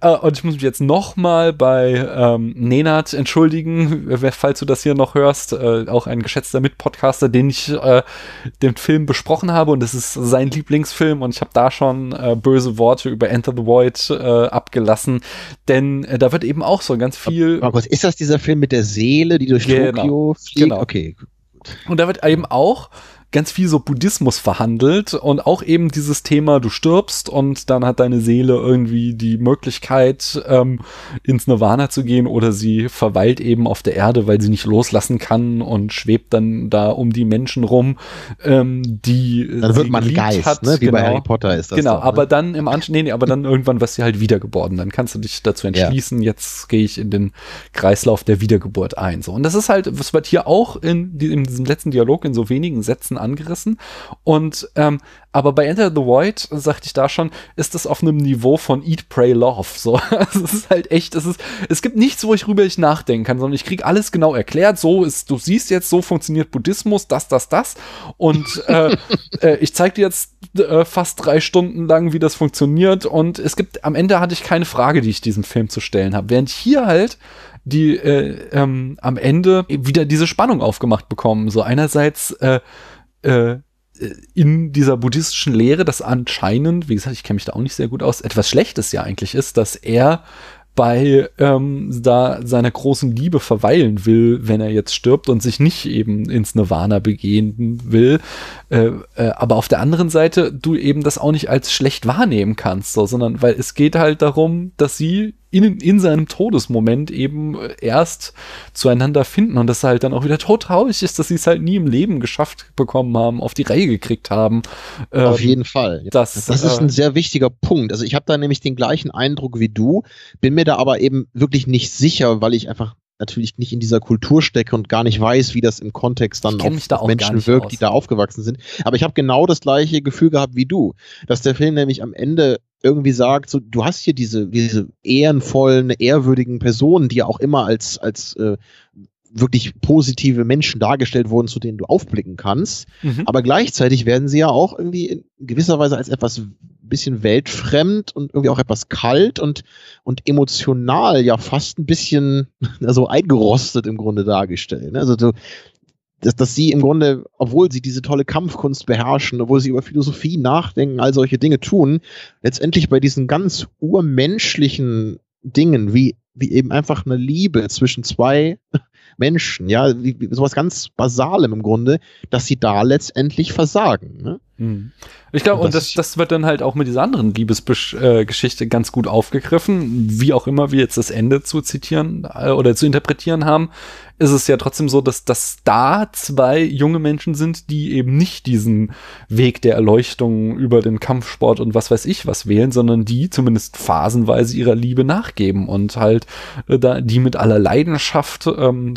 äh, und ich muss mich jetzt noch mal bei ähm, Nenad entschuldigen, wer- falls du das hier noch hörst, äh, auch ein geschätzter Mitpodcaster, den ich äh, den Film besprochen habe und das ist sein Lieblingsfilm und ich habe da schon äh, böse Worte über Enter the Void äh, abgelassen, denn äh, da wird eben auch so ganz viel Markus, ist das dieser Film mit der Seele, die durch Genau. Tokio fliegt? Genau. Okay. Und da wird eben auch ganz viel so Buddhismus verhandelt und auch eben dieses Thema, du stirbst und dann hat deine Seele irgendwie die Möglichkeit, ähm, ins Nirvana zu gehen oder sie verweilt eben auf der Erde, weil sie nicht loslassen kann und schwebt dann da um die Menschen rum, ähm, die Dann wird sie man Geist, hat. ne? wie bei Genau. Harry Potter ist das. Genau, doch, aber ne? dann im Anschluss, nee, nee, aber dann irgendwann wirst du halt wiedergeboren. Dann kannst du dich dazu entschließen, jetzt gehe ich in den Kreislauf der Wiedergeburt ein. So. Und das ist halt, was wird hier auch in, in diesem letzten Dialog in so wenigen Sätzen angerissen. Und ähm, aber bei Enter the Void, sagte ich da schon, ist das auf einem Niveau von Eat, Pray, Love. So, also es ist halt echt, es ist, es gibt nichts, wo ich rüber ich nachdenken kann, sondern ich krieg alles genau erklärt. So ist, du siehst jetzt, so funktioniert Buddhismus, das, das, das. Und äh, äh, ich zeig dir jetzt äh, fast drei Stunden lang, wie das funktioniert. Und es gibt, am Ende hatte ich keine Frage, die ich diesem Film zu stellen habe. Während hier halt die äh, ähm, am Ende wieder diese Spannung aufgemacht bekommen. So einerseits äh, äh, in dieser buddhistischen Lehre, dass anscheinend, wie gesagt, ich kenne mich da auch nicht sehr gut aus, etwas Schlechtes ja eigentlich ist, dass er bei ähm, da seiner großen Liebe verweilen will, wenn er jetzt stirbt und sich nicht eben ins Nirvana begehen will. Äh, äh, aber auf der anderen Seite du eben das auch nicht als schlecht wahrnehmen kannst, so, sondern weil es geht halt darum, dass sie in, in seinem Todesmoment eben äh, erst zueinander finden und das halt dann auch wieder tot traurig ist, dass sie es halt nie im Leben geschafft bekommen haben, auf die Reihe gekriegt haben. Auf Ähm, jeden Fall. das, Das ist äh, ein sehr wichtiger Punkt. Also ich habe da nämlich den gleichen Eindruck wie du, bin mir da aber eben wirklich nicht sicher, weil ich einfach natürlich nicht in dieser Kultur stecke und gar nicht weiß, wie das im Kontext dann auf, da auf Menschen wirkt, aus. die da aufgewachsen sind. Aber ich habe genau das gleiche Gefühl gehabt wie du, dass der Film nämlich am Ende irgendwie sagt, so, du hast hier diese, diese ehrenvollen, ehrwürdigen Personen, die ja auch immer als, als äh, wirklich positive Menschen dargestellt wurden, zu denen du aufblicken kannst. Mhm. Aber gleichzeitig werden sie ja auch irgendwie in gewisser Weise als etwas bisschen weltfremd und irgendwie auch etwas kalt und, und emotional ja fast ein bisschen also eingerostet im Grunde dargestellt. Ne? Also du, dass, dass sie im Grunde, obwohl sie diese tolle Kampfkunst beherrschen, obwohl sie über Philosophie nachdenken, all solche Dinge tun, letztendlich bei diesen ganz urmenschlichen Dingen, wie, wie eben einfach eine Liebe zwischen zwei Menschen, ja, wie, wie, sowas ganz Basalem im Grunde, dass sie da letztendlich versagen. Ne? Hm. Ich glaube, und das, das wird dann halt auch mit dieser anderen Liebesgeschichte äh, ganz gut aufgegriffen. Wie auch immer wir jetzt das Ende zu zitieren äh, oder zu interpretieren haben, ist es ja trotzdem so, dass, dass da zwei junge Menschen sind, die eben nicht diesen Weg der Erleuchtung über den Kampfsport und was weiß ich was wählen, sondern die zumindest phasenweise ihrer Liebe nachgeben und halt äh, da die mit aller Leidenschaft ähm,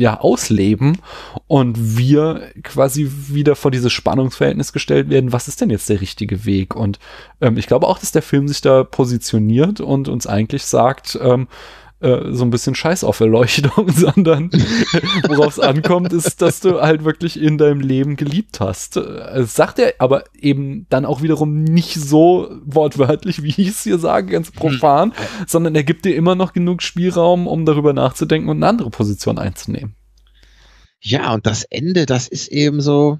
ja ausleben und wir quasi wieder vor dieses Spannungsverhältnis gestellt werden, was ist denn jetzt der richtige Weg? Und ähm, ich glaube auch, dass der Film sich da positioniert und uns eigentlich sagt, ähm, äh, so ein bisschen Scheiß auf Erleuchtung, sondern worauf es ankommt, ist, dass du halt wirklich in deinem Leben geliebt hast. Das sagt er aber eben dann auch wiederum nicht so wortwörtlich, wie ich es hier sage, ganz profan, hm. sondern er gibt dir immer noch genug Spielraum, um darüber nachzudenken und eine andere Position einzunehmen. Ja, und das Ende, das ist eben so.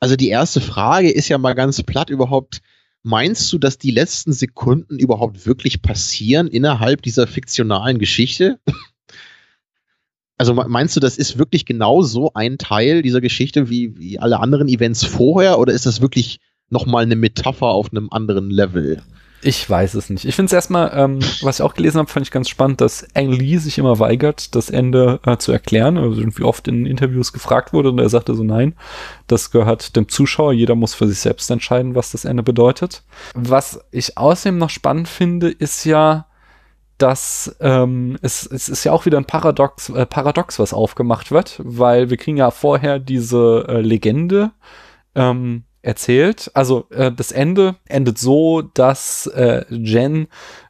Also die erste Frage ist ja mal ganz platt überhaupt, Meinst du, dass die letzten Sekunden überhaupt wirklich passieren innerhalb dieser fiktionalen Geschichte? Also meinst du, das ist wirklich genau so ein Teil dieser Geschichte wie, wie alle anderen Events vorher oder ist das wirklich nochmal eine Metapher auf einem anderen Level? Ich weiß es nicht. Ich finde es erstmal, ähm, was ich auch gelesen habe, fand ich ganz spannend, dass Ang Lee sich immer weigert, das Ende äh, zu erklären. Also wie oft in Interviews gefragt wurde und er sagte so, nein, das gehört dem Zuschauer. Jeder muss für sich selbst entscheiden, was das Ende bedeutet. Was ich außerdem noch spannend finde, ist ja, dass ähm, es, es ist ja auch wieder ein Paradox, äh, Paradox, was aufgemacht wird, weil wir kriegen ja vorher diese äh, Legende, ähm, erzählt. Also äh, das Ende endet so, dass äh, Jen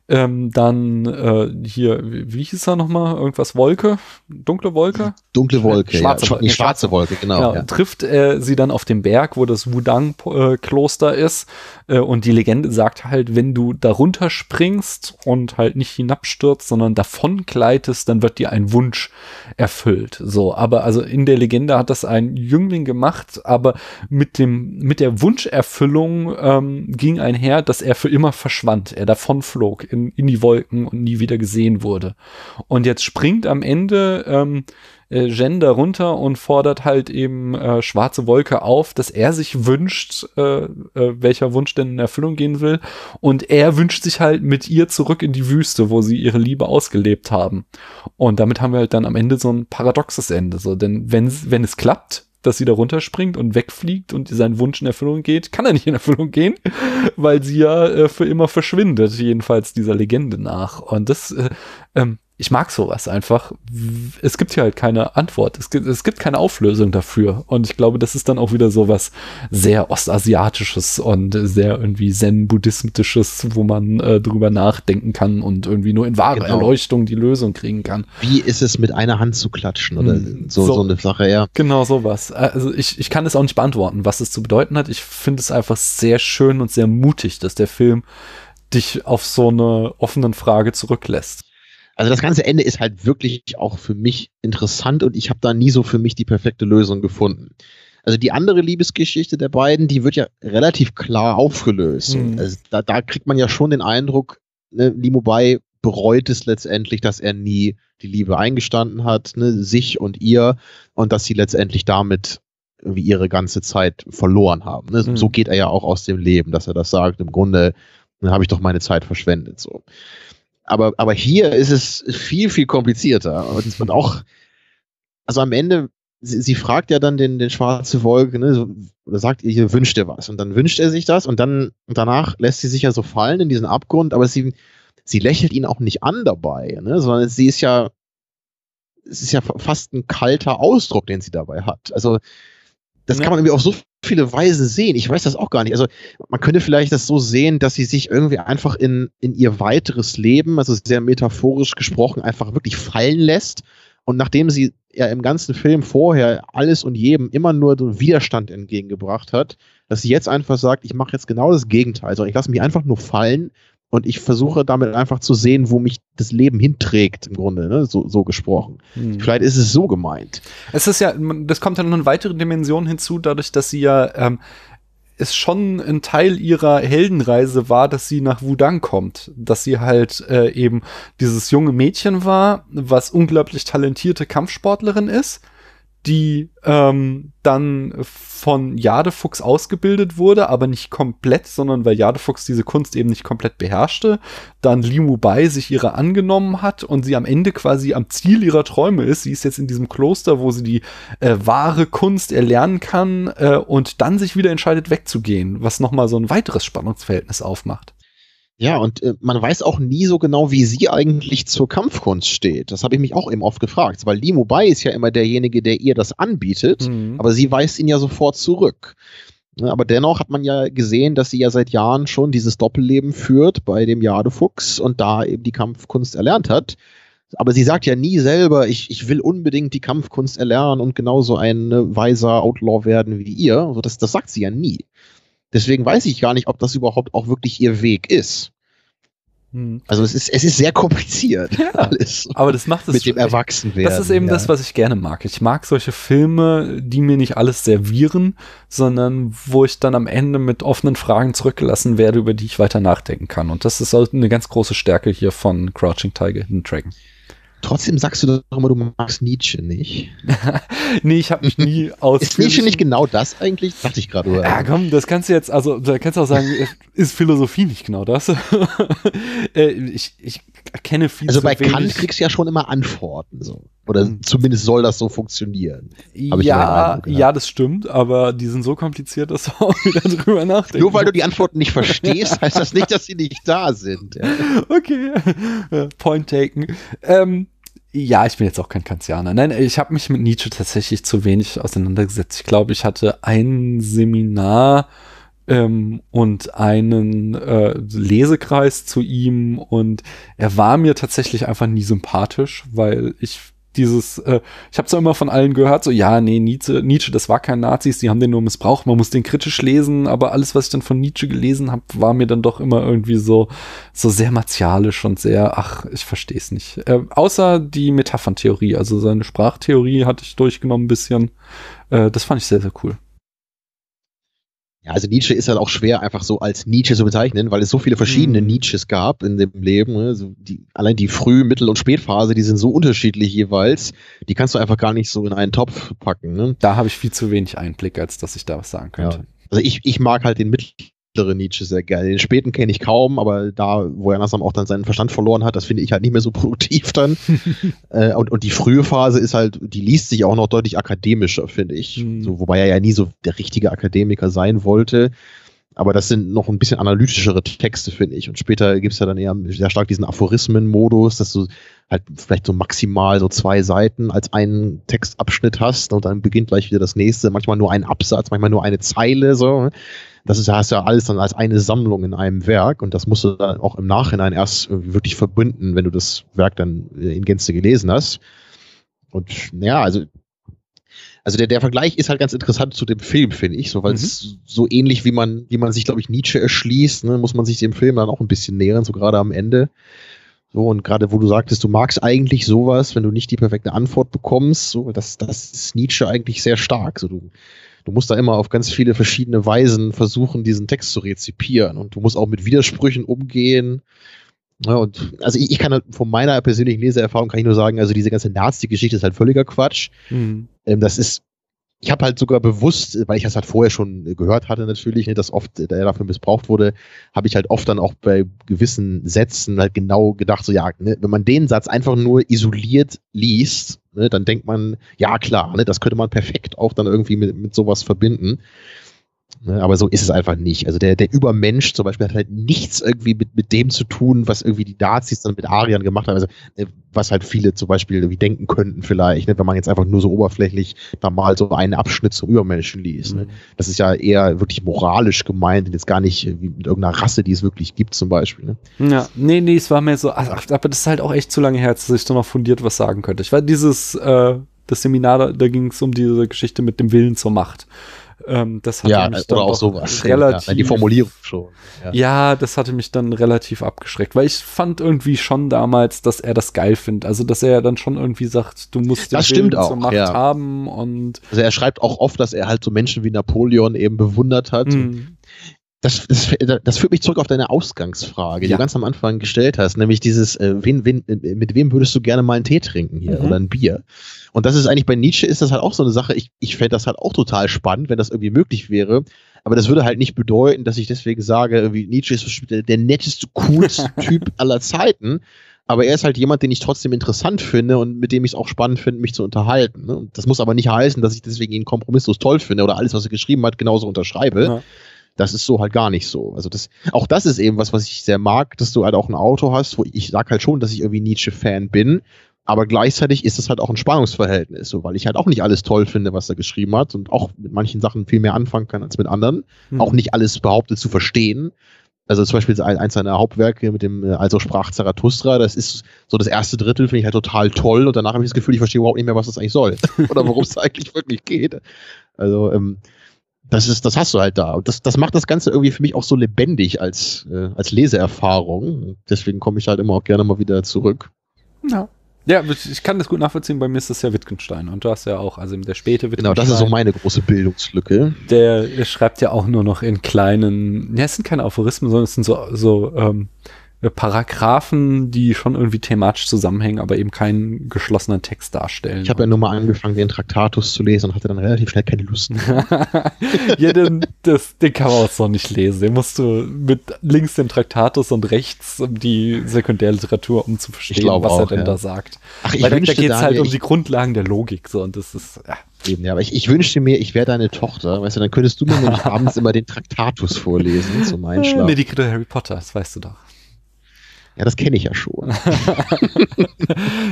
ähm, dann äh, hier, wie, hieß er nochmal? Irgendwas Wolke? Dunkle Wolke? Dunkle Wolke, schwarze, ja. Wolke, schwarze Wolke, genau. genau ja. Trifft äh, sie dann auf dem Berg, wo das Wudang-Kloster ist. Äh, und die Legende sagt halt, wenn du darunter springst und halt nicht hinabstürzt, sondern davon gleitest, dann wird dir ein Wunsch erfüllt. So, aber also in der Legende hat das ein Jüngling gemacht, aber mit dem, mit der Wunscherfüllung ähm, ging einher, dass er für immer verschwand, er davon flog in in, die Wolken und nie wieder gesehen wurde. Und jetzt springt am Ende ähm, äh, Jen da runter und fordert halt eben äh, Schwarze Wolke auf, dass er sich wünscht, äh, äh, welcher Wunsch denn in Erfüllung gehen will. Und er wünscht sich halt mit ihr zurück in die Wüste, wo sie ihre Liebe ausgelebt haben. Und damit haben wir halt dann am Ende so ein paradoxes Ende. So, denn wenn, wenn es klappt, dass sie da runterspringt und wegfliegt und sein Wunsch in Erfüllung geht, kann er nicht in Erfüllung gehen, weil sie ja äh, für immer verschwindet, jedenfalls dieser Legende nach. Und das äh, ähm, ich mag sowas einfach. Es gibt hier halt keine Antwort. Es gibt, es gibt keine Auflösung dafür. Und ich glaube, das ist dann auch wieder sowas sehr Ostasiatisches und sehr irgendwie Zen-Buddhistisches, wo man äh, drüber nachdenken kann und irgendwie nur in wahre genau. Erleuchtung die Lösung kriegen kann. Wie ist es mit einer Hand zu klatschen oder hm, so, so, so eine Sache, ja. Genau sowas. Also ich, ich kann es auch nicht beantworten, was es zu bedeuten hat. Ich finde es einfach sehr schön und sehr mutig, dass der Film dich auf so eine offenen Frage zurücklässt. Also das ganze Ende ist halt wirklich auch für mich interessant und ich habe da nie so für mich die perfekte Lösung gefunden. Also die andere Liebesgeschichte der beiden, die wird ja relativ klar aufgelöst. Mhm. Also da, da, kriegt man ja schon den Eindruck, ne, Limobai bereut es letztendlich, dass er nie die Liebe eingestanden hat, ne, sich und ihr, und dass sie letztendlich damit irgendwie ihre ganze Zeit verloren haben. Ne? Mhm. So geht er ja auch aus dem Leben, dass er das sagt, im Grunde habe ich doch meine Zeit verschwendet. So aber, aber hier ist es viel, viel komplizierter. Und, und auch, also am Ende, sie, sie, fragt ja dann den, den schwarze Wolke, ne, oder sagt ihr, hier wünscht ihr was. Und dann wünscht er sich das und dann danach lässt sie sich ja so fallen in diesen Abgrund, aber sie, sie lächelt ihn auch nicht an dabei, ne, sondern sie ist ja es ist ja fast ein kalter Ausdruck, den sie dabei hat. Also das Ja. kann man irgendwie auf so viele Weisen sehen. Ich weiß das auch gar nicht. Also man könnte vielleicht das so sehen, dass sie sich irgendwie einfach in, in ihr weiteres Leben, also sehr metaphorisch gesprochen, einfach wirklich fallen lässt. Und nachdem sie ja im ganzen Film vorher alles und jedem immer nur so Widerstand entgegengebracht hat, dass sie jetzt einfach sagt, ich mache jetzt genau das Gegenteil. Also ich lasse mich einfach nur fallen und ich versuche damit einfach zu sehen, wo mich das Leben hinträgt, im Grunde, ne? so, so gesprochen. Hm. Vielleicht ist es so gemeint. Es ist ja, das kommt ja noch eine weitere Dimension hinzu, dadurch, dass sie ja ähm, es schon ein Teil ihrer Heldenreise war, dass sie nach Wudang kommt, dass sie halt äh, eben dieses junge Mädchen war, was unglaublich talentierte Kampfsportlerin ist, die ähm, dann von Jadefuchs ausgebildet wurde, aber nicht komplett, sondern weil Jadefuchs diese Kunst eben nicht komplett beherrschte, dann Limu Bai sich ihrer angenommen hat und sie am Ende quasi am Ziel ihrer Träume ist. Sie ist jetzt in diesem Kloster, wo sie die äh, wahre Kunst erlernen kann äh, und dann sich wieder entscheidet wegzugehen, was nochmal so ein weiteres Spannungsverhältnis aufmacht. Ja, und äh, man weiß auch nie so genau, wie sie eigentlich zur Kampfkunst steht. Das habe ich mich auch eben oft gefragt, weil Limu Bai ist ja immer derjenige, der ihr das anbietet, Mhm. aber sie weist ihn ja sofort zurück. Ne, Aber dennoch hat man ja gesehen, dass sie ja seit Jahren schon dieses Doppelleben führt bei dem Jadefuchs und da eben die Kampfkunst erlernt hat. Aber sie sagt ja nie selber, ich, ich will unbedingt die Kampfkunst erlernen und genauso ein äh, weiser Outlaw werden wie ihr. Also das, das sagt sie ja nie. Deswegen weiß ich gar nicht, ob das überhaupt auch wirklich ihr Weg ist. Mhm. Also es ist, es ist sehr kompliziert alles Aber das macht es mit dem Erwachsenwerden. Das ist eben ja. das, was ich gerne mag. Ich mag solche Filme, die mir nicht alles servieren, sondern wo ich dann am Ende mit offenen Fragen zurückgelassen werde, über die ich weiter nachdenken kann. Und das ist halt eine ganz große Stärke hier von Crouching Tiger, Hidden Dragon. Trotzdem sagst du doch immer, du magst Nietzsche nicht. Nee, ich habe mich nie aus. Ist Nietzsche nicht genau das eigentlich? Dachte ich gerade. Ja, komm, das kannst du jetzt, also da kannst du auch sagen, ist Philosophie nicht genau das? Äh, ich, ich kenne viel Also bei wenig. Kant kriegst du ja schon immer Antworten. So. Oder Mhm. zumindest soll das so funktionieren. ja, ja. ja, das stimmt, aber die sind so kompliziert, dass du auch wieder drüber nachdenken Nur weil du die Antworten nicht verstehst, heißt das nicht, dass sie nicht da sind. Ja. Okay, point taken. Ähm, ja, ich bin jetzt auch kein Kantianer. Nein, ich habe mich mit Nietzsche tatsächlich zu wenig auseinandergesetzt. Ich glaube, ich hatte ein Seminar ähm, und einen äh, Lesekreis zu ihm und er war mir tatsächlich einfach nie sympathisch, weil ich dieses, äh, ich habe zwar immer von allen gehört, so ja, nee, Nietzsche, Nietzsche, das war kein Nazis, die haben den nur missbraucht, man muss den kritisch lesen, aber alles, was ich dann von Nietzsche gelesen habe, war mir dann doch immer irgendwie so, so sehr martialisch und sehr, ach, ich verstehe es nicht. Äh, außer die Metapherntheorie, also seine Sprachtheorie hatte ich durchgenommen ein bisschen. Äh, das fand ich sehr, sehr cool. Ja, also Nietzsche ist halt auch schwer einfach so als Nietzsche zu bezeichnen, weil es so viele verschiedene Mhm. Nietzsches gab in dem Leben. Ne? So die, allein die Früh-, Mittel- und Spätphase, die sind so unterschiedlich jeweils, die kannst du einfach gar nicht so in einen Topf packen. Ne? Da habe ich viel zu wenig Einblick, als dass ich da was sagen könnte. Also ich, ich mag halt den mittleren Nietzsche sehr gerne. Den späten kenne ich kaum, aber da, wo er langsam auch dann seinen Verstand verloren hat, das finde ich halt nicht mehr so produktiv dann. äh, und, und die frühe Phase ist halt, die liest sich auch noch deutlich akademischer, finde ich. Mhm. So, wobei er ja nie so der richtige Akademiker sein wollte. Aber das sind noch ein bisschen analytischere Texte, finde ich. Und später gibt es ja dann eher sehr stark diesen Aphorismen-Modus, dass du halt vielleicht so maximal so zwei Seiten als einen Textabschnitt hast und dann beginnt gleich wieder das nächste. Manchmal nur ein Absatz, manchmal nur eine Zeile. So. Das ist, hast du ja alles dann als eine Sammlung in einem Werk und das musst du dann auch im Nachhinein erst wirklich verbinden, wenn du das Werk dann in Gänze gelesen hast. Und ja, also also der, der Vergleich ist halt ganz interessant zu dem Film, finde ich, so, weil es so ähnlich wie man, wie man sich, glaube ich, Nietzsche erschließt, ne, muss man sich dem Film dann auch ein bisschen nähern, so gerade am Ende. So, und gerade wo du sagtest, du magst eigentlich sowas, wenn du nicht die perfekte Antwort bekommst, so, das, das ist Nietzsche eigentlich sehr stark. So, du, du musst da immer auf ganz viele verschiedene Weisen versuchen, diesen Text zu rezipieren. Und du musst auch mit Widersprüchen umgehen. Ja, und also ich, ich kann halt von meiner persönlichen Leseerfahrung kann ich nur sagen, also diese ganze Nazi-Geschichte ist halt völliger Quatsch. Mhm. Ähm, das ist, ich habe halt sogar bewusst, weil ich das halt vorher schon gehört hatte natürlich, ne, dass oft äh, der dafür missbraucht wurde, habe ich halt oft dann auch bei gewissen Sätzen halt genau gedacht, so ja, ne, wenn man den Satz einfach nur isoliert liest, ne, dann denkt man, ja klar, ne, das könnte man perfekt auch dann irgendwie mit, mit sowas verbinden. Ne, aber so ist es einfach nicht. Also der, der Übermensch zum Beispiel hat halt nichts irgendwie mit, mit dem zu tun, was irgendwie die Nazis dann mit Ariern gemacht haben. Also, äh, was halt viele zum Beispiel irgendwie denken könnten vielleicht, ne, wenn man jetzt einfach nur so oberflächlich da mal so einen Abschnitt zum Übermenschen liest. Ne. Mhm. Das ist ja eher wirklich moralisch gemeint und jetzt gar nicht wie mit irgendeiner Rasse, die es wirklich gibt zum Beispiel. Ne. Ja, nee, nee, es war mir so, ach, aber das ist halt auch echt zu lange her, dass ich da noch fundiert was sagen könnte. Ich war dieses, äh, das Seminar, da, da ging es um diese Geschichte mit dem Willen zur Macht. Ähm, das hatte Ja, mich dann oder auch sowas. Relativ, Ja, die Formulierung schon. Ja. Ja, das hatte mich dann relativ abgeschreckt, weil ich fand irgendwie schon damals, dass er das geil findet. Also, dass er dann schon irgendwie sagt, du musst den Das stimmt Willen zur auch, Macht ja. haben und Also er schreibt auch oft, dass er halt so Menschen wie Napoleon eben bewundert hat. mh, Das, das, das führt mich zurück auf deine Ausgangsfrage, die Ja. du ganz am Anfang gestellt hast, nämlich dieses, äh, wen, wen, äh, mit wem würdest du gerne mal einen Tee trinken hier Mhm. oder ein Bier? Und das ist eigentlich bei Nietzsche ist das halt auch so eine Sache. Ich, ich fände das halt auch total spannend, wenn das irgendwie möglich wäre. Aber das würde halt nicht bedeuten, dass ich deswegen sage, Nietzsche ist der, netteste, coolste Typ aller Zeiten. Aber er ist halt jemand, den ich trotzdem interessant finde und mit dem ich es auch spannend finde, mich zu unterhalten. Ne? Das muss aber nicht heißen, dass ich deswegen ihn kompromisslos toll finde oder alles, was er geschrieben hat, genauso unterschreibe. ja. Das ist so halt gar nicht so. Also das, auch das ist eben was, was ich sehr mag, dass du halt auch ein Auto hast, wo ich sag halt schon, dass ich irgendwie Nietzsche-Fan bin, aber gleichzeitig ist es halt auch ein Spannungsverhältnis, so, weil ich halt auch nicht alles toll finde, was er geschrieben hat und auch mit manchen Sachen viel mehr anfangen kann als mit anderen. Mhm. Auch nicht alles behauptet zu verstehen. Also zum Beispiel ein- eins seiner Hauptwerke mit dem äh, Also sprach Zarathustra, das ist so das erste Drittel, finde ich halt total toll und danach habe ich das Gefühl, ich verstehe überhaupt nicht mehr, was das eigentlich soll oder worum es eigentlich wirklich geht. Also ähm, das ist, das hast du halt da. Und das, das macht das Ganze irgendwie für mich auch so lebendig als, äh, als Leseerfahrung. Deswegen komme ich halt immer auch gerne mal wieder zurück. Ja. Ja, ich kann das gut nachvollziehen. Bei mir ist das ja Wittgenstein. Und du hast ja auch, also der späte Wittgenstein. Genau, das ist so meine große Bildungslücke. Der schreibt ja auch nur noch in kleinen, ja, es sind keine Aphorismen, sondern es sind so, so ähm, Paragraphen, die schon irgendwie thematisch zusammenhängen, aber eben keinen geschlossenen Text darstellen. Ich habe ja nur mal angefangen, den Traktatus zu lesen und hatte dann relativ schnell keine Lust mehr. ja, den, das, den kann man auch so nicht lesen. Den musst du mit links den Traktatus und rechts um die Sekundärliteratur, um zu verstehen, was er auch, denn ja. da sagt. Ach, ich Weil da, da wünschte, geht es halt um die Grundlagen der Logik. So, und das ist, ja. Eben, ja, aber ich, ich wünschte mir, ich wäre deine Tochter, weißt du, dann könntest du mir nämlich abends immer den Traktatus vorlesen zum Einschlafen. Nee, die kriegt Harry Potter, das weißt du doch. Ja, das kenne ich ja schon.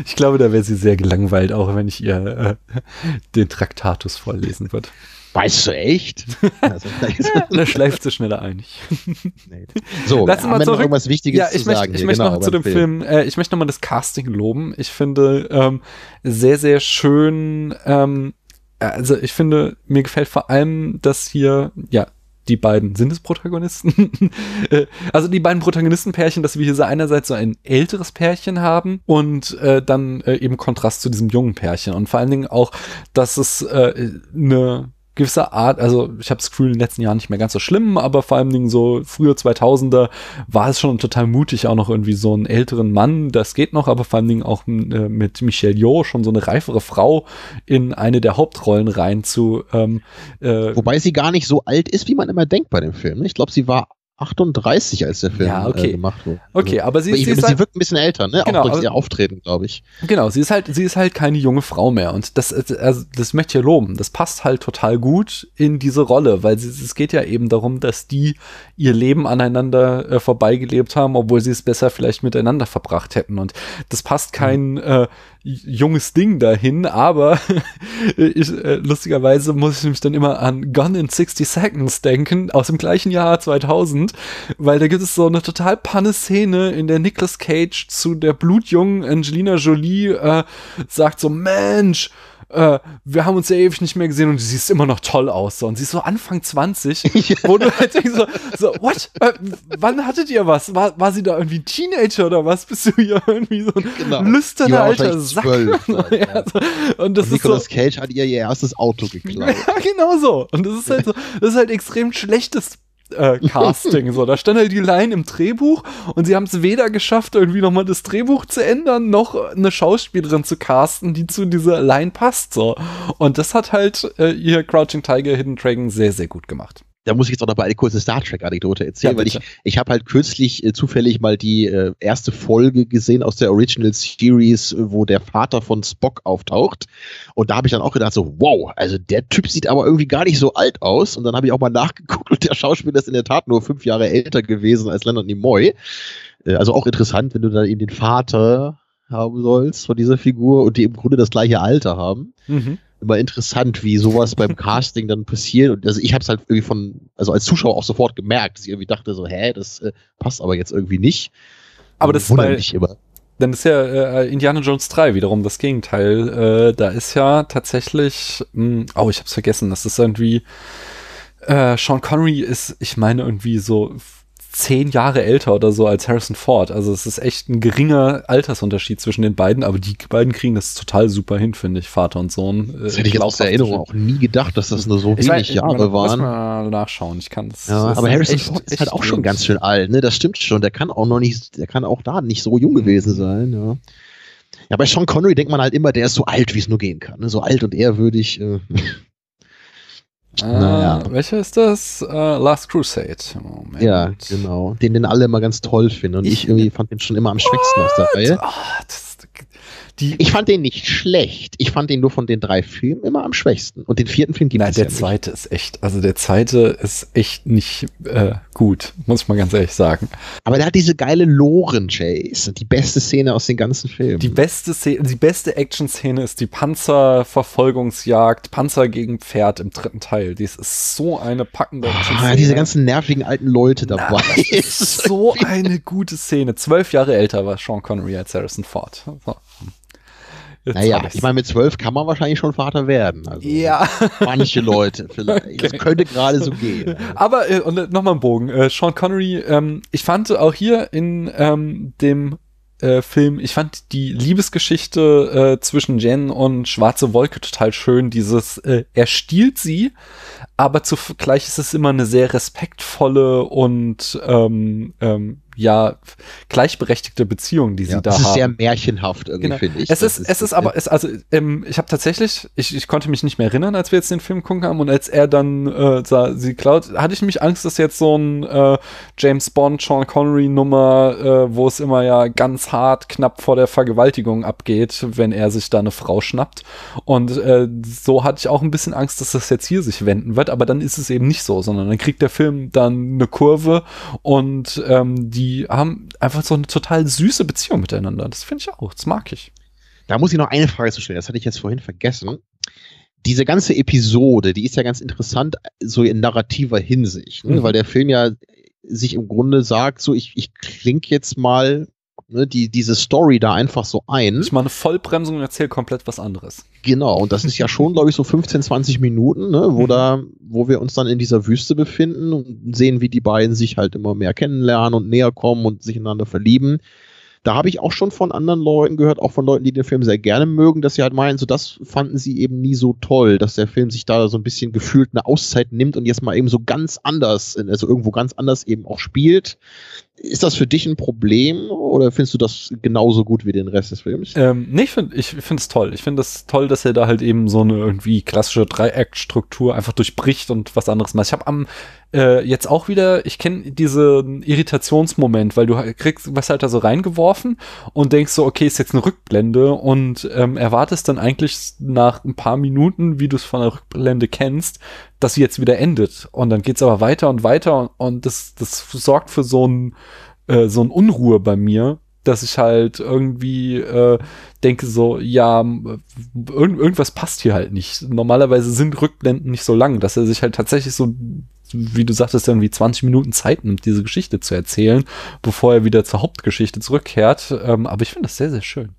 Ich glaube, da wäre sie sehr gelangweilt, auch wenn ich ihr äh, den Traktatus vorlesen würde. Weißt du echt? Also, Da schleift sie schneller ein. So, Lass uns mal zurück- irgendwas Wichtiges Ja, ich zu möchte, sagen? ich hier? möchte Genau, noch zu dem Film, äh, ich möchte nochmal das Casting loben. Ich finde ähm, sehr, sehr schön, ähm, also ich finde, mir gefällt vor allem, dass hier, ja, die beiden sind es Protagonisten. Äh, also die beiden Protagonistenpärchen, dass wir hier einerseits so ein älteres Pärchen haben und äh, dann äh, eben Kontrast zu diesem jungen Pärchen. Und vor allen Dingen auch, dass es äh, eine gewisse Art, also ich habe das Gefühl, in den letzten Jahren nicht mehr ganz so schlimm, aber vor allen Dingen so früher 2000er war es schon total mutig, auch noch irgendwie so einen älteren Mann, das geht noch, aber vor allen Dingen auch äh, mit Michelle Yeoh schon so eine reifere Frau in eine der Hauptrollen rein zu ähm, äh, Wobei sie gar nicht so alt ist, wie man immer denkt bei dem Film. ne? Ich glaube, sie war 38, als der Film Ja, okay. äh, gemacht wurde. Okay, aber sie, Aber sie ich, ist sie halt, wirkt ein bisschen älter, ne? Genau, auch durch aber- ihr Auftreten, glaube ich. Genau, sie ist halt, sie ist halt keine junge Frau mehr und das, also das möchte ich ja loben. Das passt halt total gut in diese Rolle, weil sie, es geht ja eben darum, dass die ihr Leben aneinander äh, vorbeigelebt haben, obwohl sie es besser vielleicht miteinander verbracht hätten und das passt kein äh, junges Ding dahin, aber ich, äh, lustigerweise muss ich mich dann immer an Gone in 60 Seconds denken, aus dem gleichen Jahr 2000, weil da gibt es so eine total panne Szene, in der Nicolas Cage zu der blutjungen Angelina Jolie äh, sagt so, Mensch, äh, wir haben uns ja ewig nicht mehr gesehen und du siehst immer noch toll aus. So. Und sie ist so Anfang 20, wo du halt denkst so, so what? Äh, wann hattet ihr was? War, war sie da irgendwie Teenager oder was? Bist du hier irgendwie so ein Genau. lüsterner alter Sack? zwölf dann, ja, ja. so. Und das Und ist so, Nicolas Cage hat ihr ihr erstes Auto geklaut. ja, genau so. Und das ist halt so, das ist halt extrem schlechtes äh, Casting. so, da stand halt die Line im Drehbuch und sie haben es weder geschafft, irgendwie nochmal das Drehbuch zu ändern, noch eine Schauspielerin zu casten, die zu dieser Line passt. So. Und das hat halt äh, ihr Crouching Tiger, Hidden Dragon sehr, sehr gut gemacht. Da muss ich jetzt auch noch mal eine kurze Star Trek-Anekdote erzählen, Ja, weil ich, ich habe halt kürzlich äh, zufällig mal die äh, erste Folge gesehen aus der Original Series, äh, wo der Vater von Spock auftaucht. Und da habe ich dann auch gedacht, so, wow, also der Typ sieht aber irgendwie gar nicht so alt aus. Und dann habe ich auch mal nachgeguckt und der Schauspieler ist in der Tat nur fünf Jahre älter gewesen als Leonard Nimoy. Äh, also auch interessant, wenn du dann eben den Vater haben sollst von dieser Figur und die im Grunde das gleiche Alter haben Mhm. Immer interessant, wie sowas beim Casting dann passiert. Und also ich habe es halt irgendwie von, also als Zuschauer auch sofort gemerkt, dass ich irgendwie dachte so, hä, das äh, passt aber jetzt irgendwie nicht. Aber das ist wundert bei- immer. Dann ist ja äh, Indiana Jones 3 wiederum das Gegenteil. Äh, da ist ja tatsächlich, mh, oh, ich hab's vergessen, das ist irgendwie, äh, Sean Connery ist, ich meine, irgendwie so zehn Jahre älter oder so als Harrison Ford. Also es ist echt ein geringer Altersunterschied zwischen den beiden, aber die beiden kriegen das total super hin, finde ich, Vater und Sohn. Äh, Das hätte ich jetzt aus der Erinnerung auch nie gedacht, dass das nur so Ich wenig weiß, Jahre man, Muss waren. mal nachschauen. Ich kann das. Ja, aber Harrison echt- Ford ist halt auch schon ganz schön alt, ne? Das stimmt schon. Der kann auch noch nicht, der kann auch da nicht so jung gewesen sein, ja. Ja, bei Sean Connery denkt man halt immer, der ist so alt, wie es nur gehen kann. Ne? So alt und ehrwürdig. Äh. Ah, Naja. Welcher ist das? Äh, Last Crusade. Moment. Ja, genau. Den, den alle immer ganz toll finden. Und ich, Ich- irgendwie fand den schon immer am schwächsten aus der Reihe. Ah, das, die, Ich fand den nicht schlecht. Ich fand den nur von den drei Filmen immer am schwächsten. Und den vierten Film gibt Nein, es der ja nicht. zweite ist echt, also der zweite ist echt nicht äh, gut, muss ich mal ganz ehrlich sagen. Aber der hat diese geile Loren-Chase. Die beste Szene aus den ganzen Filmen. Die beste Szene, die beste Action-Szene ist die Panzerverfolgungsjagd, Panzer gegen Pferd im dritten Teil. Dies ist so eine packende ah, Action-Szene. diese ganzen nervigen alten Leute Na, dabei. das ist so eine gute Szene. Zwölf Jahre älter war Sean Connery als Harrison Ford. So. Jetzt naja, ich meine, mit zwölf kann man wahrscheinlich schon Vater werden. Also ja. Manche Leute vielleicht. Das könnte gerade so gehen. Aber äh, und nochmal ein Bogen. Äh, Sean Connery, ähm, ich fand auch hier in ähm, dem äh, Film, ich fand die Liebesgeschichte äh, zwischen Jen und Schwarze Wolke total schön. Dieses, äh, er stiehlt sie, aber zugleich ist es immer eine sehr respektvolle und ähm, ähm, ja gleichberechtigte Beziehung, die sie Ja, da das ist haben. sehr märchenhaft irgendwie, Genau. finde ich. Es Das ist, es ist aber, es, also, ähm, ich habe tatsächlich, ich, ich konnte mich nicht mehr erinnern, als wir jetzt den Film gucken haben und als er dann äh, sah, sie klaut, hatte ich mich Angst, dass jetzt so ein äh, James Bond, Sean Connery Nummer, äh, wo es immer ja ganz hart knapp vor der Vergewaltigung abgeht, wenn er sich da eine Frau schnappt. Und äh, so hatte ich auch ein bisschen Angst, dass das jetzt hier sich wenden wird, aber dann ist es eben nicht so, sondern dann kriegt der Film dann eine Kurve und ähm, die haben einfach so eine total süße Beziehung miteinander. Das finde ich auch, das mag ich. Da muss ich noch eine Frage zu stellen, das hatte ich jetzt vorhin vergessen. Diese ganze Episode, die ist ja ganz interessant, so in narrativer Hinsicht, ne? Mhm. weil der Film ja sich im Grunde sagt, so ich, ich kling jetzt mal ne, die, diese Story da einfach so ein. Ich mache eine Vollbremsung und erzähle komplett was anderes. Genau, und das ist ja schon, glaube ich, so 15, 20 Minuten, ne, wo Mhm. da, wo wir uns dann in dieser Wüste befinden und sehen, wie die beiden sich halt immer mehr kennenlernen und näher kommen und sich ineinander verlieben. Da habe ich auch schon von anderen Leuten gehört, auch von Leuten, die den Film sehr gerne mögen, dass sie halt meinen, so das fanden sie eben nie so toll, dass der Film sich da so ein bisschen gefühlt eine Auszeit nimmt und jetzt mal eben so ganz anders, also irgendwo ganz anders eben auch spielt. Ist das für dich ein Problem oder findest du das genauso gut wie den Rest des Films? Ähm, nee, ich finde es toll. Ich finde es toll, dass er da halt eben so eine irgendwie klassische Dreieckstruktur einfach durchbricht und was anderes macht. Ich habe am äh, jetzt auch wieder, ich kenne diesen Irritationsmoment, weil du kriegst was halt da so reingeworfen und denkst so, okay, ist jetzt eine Rückblende und ähm, erwartest dann eigentlich nach ein paar Minuten, wie du es von der Rückblende kennst, dass sie jetzt wieder endet. Und dann geht's aber weiter und weiter und, und das, das sorgt für so ein äh, so ein Unruhe bei mir, dass ich halt irgendwie äh, denke so, ja, irgend, irgendwas passt hier halt nicht. Normalerweise sind Rückblenden nicht so lang, dass er sich halt tatsächlich so, wie du sagtest, irgendwie 20 Minuten Zeit nimmt, diese Geschichte zu erzählen, bevor er wieder zur Hauptgeschichte zurückkehrt. Ähm, aber ich finde das sehr, sehr schön.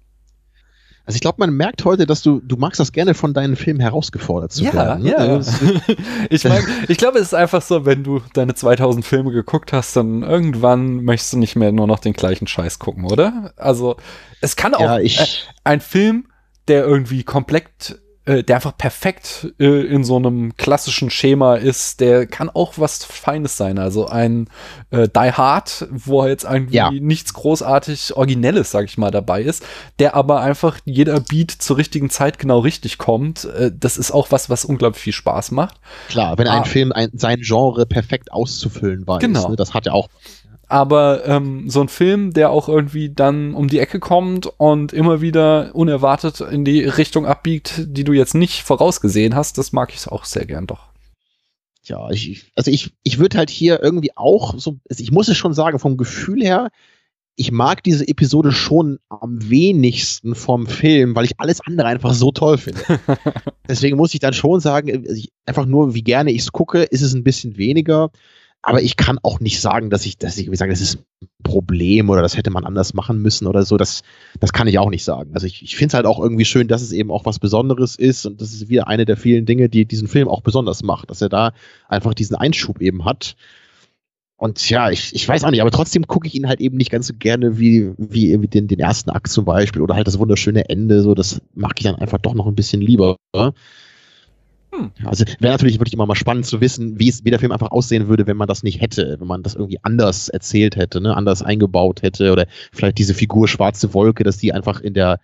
Also ich glaube, man merkt heute, dass du, du magst das gerne von deinen Filmen herausgefordert zu werden. ne? Also ich meine, ich glaube, es ist einfach so, wenn du deine 2000 Filme geguckt hast, dann irgendwann möchtest du nicht mehr nur noch den gleichen Scheiß gucken, oder? Also, es kann auch Ja, ich- äh, ein Film, der irgendwie komplett äh, der einfach perfekt äh, in so einem klassischen Schema ist. Der kann auch was Feines sein. Also ein äh, Die Hard, wo jetzt irgendwie Ja. nichts großartig Originelles, sag ich mal, dabei ist, der aber einfach jeder Beat zur richtigen Zeit genau richtig kommt. Äh, das ist auch was, was unglaublich viel Spaß macht. Klar, wenn Ah. ein Film ein, sein Genre perfekt auszufüllen weiß. Genau. Ne, das hat ja auch. Aber ähm, so ein Film, der auch irgendwie dann um die Ecke kommt und immer wieder unerwartet in die Richtung abbiegt, die du jetzt nicht vorausgesehen hast, das mag ich auch sehr gern doch. Ja, ich, also ich, ich würde halt hier irgendwie auch so, also ich muss es schon sagen, vom Gefühl her, ich mag diese Episode schon am wenigsten vom Film, weil ich alles andere einfach so toll finde. Deswegen muss ich dann schon sagen, also ich, einfach nur, wie gerne ich es gucke, ist es ein bisschen weniger. Aber ich kann auch nicht sagen, dass ich, dass ich irgendwie sage, das ist ein Problem oder das hätte man anders machen müssen oder so. Das, das kann ich auch nicht sagen. Also ich, ich finde es halt auch irgendwie schön, dass es eben auch was Besonderes ist und das ist wieder eine der vielen Dinge, die diesen Film auch besonders macht, dass er da einfach diesen Einschub eben hat. Und ja, ich, ich weiß auch nicht, aber trotzdem gucke ich ihn halt eben nicht ganz so gerne wie, wie irgendwie den, den ersten Akt zum Beispiel oder halt das wunderschöne Ende. So, das mag ich dann einfach doch noch ein bisschen lieber. Hm. Also wäre natürlich wirklich immer mal spannend zu wissen, wie es wie der Film einfach aussehen würde, wenn man das nicht hätte, wenn man das irgendwie anders erzählt hätte, ne, anders eingebaut hätte oder vielleicht diese Figur schwarze Wolke, dass die einfach in der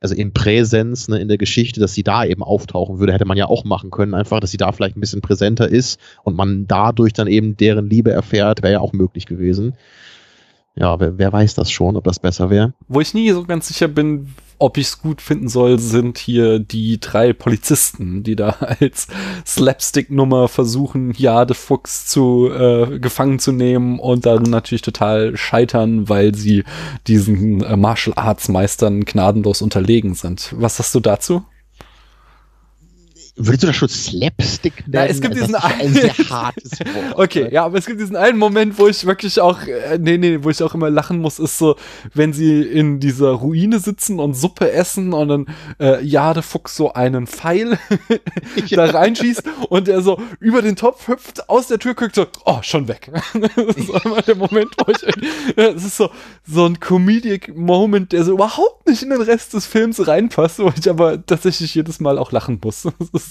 also in Präsenz, ne, in der Geschichte, dass sie da eben auftauchen würde, hätte man ja auch machen können, einfach, dass sie da vielleicht ein bisschen präsenter ist und man dadurch dann eben deren Liebe erfährt, wäre ja auch möglich gewesen. Ja, wer, wer weiß das schon, ob das besser wäre. Wo ich nie so ganz sicher bin, ob ich es gut finden soll, sind hier die drei Polizisten, die da als Slapstick-Nummer versuchen, Jade Fuchs zu äh, gefangen zu nehmen und dann natürlich total scheitern, weil sie diesen äh, Martial Arts Meistern gnadenlos unterlegen sind. Was hast du dazu? Würdest du das schon Slapstick nennen? Na, es gibt diesen ja ein einen- sehr hartes Wort. Okay, ja, aber es gibt diesen einen Moment, wo ich wirklich auch, äh, nee, nee, wo ich auch immer lachen muss, ist so, wenn sie in dieser Ruine sitzen und Suppe essen und dann äh, Jade Fuchs so einen Pfeil da reinschießt und er so über den Topf hüpft, aus der Tür guckt, so, oh, schon weg. das ist immer der Moment, wo ich, es ist so, so ein Comedic Moment, der so überhaupt nicht in den Rest des Films reinpasst, wo ich aber tatsächlich jedes Mal auch lachen muss. Das ist,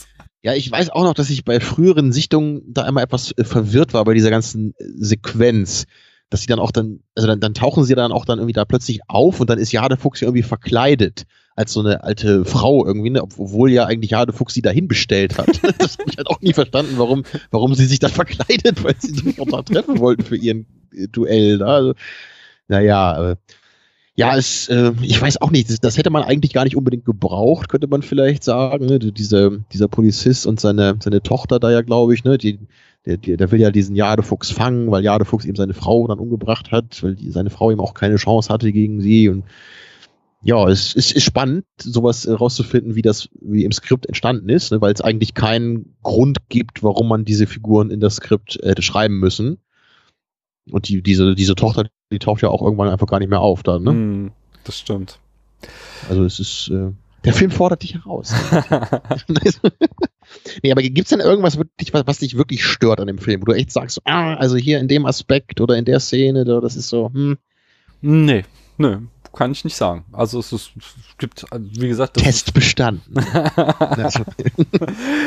Ja, ich weiß auch noch, dass ich bei früheren Sichtungen da einmal etwas äh, verwirrt war bei dieser ganzen äh, Sequenz. Dass sie dann auch dann, also dann, dann tauchen sie dann auch dann irgendwie da plötzlich auf und dann ist Jade Fuchs ja irgendwie verkleidet als so eine alte Frau irgendwie, ne? obwohl ja eigentlich Jade Fuchs sie dahin bestellt hat. das habe ich halt auch nie verstanden, warum, warum sie sich da verkleidet, weil sie sich auch da treffen wollten für ihren äh, Duell. Da. Also, naja, ja, es, äh, ich weiß auch nicht, das, das hätte man eigentlich gar nicht unbedingt gebraucht, könnte man vielleicht sagen. Ne? Diese, dieser Polizist und seine, seine Tochter da ja, glaube ich, ne? die, der, der, will ja diesen Jadefuchs fangen, weil Jadefuchs eben seine Frau dann umgebracht hat, weil die, seine Frau eben auch keine Chance hatte gegen sie. Und ja, es, es ist spannend, sowas äh, rauszufinden, wie das wie im Skript entstanden ist, ne? weil es eigentlich keinen Grund gibt, warum man diese Figuren in das Skript hätte schreiben müssen. Und die, diese, diese Tochter, die taucht ja auch irgendwann einfach gar nicht mehr auf dann, ne? Hm, das stimmt. Also es ist, äh, der Film fordert dich heraus. nee, aber gibt's denn irgendwas, was, dich wirklich stört an dem Film, wo du echt sagst, ah, also hier in dem Aspekt oder in der Szene, da, das ist so, hm, Nee, nee, kann ich nicht sagen. Also es, ist, es gibt, wie gesagt, das Test bestanden.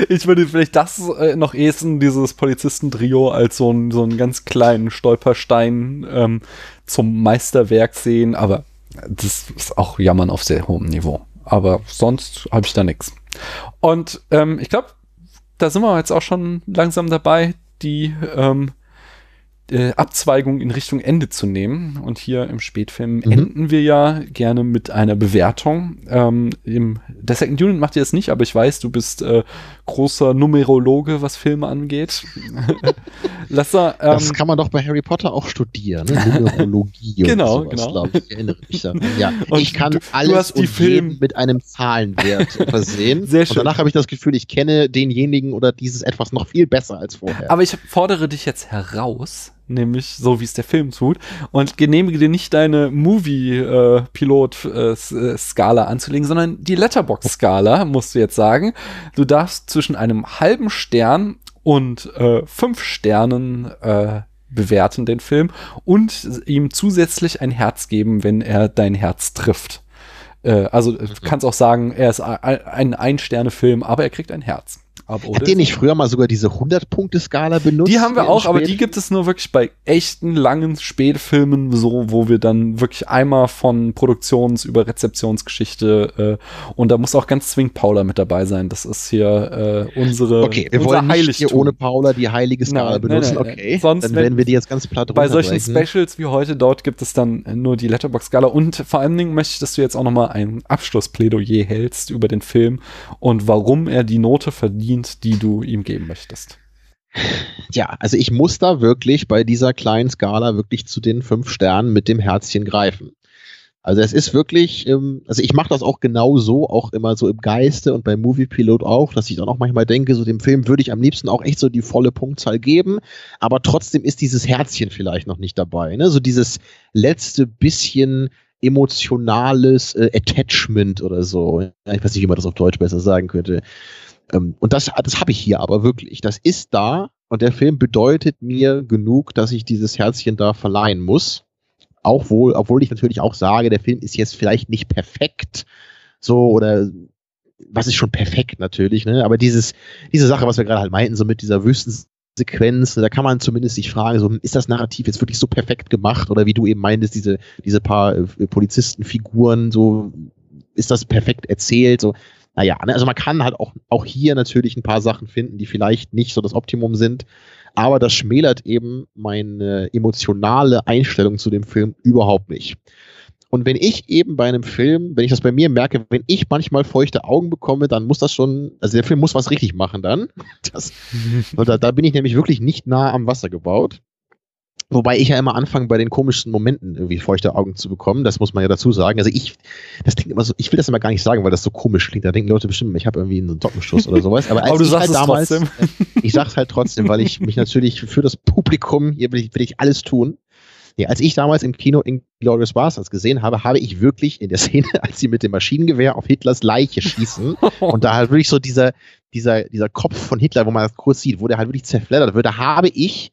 Ich würde vielleicht das äh, noch ehesten, dieses Polizistentrio, als so, ein, so einen ganz kleinen Stolperstein ähm, zum Meisterwerk sehen, aber das ist auch Jammern auf sehr hohem Niveau. Aber sonst habe ich da nichts. Und ähm, ich glaube, da sind wir jetzt auch schon langsam dabei, die ähm, äh, Abzweigung in Richtung Ende zu nehmen. Und hier im Spätfilm Mhm. enden wir ja gerne mit einer Bewertung. Ähm, im, der Second Unit macht ihr das nicht, aber ich weiß, du bist äh, großer Numerologe, was Filme angeht. Lasser, ähm, das kann man doch bei Harry Potter auch studieren, ne? Numerologie Genau, und sowas, genau. glaube ich. Erinnere mich daran. Ja, Und ich kann du- du alles die und Film- jeden mit einem Zahlenwert versehen. Sehr schön. Und danach habe ich das Gefühl, ich kenne denjenigen oder dieses etwas noch viel besser als vorher. Aber ich fordere dich jetzt heraus, nämlich so wie es der Film tut, und genehmige dir nicht deine Movie-Pilot-Skala anzulegen, sondern die Letterbox-Skala, musst du jetzt sagen. Du darfst zwischen einem halben Stern und äh, fünf Sternen äh, bewerten, den Film, und ihm zusätzlich ein Herz geben, wenn er dein Herz trifft. Äh, also du kannst auch sagen, er ist ein Ein-Sterne-Film, aber er kriegt ein Herz. Ab Hat ihr nicht früher mal sogar diese 100-Punkte-Skala benutzt? Die haben wir auch, aber die gibt es nur wirklich bei echten langen Spätfilmen, so, wo wir dann wirklich einmal von Produktions- über Rezeptionsgeschichte äh, und da muss auch ganz zwingend Paula mit dabei sein. Das ist hier äh, unsere Okay, wir wollen nicht hier ohne Paula die heilige Skala nein, benutzen. Nein, nein, okay, sonst dann werden wir die jetzt ganz platt Bei solchen Specials wie heute dort gibt es dann nur die Letterbox-Skala und vor allen Dingen möchte ich, dass du jetzt auch noch mal ein Abschlussplädoyer hältst über den Film und warum er die Note verdient verdient, die du ihm geben möchtest? Ja, also ich muss da wirklich bei dieser kleinen Skala wirklich zu den fünf Sternen mit dem Herzchen greifen. Also es ist wirklich, ähm, also ich mache das auch genau so, auch immer so im Geiste und beim Movie Pilot auch, dass ich dann auch manchmal denke, so dem Film würde ich am liebsten auch echt so die volle Punktzahl geben, aber trotzdem ist dieses Herzchen vielleicht noch nicht dabei, ne? So dieses letzte bisschen emotionales äh, Attachment oder so. Ich weiß nicht, wie man das auf Deutsch besser sagen könnte. Ähm, und das, das habe ich hier aber wirklich. Das ist da und der Film bedeutet mir genug, dass ich dieses Herzchen da verleihen muss. Auch wohl, obwohl ich natürlich auch sage, der Film ist jetzt vielleicht nicht perfekt. So, oder was ist schon perfekt natürlich, ne? Aber dieses, diese Sache, was wir gerade halt meinten, so mit dieser Wüstensequenz, da kann man zumindest sich fragen, so, ist das Narrativ jetzt wirklich so perfekt gemacht? Oder wie du eben meintest, diese, diese paar äh, Polizistenfiguren, so, ist das perfekt erzählt? So, naja, ne, also man kann halt auch, auch hier natürlich ein paar Sachen finden, die vielleicht nicht so das Optimum sind, aber das schmälert eben meine emotionale Einstellung zu dem Film überhaupt nicht. Und wenn ich eben bei einem Film, wenn ich das bei mir merke, wenn ich manchmal feuchte Augen bekomme, dann muss das schon, also der Film muss was richtig machen dann. Das, da, da bin ich nämlich wirklich nicht nah am Wasser gebaut. Wobei ich ja immer anfange, bei den komischsten Momenten irgendwie feuchte Augen zu bekommen. Das muss man ja dazu sagen. Also ich, das klingt immer so, ich will das immer gar nicht sagen, weil das so komisch klingt. Da denken Leute bestimmt, ich habe irgendwie einen Doppelschuss oder sowas. Aber, als Aber du sagst halt damals, trotzdem. ich sag's halt trotzdem, weil ich mich natürlich für das Publikum, hier will ich, will ich alles tun. Nee, als ich damals im Kino in Glorious Bastards gesehen habe, habe ich wirklich in der Szene, als sie mit dem Maschinengewehr auf Hitlers Leiche schießen und da halt wirklich so dieser, dieser, dieser Kopf von Hitler, wo man das kurz sieht, wo der halt wirklich zerfleddert wird, da habe ich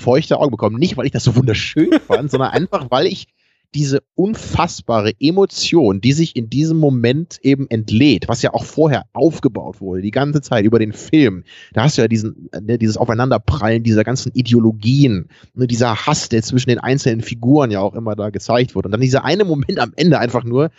feuchte Augen bekommen. Nicht, weil ich das so wunderschön fand, sondern einfach, weil ich diese unfassbare Emotion, die sich in diesem Moment eben entlädt, was ja auch vorher aufgebaut wurde, die ganze Zeit über den Film. Da hast du ja diesen, ne, dieses Aufeinanderprallen dieser ganzen Ideologien, ne, dieser Hass, der zwischen den einzelnen Figuren ja auch immer da gezeigt wurde. Und dann dieser eine Moment am Ende einfach nur,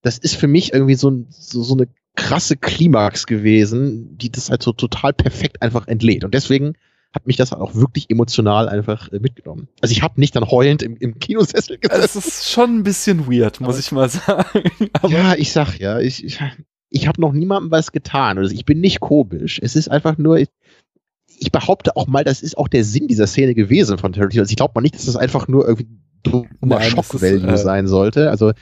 das ist für mich irgendwie so, so, so eine krasse Klimax gewesen, die das halt so total perfekt einfach entlädt. Und deswegen hat mich das auch wirklich emotional einfach äh, mitgenommen. Also ich habe nicht dann heulend im, im Kinosessel gesessen. Es ist schon ein bisschen weird, muss aber, ich mal sagen. Aber ja, ich sag ja, ich, ich, ich habe noch niemandem was getan. Also ich bin nicht komisch. Es ist einfach nur, ich, ich behaupte auch mal, das ist auch der Sinn dieser Szene gewesen von Tarantino. Also ich glaube mal nicht, dass das einfach nur irgendwie dummer Schock-Value äh, sein sollte. Also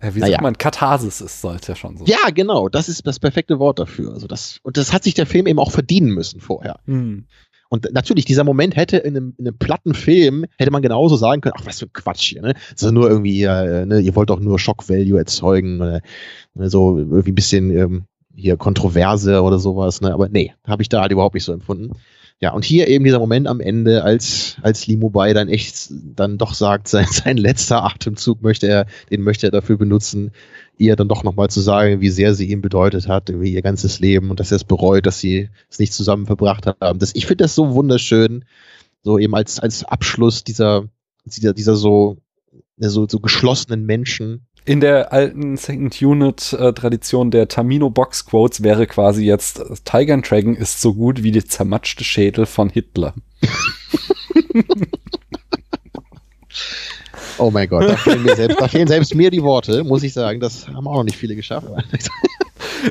wie naja. sagt man, Katharsis ist, sollte ja schon so. Ja, genau, das ist das perfekte Wort dafür. Also das, und das hat sich der Film eben auch verdienen müssen vorher. Hm. Und natürlich, dieser Moment hätte in einem, in einem platten Film, hätte man genauso sagen können, ach, was für ein Quatsch hier, ne? Das ist nur irgendwie, äh, ne, ihr wollt doch nur Shock-Value erzeugen, oder ne, so irgendwie ein bisschen ähm, hier Kontroverse oder sowas, ne? Aber nee, habe ich da halt überhaupt nicht so empfunden. Ja, und hier eben dieser Moment am Ende, als, als Limo Bay dann echt dann doch sagt, sein, sein letzter Atemzug möchte er, den möchte er dafür benutzen, ihr dann doch nochmal zu sagen, wie sehr sie ihm bedeutet hat, irgendwie ihr ganzes Leben und dass er es bereut, dass sie es nicht zusammen verbracht haben. Das, ich finde das so wunderschön, so eben als, als Abschluss dieser, dieser, dieser so, so, so geschlossenen Menschen. In der alten Second Unit äh, Tradition der Tamino Box Quotes wäre quasi jetzt Tiger and Dragon ist so gut wie die zermatschte Schädel von Hitler. Oh mein Gott, da fehlen, mir selbst, da fehlen selbst mir die Worte, muss ich sagen. Das haben auch noch nicht viele geschafft.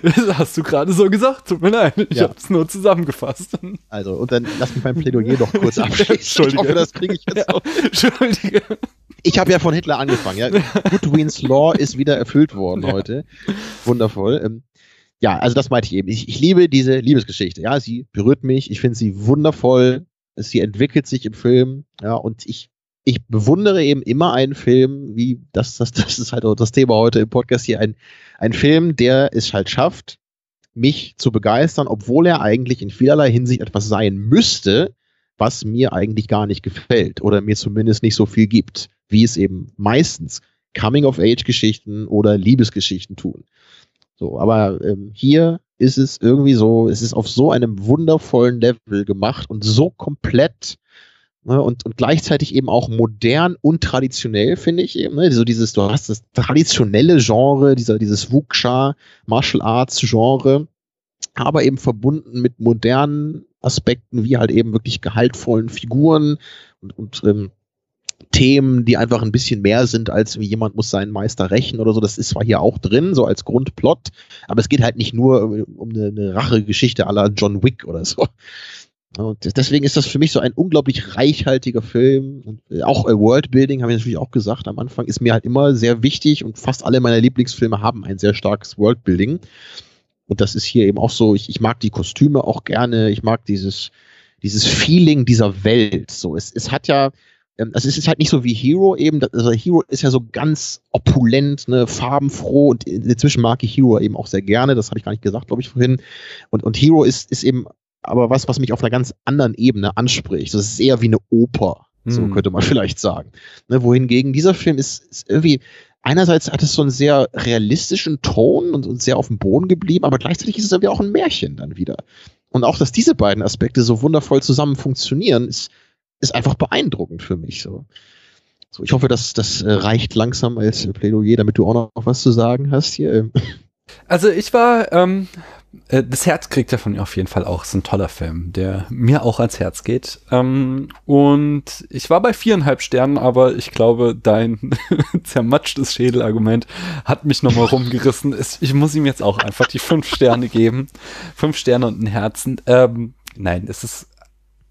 Das hast du gerade so gesagt, tut mir leid. Ich ja. habe es nur zusammengefasst. Also, und dann lass mich mein Plädoyer doch kurz abschließen. Entschuldige. Ich hoffe, das kriege ich jetzt ja, Entschuldige. Ich habe ja von Hitler angefangen. Ja. Goodwins Law ist wieder erfüllt worden ja. heute. Wundervoll. Ähm, ja, also das meinte ich eben. Ich, ich liebe diese Liebesgeschichte. Ja, sie berührt mich. Ich finde sie wundervoll. Sie entwickelt sich im Film. Ja, und ich ich bewundere eben immer einen Film, wie das, das, das ist halt auch das Thema heute im Podcast hier, ein, ein Film, der es halt schafft, mich zu begeistern, obwohl er eigentlich in vielerlei Hinsicht etwas sein müsste, was mir eigentlich gar nicht gefällt oder mir zumindest nicht so viel gibt, wie es eben meistens Coming-of-Age-Geschichten oder Liebesgeschichten tun. So, aber ähm, hier ist es irgendwie so, es ist auf so einem wundervollen Level gemacht und so komplett ne, und, und gleichzeitig eben auch modern und traditionell, finde ich eben. Ne? So dieses, du hast das traditionelle Genre, dieser, dieses Wuxia Martial Arts Genre, aber eben verbunden mit modernen Aspekten, wie halt eben wirklich gehaltvollen Figuren und, und ähm, Themen, die einfach ein bisschen mehr sind, als wie jemand muss seinen Meister rächen oder so. Das ist zwar hier auch drin, so als Grundplot, aber es geht halt nicht nur um eine, eine Rachegeschichte la John Wick oder so. Und deswegen ist das für mich so ein unglaublich reichhaltiger Film. Und äh, auch Worldbuilding, habe ich natürlich auch gesagt am Anfang, ist mir halt immer sehr wichtig und fast alle meiner Lieblingsfilme haben ein sehr starkes Worldbuilding. Und das ist hier eben auch so, ich, ich mag die Kostüme auch gerne, ich mag dieses, dieses Feeling dieser Welt. So, es, es hat ja, ähm, also es ist halt nicht so wie Hero eben, also Hero ist ja so ganz opulent, ne, farbenfroh und inzwischen mag ich Hero eben auch sehr gerne, das habe ich gar nicht gesagt, glaube ich, vorhin. Und, und Hero ist, ist eben aber was, was mich auf einer ganz anderen Ebene anspricht. Das ist eher wie eine Oper, so hm. könnte man vielleicht sagen. Ne, wohingegen dieser Film ist, ist irgendwie, einerseits hat es so einen sehr realistischen Ton und, und sehr auf dem Boden geblieben, aber gleichzeitig ist es irgendwie auch ein Märchen dann wieder. Und auch, dass diese beiden Aspekte so wundervoll zusammen funktionieren, ist, ist einfach beeindruckend für mich. So. So, ich hoffe, dass das äh, reicht langsam als Plädoyer, damit du auch noch was zu sagen hast hier. Also ich war, ähm, äh, das Herz kriegt er von ihr auf jeden Fall auch. Ist ein toller Film, der mir auch ans Herz geht. Ähm, und ich war bei viereinhalb Sternen, aber ich glaube, dein zermatschtes Schädelargument hat mich nochmal rumgerissen. Ich muss ihm jetzt auch einfach die fünf Sterne geben. Fünf Sterne und ein Herzen. Ähm, nein, es ist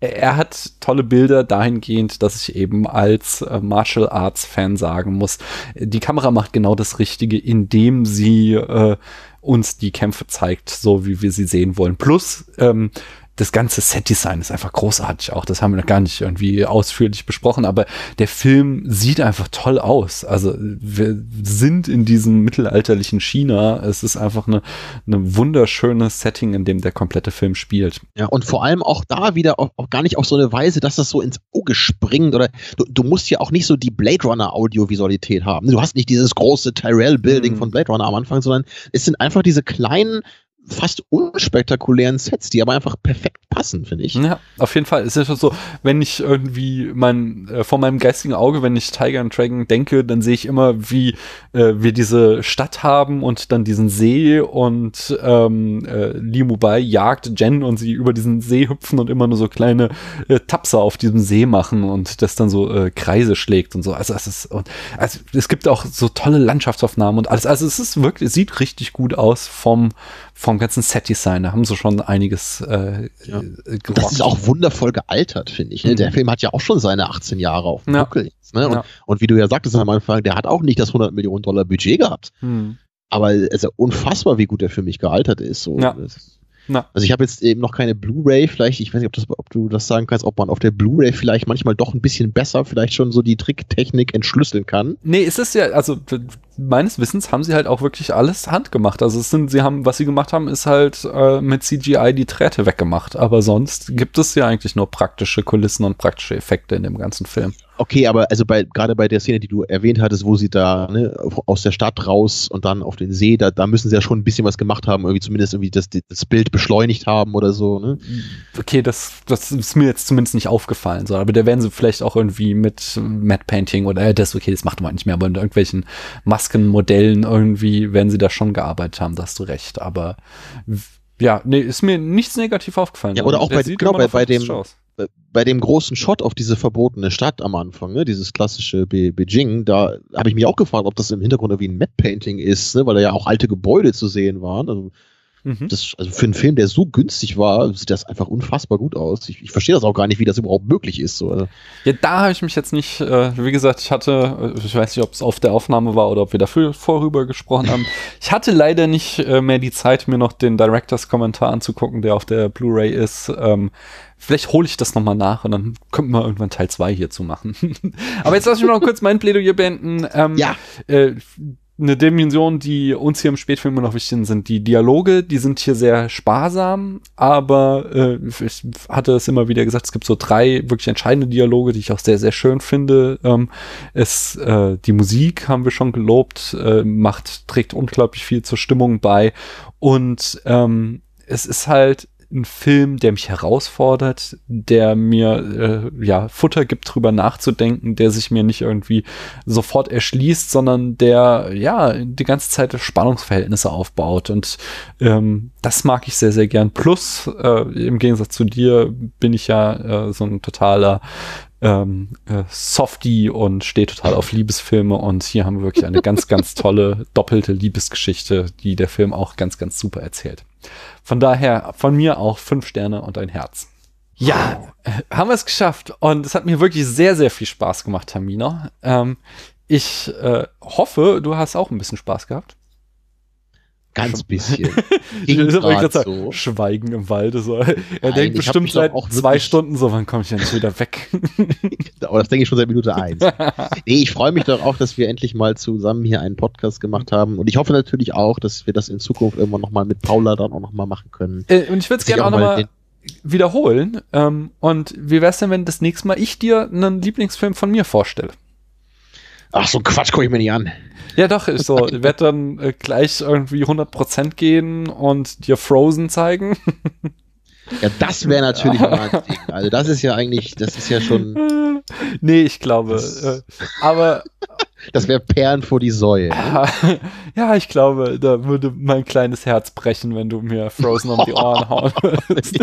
er hat tolle Bilder dahingehend, dass ich eben als äh, Martial Arts Fan sagen muss, die Kamera macht genau das Richtige, indem sie äh, uns die Kämpfe zeigt, so wie wir sie sehen wollen. Plus ähm, das ganze Set-Design ist einfach großartig auch. Das haben wir noch gar nicht irgendwie ausführlich besprochen, aber der Film sieht einfach toll aus. Also wir sind in diesem mittelalterlichen China. Es ist einfach eine, eine wunderschöne Setting, in dem der komplette Film spielt. Ja, und vor allem auch da wieder auch, auch gar nicht auf so eine Weise, dass das so ins Auge springt oder du, du musst ja auch nicht so die Blade Runner Audiovisualität haben. Du hast nicht dieses große Tyrell Building mhm. von Blade Runner am Anfang, sondern es sind einfach diese kleinen fast unspektakulären Sets, die aber einfach perfekt passen, finde ich. Ja, auf jeden Fall. Es ist so, wenn ich irgendwie mein, äh, vor meinem geistigen Auge, wenn ich Tiger and Dragon denke, dann sehe ich immer, wie äh, wir diese Stadt haben und dann diesen See und ähm, äh, Liu Bai jagt Jen und sie über diesen See hüpfen und immer nur so kleine äh, Tapser auf diesem See machen und das dann so äh, Kreise schlägt und so. Also es und, also es gibt auch so tolle Landschaftsaufnahmen und alles. Also es ist wirklich, es sieht richtig gut aus vom, vom ganzen Set-Design. Da haben sie schon einiges äh, ja. Äh, das ist auch wundervoll gealtert, finde ich. Ne? Mhm. Der Film hat ja auch schon seine 18 Jahre auf dem ja. Buckel. Jetzt, ne? und, ja. und, wie du ja sagtest am Anfang, der hat auch nicht das 100 Millionen Dollar Budget gehabt. Mhm. Aber es ist ja unfassbar, wie gut der für mich gealtert ist. So. Ja. Na. Also ich habe jetzt eben noch keine Blu-ray, vielleicht, ich weiß nicht, ob, das, ob, du das sagen kannst, ob man auf der Blu-ray vielleicht manchmal doch ein bisschen besser vielleicht schon so die Tricktechnik entschlüsseln kann. Nee, es ist ja, also meines Wissens haben sie halt auch wirklich alles handgemacht. Also es sind, sie haben, was sie gemacht haben, ist halt äh, mit CGI die Drähte weggemacht. Aber sonst gibt es ja eigentlich nur praktische Kulissen und praktische Effekte in dem ganzen Film. Okay, aber also bei gerade bei der Szene, die du erwähnt hattest, wo sie da ne, aus der Stadt raus und dann auf den See, da, da müssen sie ja schon ein bisschen was gemacht haben, irgendwie zumindest irgendwie das, das Bild beschleunigt haben oder so. Ne? Okay, das, das ist mir jetzt zumindest nicht aufgefallen, so. aber da werden sie vielleicht auch irgendwie mit Matte Painting oder äh, das okay, das macht man nicht mehr, aber in irgendwelchen Masken Maskenmodellen irgendwie werden sie da schon gearbeitet haben, da hast du recht. Aber ja, nee, ist mir nichts negativ aufgefallen. Ja, oder auch bei, genau, bei, bei dem, bei dem großen Shot auf diese verbotene Stadt am Anfang, ne, dieses klassische Be Beijing, da habe ich mich auch gefragt, ob das im Hintergrund irgendwie ein Map Painting ist, ne, weil da ja auch alte Gebäude zu sehen waren. Also Mhm. Das, also für einen Film, der so günstig war, sieht das einfach unfassbar gut aus. Ich, ich verstehe das auch gar nicht, wie das überhaupt möglich ist. So. Also ja, da habe ich mich jetzt nicht, äh, wie gesagt, ich hatte, äh, ich weiß nicht, ob es auf der Aufnahme war oder ob wir dafür vorüber gesprochen haben. Ich hatte leider nicht äh, mehr die Zeit, mir noch den Directors Kommentar anzugucken, der auf der Blu-ray ist. Ähm, Vielleicht hole ich das nochmal nach und dann können wir irgendwann Teil 2 hierzu machen. Aber jetzt lass mich noch kurz mein Plädoyer beenden. Ähm, ja. Äh, eine Dimension, die uns hier im Spätfilm immer noch wichtig sind, die Dialoge, die sind hier sehr sparsam, aber äh, ich hatte es immer wieder gesagt, es gibt so drei wirklich entscheidende Dialoge, die ich auch sehr, sehr schön finde. Ähm, es, äh, die Musik haben wir schon gelobt, äh, macht, trägt unglaublich viel zur Stimmung bei und ähm, es ist halt ein Film, der mich herausfordert, der mir äh, ja Futter gibt, drüber nachzudenken, der sich mir nicht irgendwie sofort erschließt, sondern der ja die ganze Zeit Spannungsverhältnisse aufbaut und ähm, das mag ich sehr sehr gern. Plus äh, im Gegensatz zu dir bin ich ja äh, so ein totaler ähm, äh, Softie und steht total auf Liebesfilme und hier haben wir wirklich eine ganz ganz tolle doppelte Liebesgeschichte, die der Film auch ganz ganz super erzählt. Von daher von mir auch fünf Sterne und ein Herz. Ja, äh, haben wir es geschafft. Und es hat mir wirklich sehr, sehr viel Spaß gemacht, Tamina. Ähm, ich äh, hoffe, du hast auch ein bisschen Spaß gehabt. Ganz bisschen. so. Schweigen im Walde. So. Er Nein, denkt bestimmt seit zwei Stunden so, wann komme ich denn jetzt wieder weg? Aber das denke ich schon seit Minute eins. nee, ich freue mich doch auch, dass wir endlich mal zusammen hier einen Podcast gemacht haben. Und ich hoffe natürlich auch, dass wir das in Zukunft irgendwann nochmal mit Paula dann auch nochmal machen können. Äh, und ich würde es gerne auch nochmal wiederholen. Ähm, und wie wäre es denn, wenn das nächste Mal ich dir einen Lieblingsfilm von mir vorstelle? Ach, so Quatsch gucke ich mir nicht an. Ja, doch, ist so. Ich werde dann äh, gleich irgendwie 100% gehen und dir Frozen zeigen. Ja, das wäre natürlich Ding. Also das ist ja eigentlich, das ist ja schon. Nee, ich glaube. Äh, aber das wäre Perlen vor die Säue. Ja, ich glaube, da würde mein kleines Herz brechen, wenn du mir Frozen um die Ohren hauen würdest.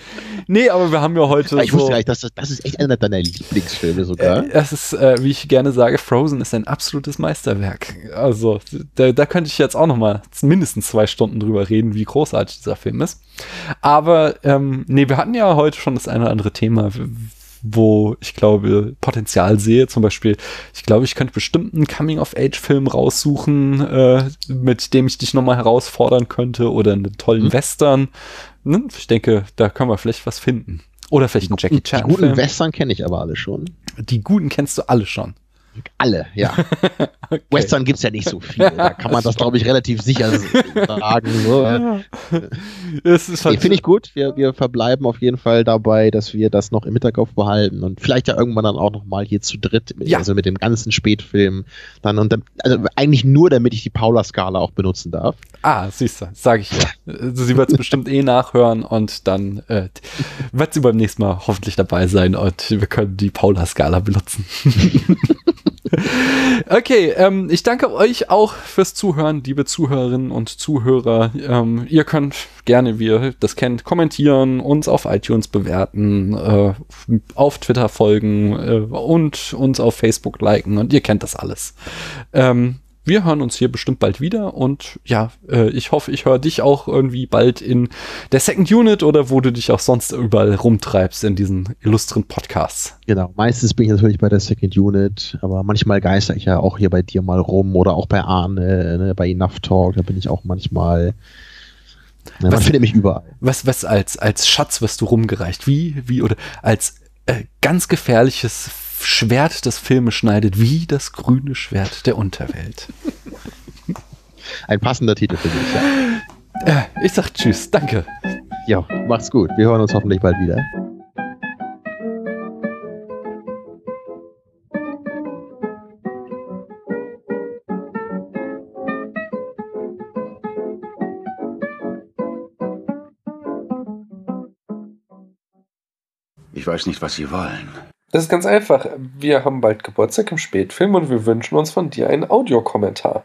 nee, aber wir haben ja heute. ich so, wusste gar nicht, dass das, das ist echt einer deiner Lieblingsfilme sogar. Äh, es ist, äh, wie ich gerne sage, Frozen ist ein absolutes Meisterwerk. Also, da, da könnte ich jetzt auch noch mal mindestens zwei Stunden drüber reden, wie großartig dieser Film ist. Aber, ähm, nee, wir hatten ja heute schon das eine oder andere Thema wo ich glaube Potenzial sehe. Zum Beispiel, ich glaube, ich könnte bestimmt einen Coming-of-Age-Film raussuchen, äh, mit dem ich dich nochmal herausfordern könnte oder einen tollen mhm. Western. Ne? Ich denke, da können wir vielleicht was finden. Oder vielleicht einen Jackie Chan. Die guten. Western kenne ich aber alle schon. Die guten kennst du alle schon. Alle, ja. okay. Western gibt es ja nicht so viel. Da kann man das, glaube ich, relativ sicher sagen. So. Das ist halt nee, Finde ich gut. Wir, wir verbleiben auf jeden Fall dabei, dass wir das noch im Hinterkopf behalten und vielleicht ja irgendwann dann auch noch mal hier zu dritt, ja. also mit dem ganzen Spätfilm. Dann und dann, also eigentlich nur, damit ich die Paula-Skala auch benutzen darf. Ah, siehst du, sage ich ja. Also sie wird es bestimmt eh nachhören und dann äh, wird sie beim nächsten Mal hoffentlich dabei sein und wir können die Paula-Skala benutzen. okay, ähm, ich danke euch auch fürs Zuhören, liebe Zuhörerinnen und Zuhörer. Ähm, ihr könnt gerne, wie ihr das kennt, kommentieren, uns auf iTunes bewerten, äh, auf Twitter folgen äh, und uns auf Facebook liken und ihr kennt das alles. Ähm, wir hören uns hier bestimmt bald wieder und ja, äh, ich hoffe, ich höre dich auch irgendwie bald in der Second Unit oder wo du dich auch sonst überall rumtreibst in diesen illustren Podcasts. Genau, meistens bin ich natürlich bei der Second Unit, aber manchmal geister ich ja auch hier bei dir mal rum oder auch bei Arne, ne, bei Enough Talk, da bin ich auch manchmal. Ja, man findet mich überall. Was, was als, als Schatz wirst du rumgereicht? Wie, wie, oder als äh, ganz gefährliches Schwert, das Filme schneidet, wie das grüne Schwert der Unterwelt. Ein passender Titel für dich, ja. Äh, ich sag Tschüss, danke. Ja, macht's gut. Wir hören uns hoffentlich bald wieder. Ich weiß nicht, was Sie wollen. Das ist ganz einfach. Wir haben bald Geburtstag im Spätfilm und wir wünschen uns von dir einen Audiokommentar.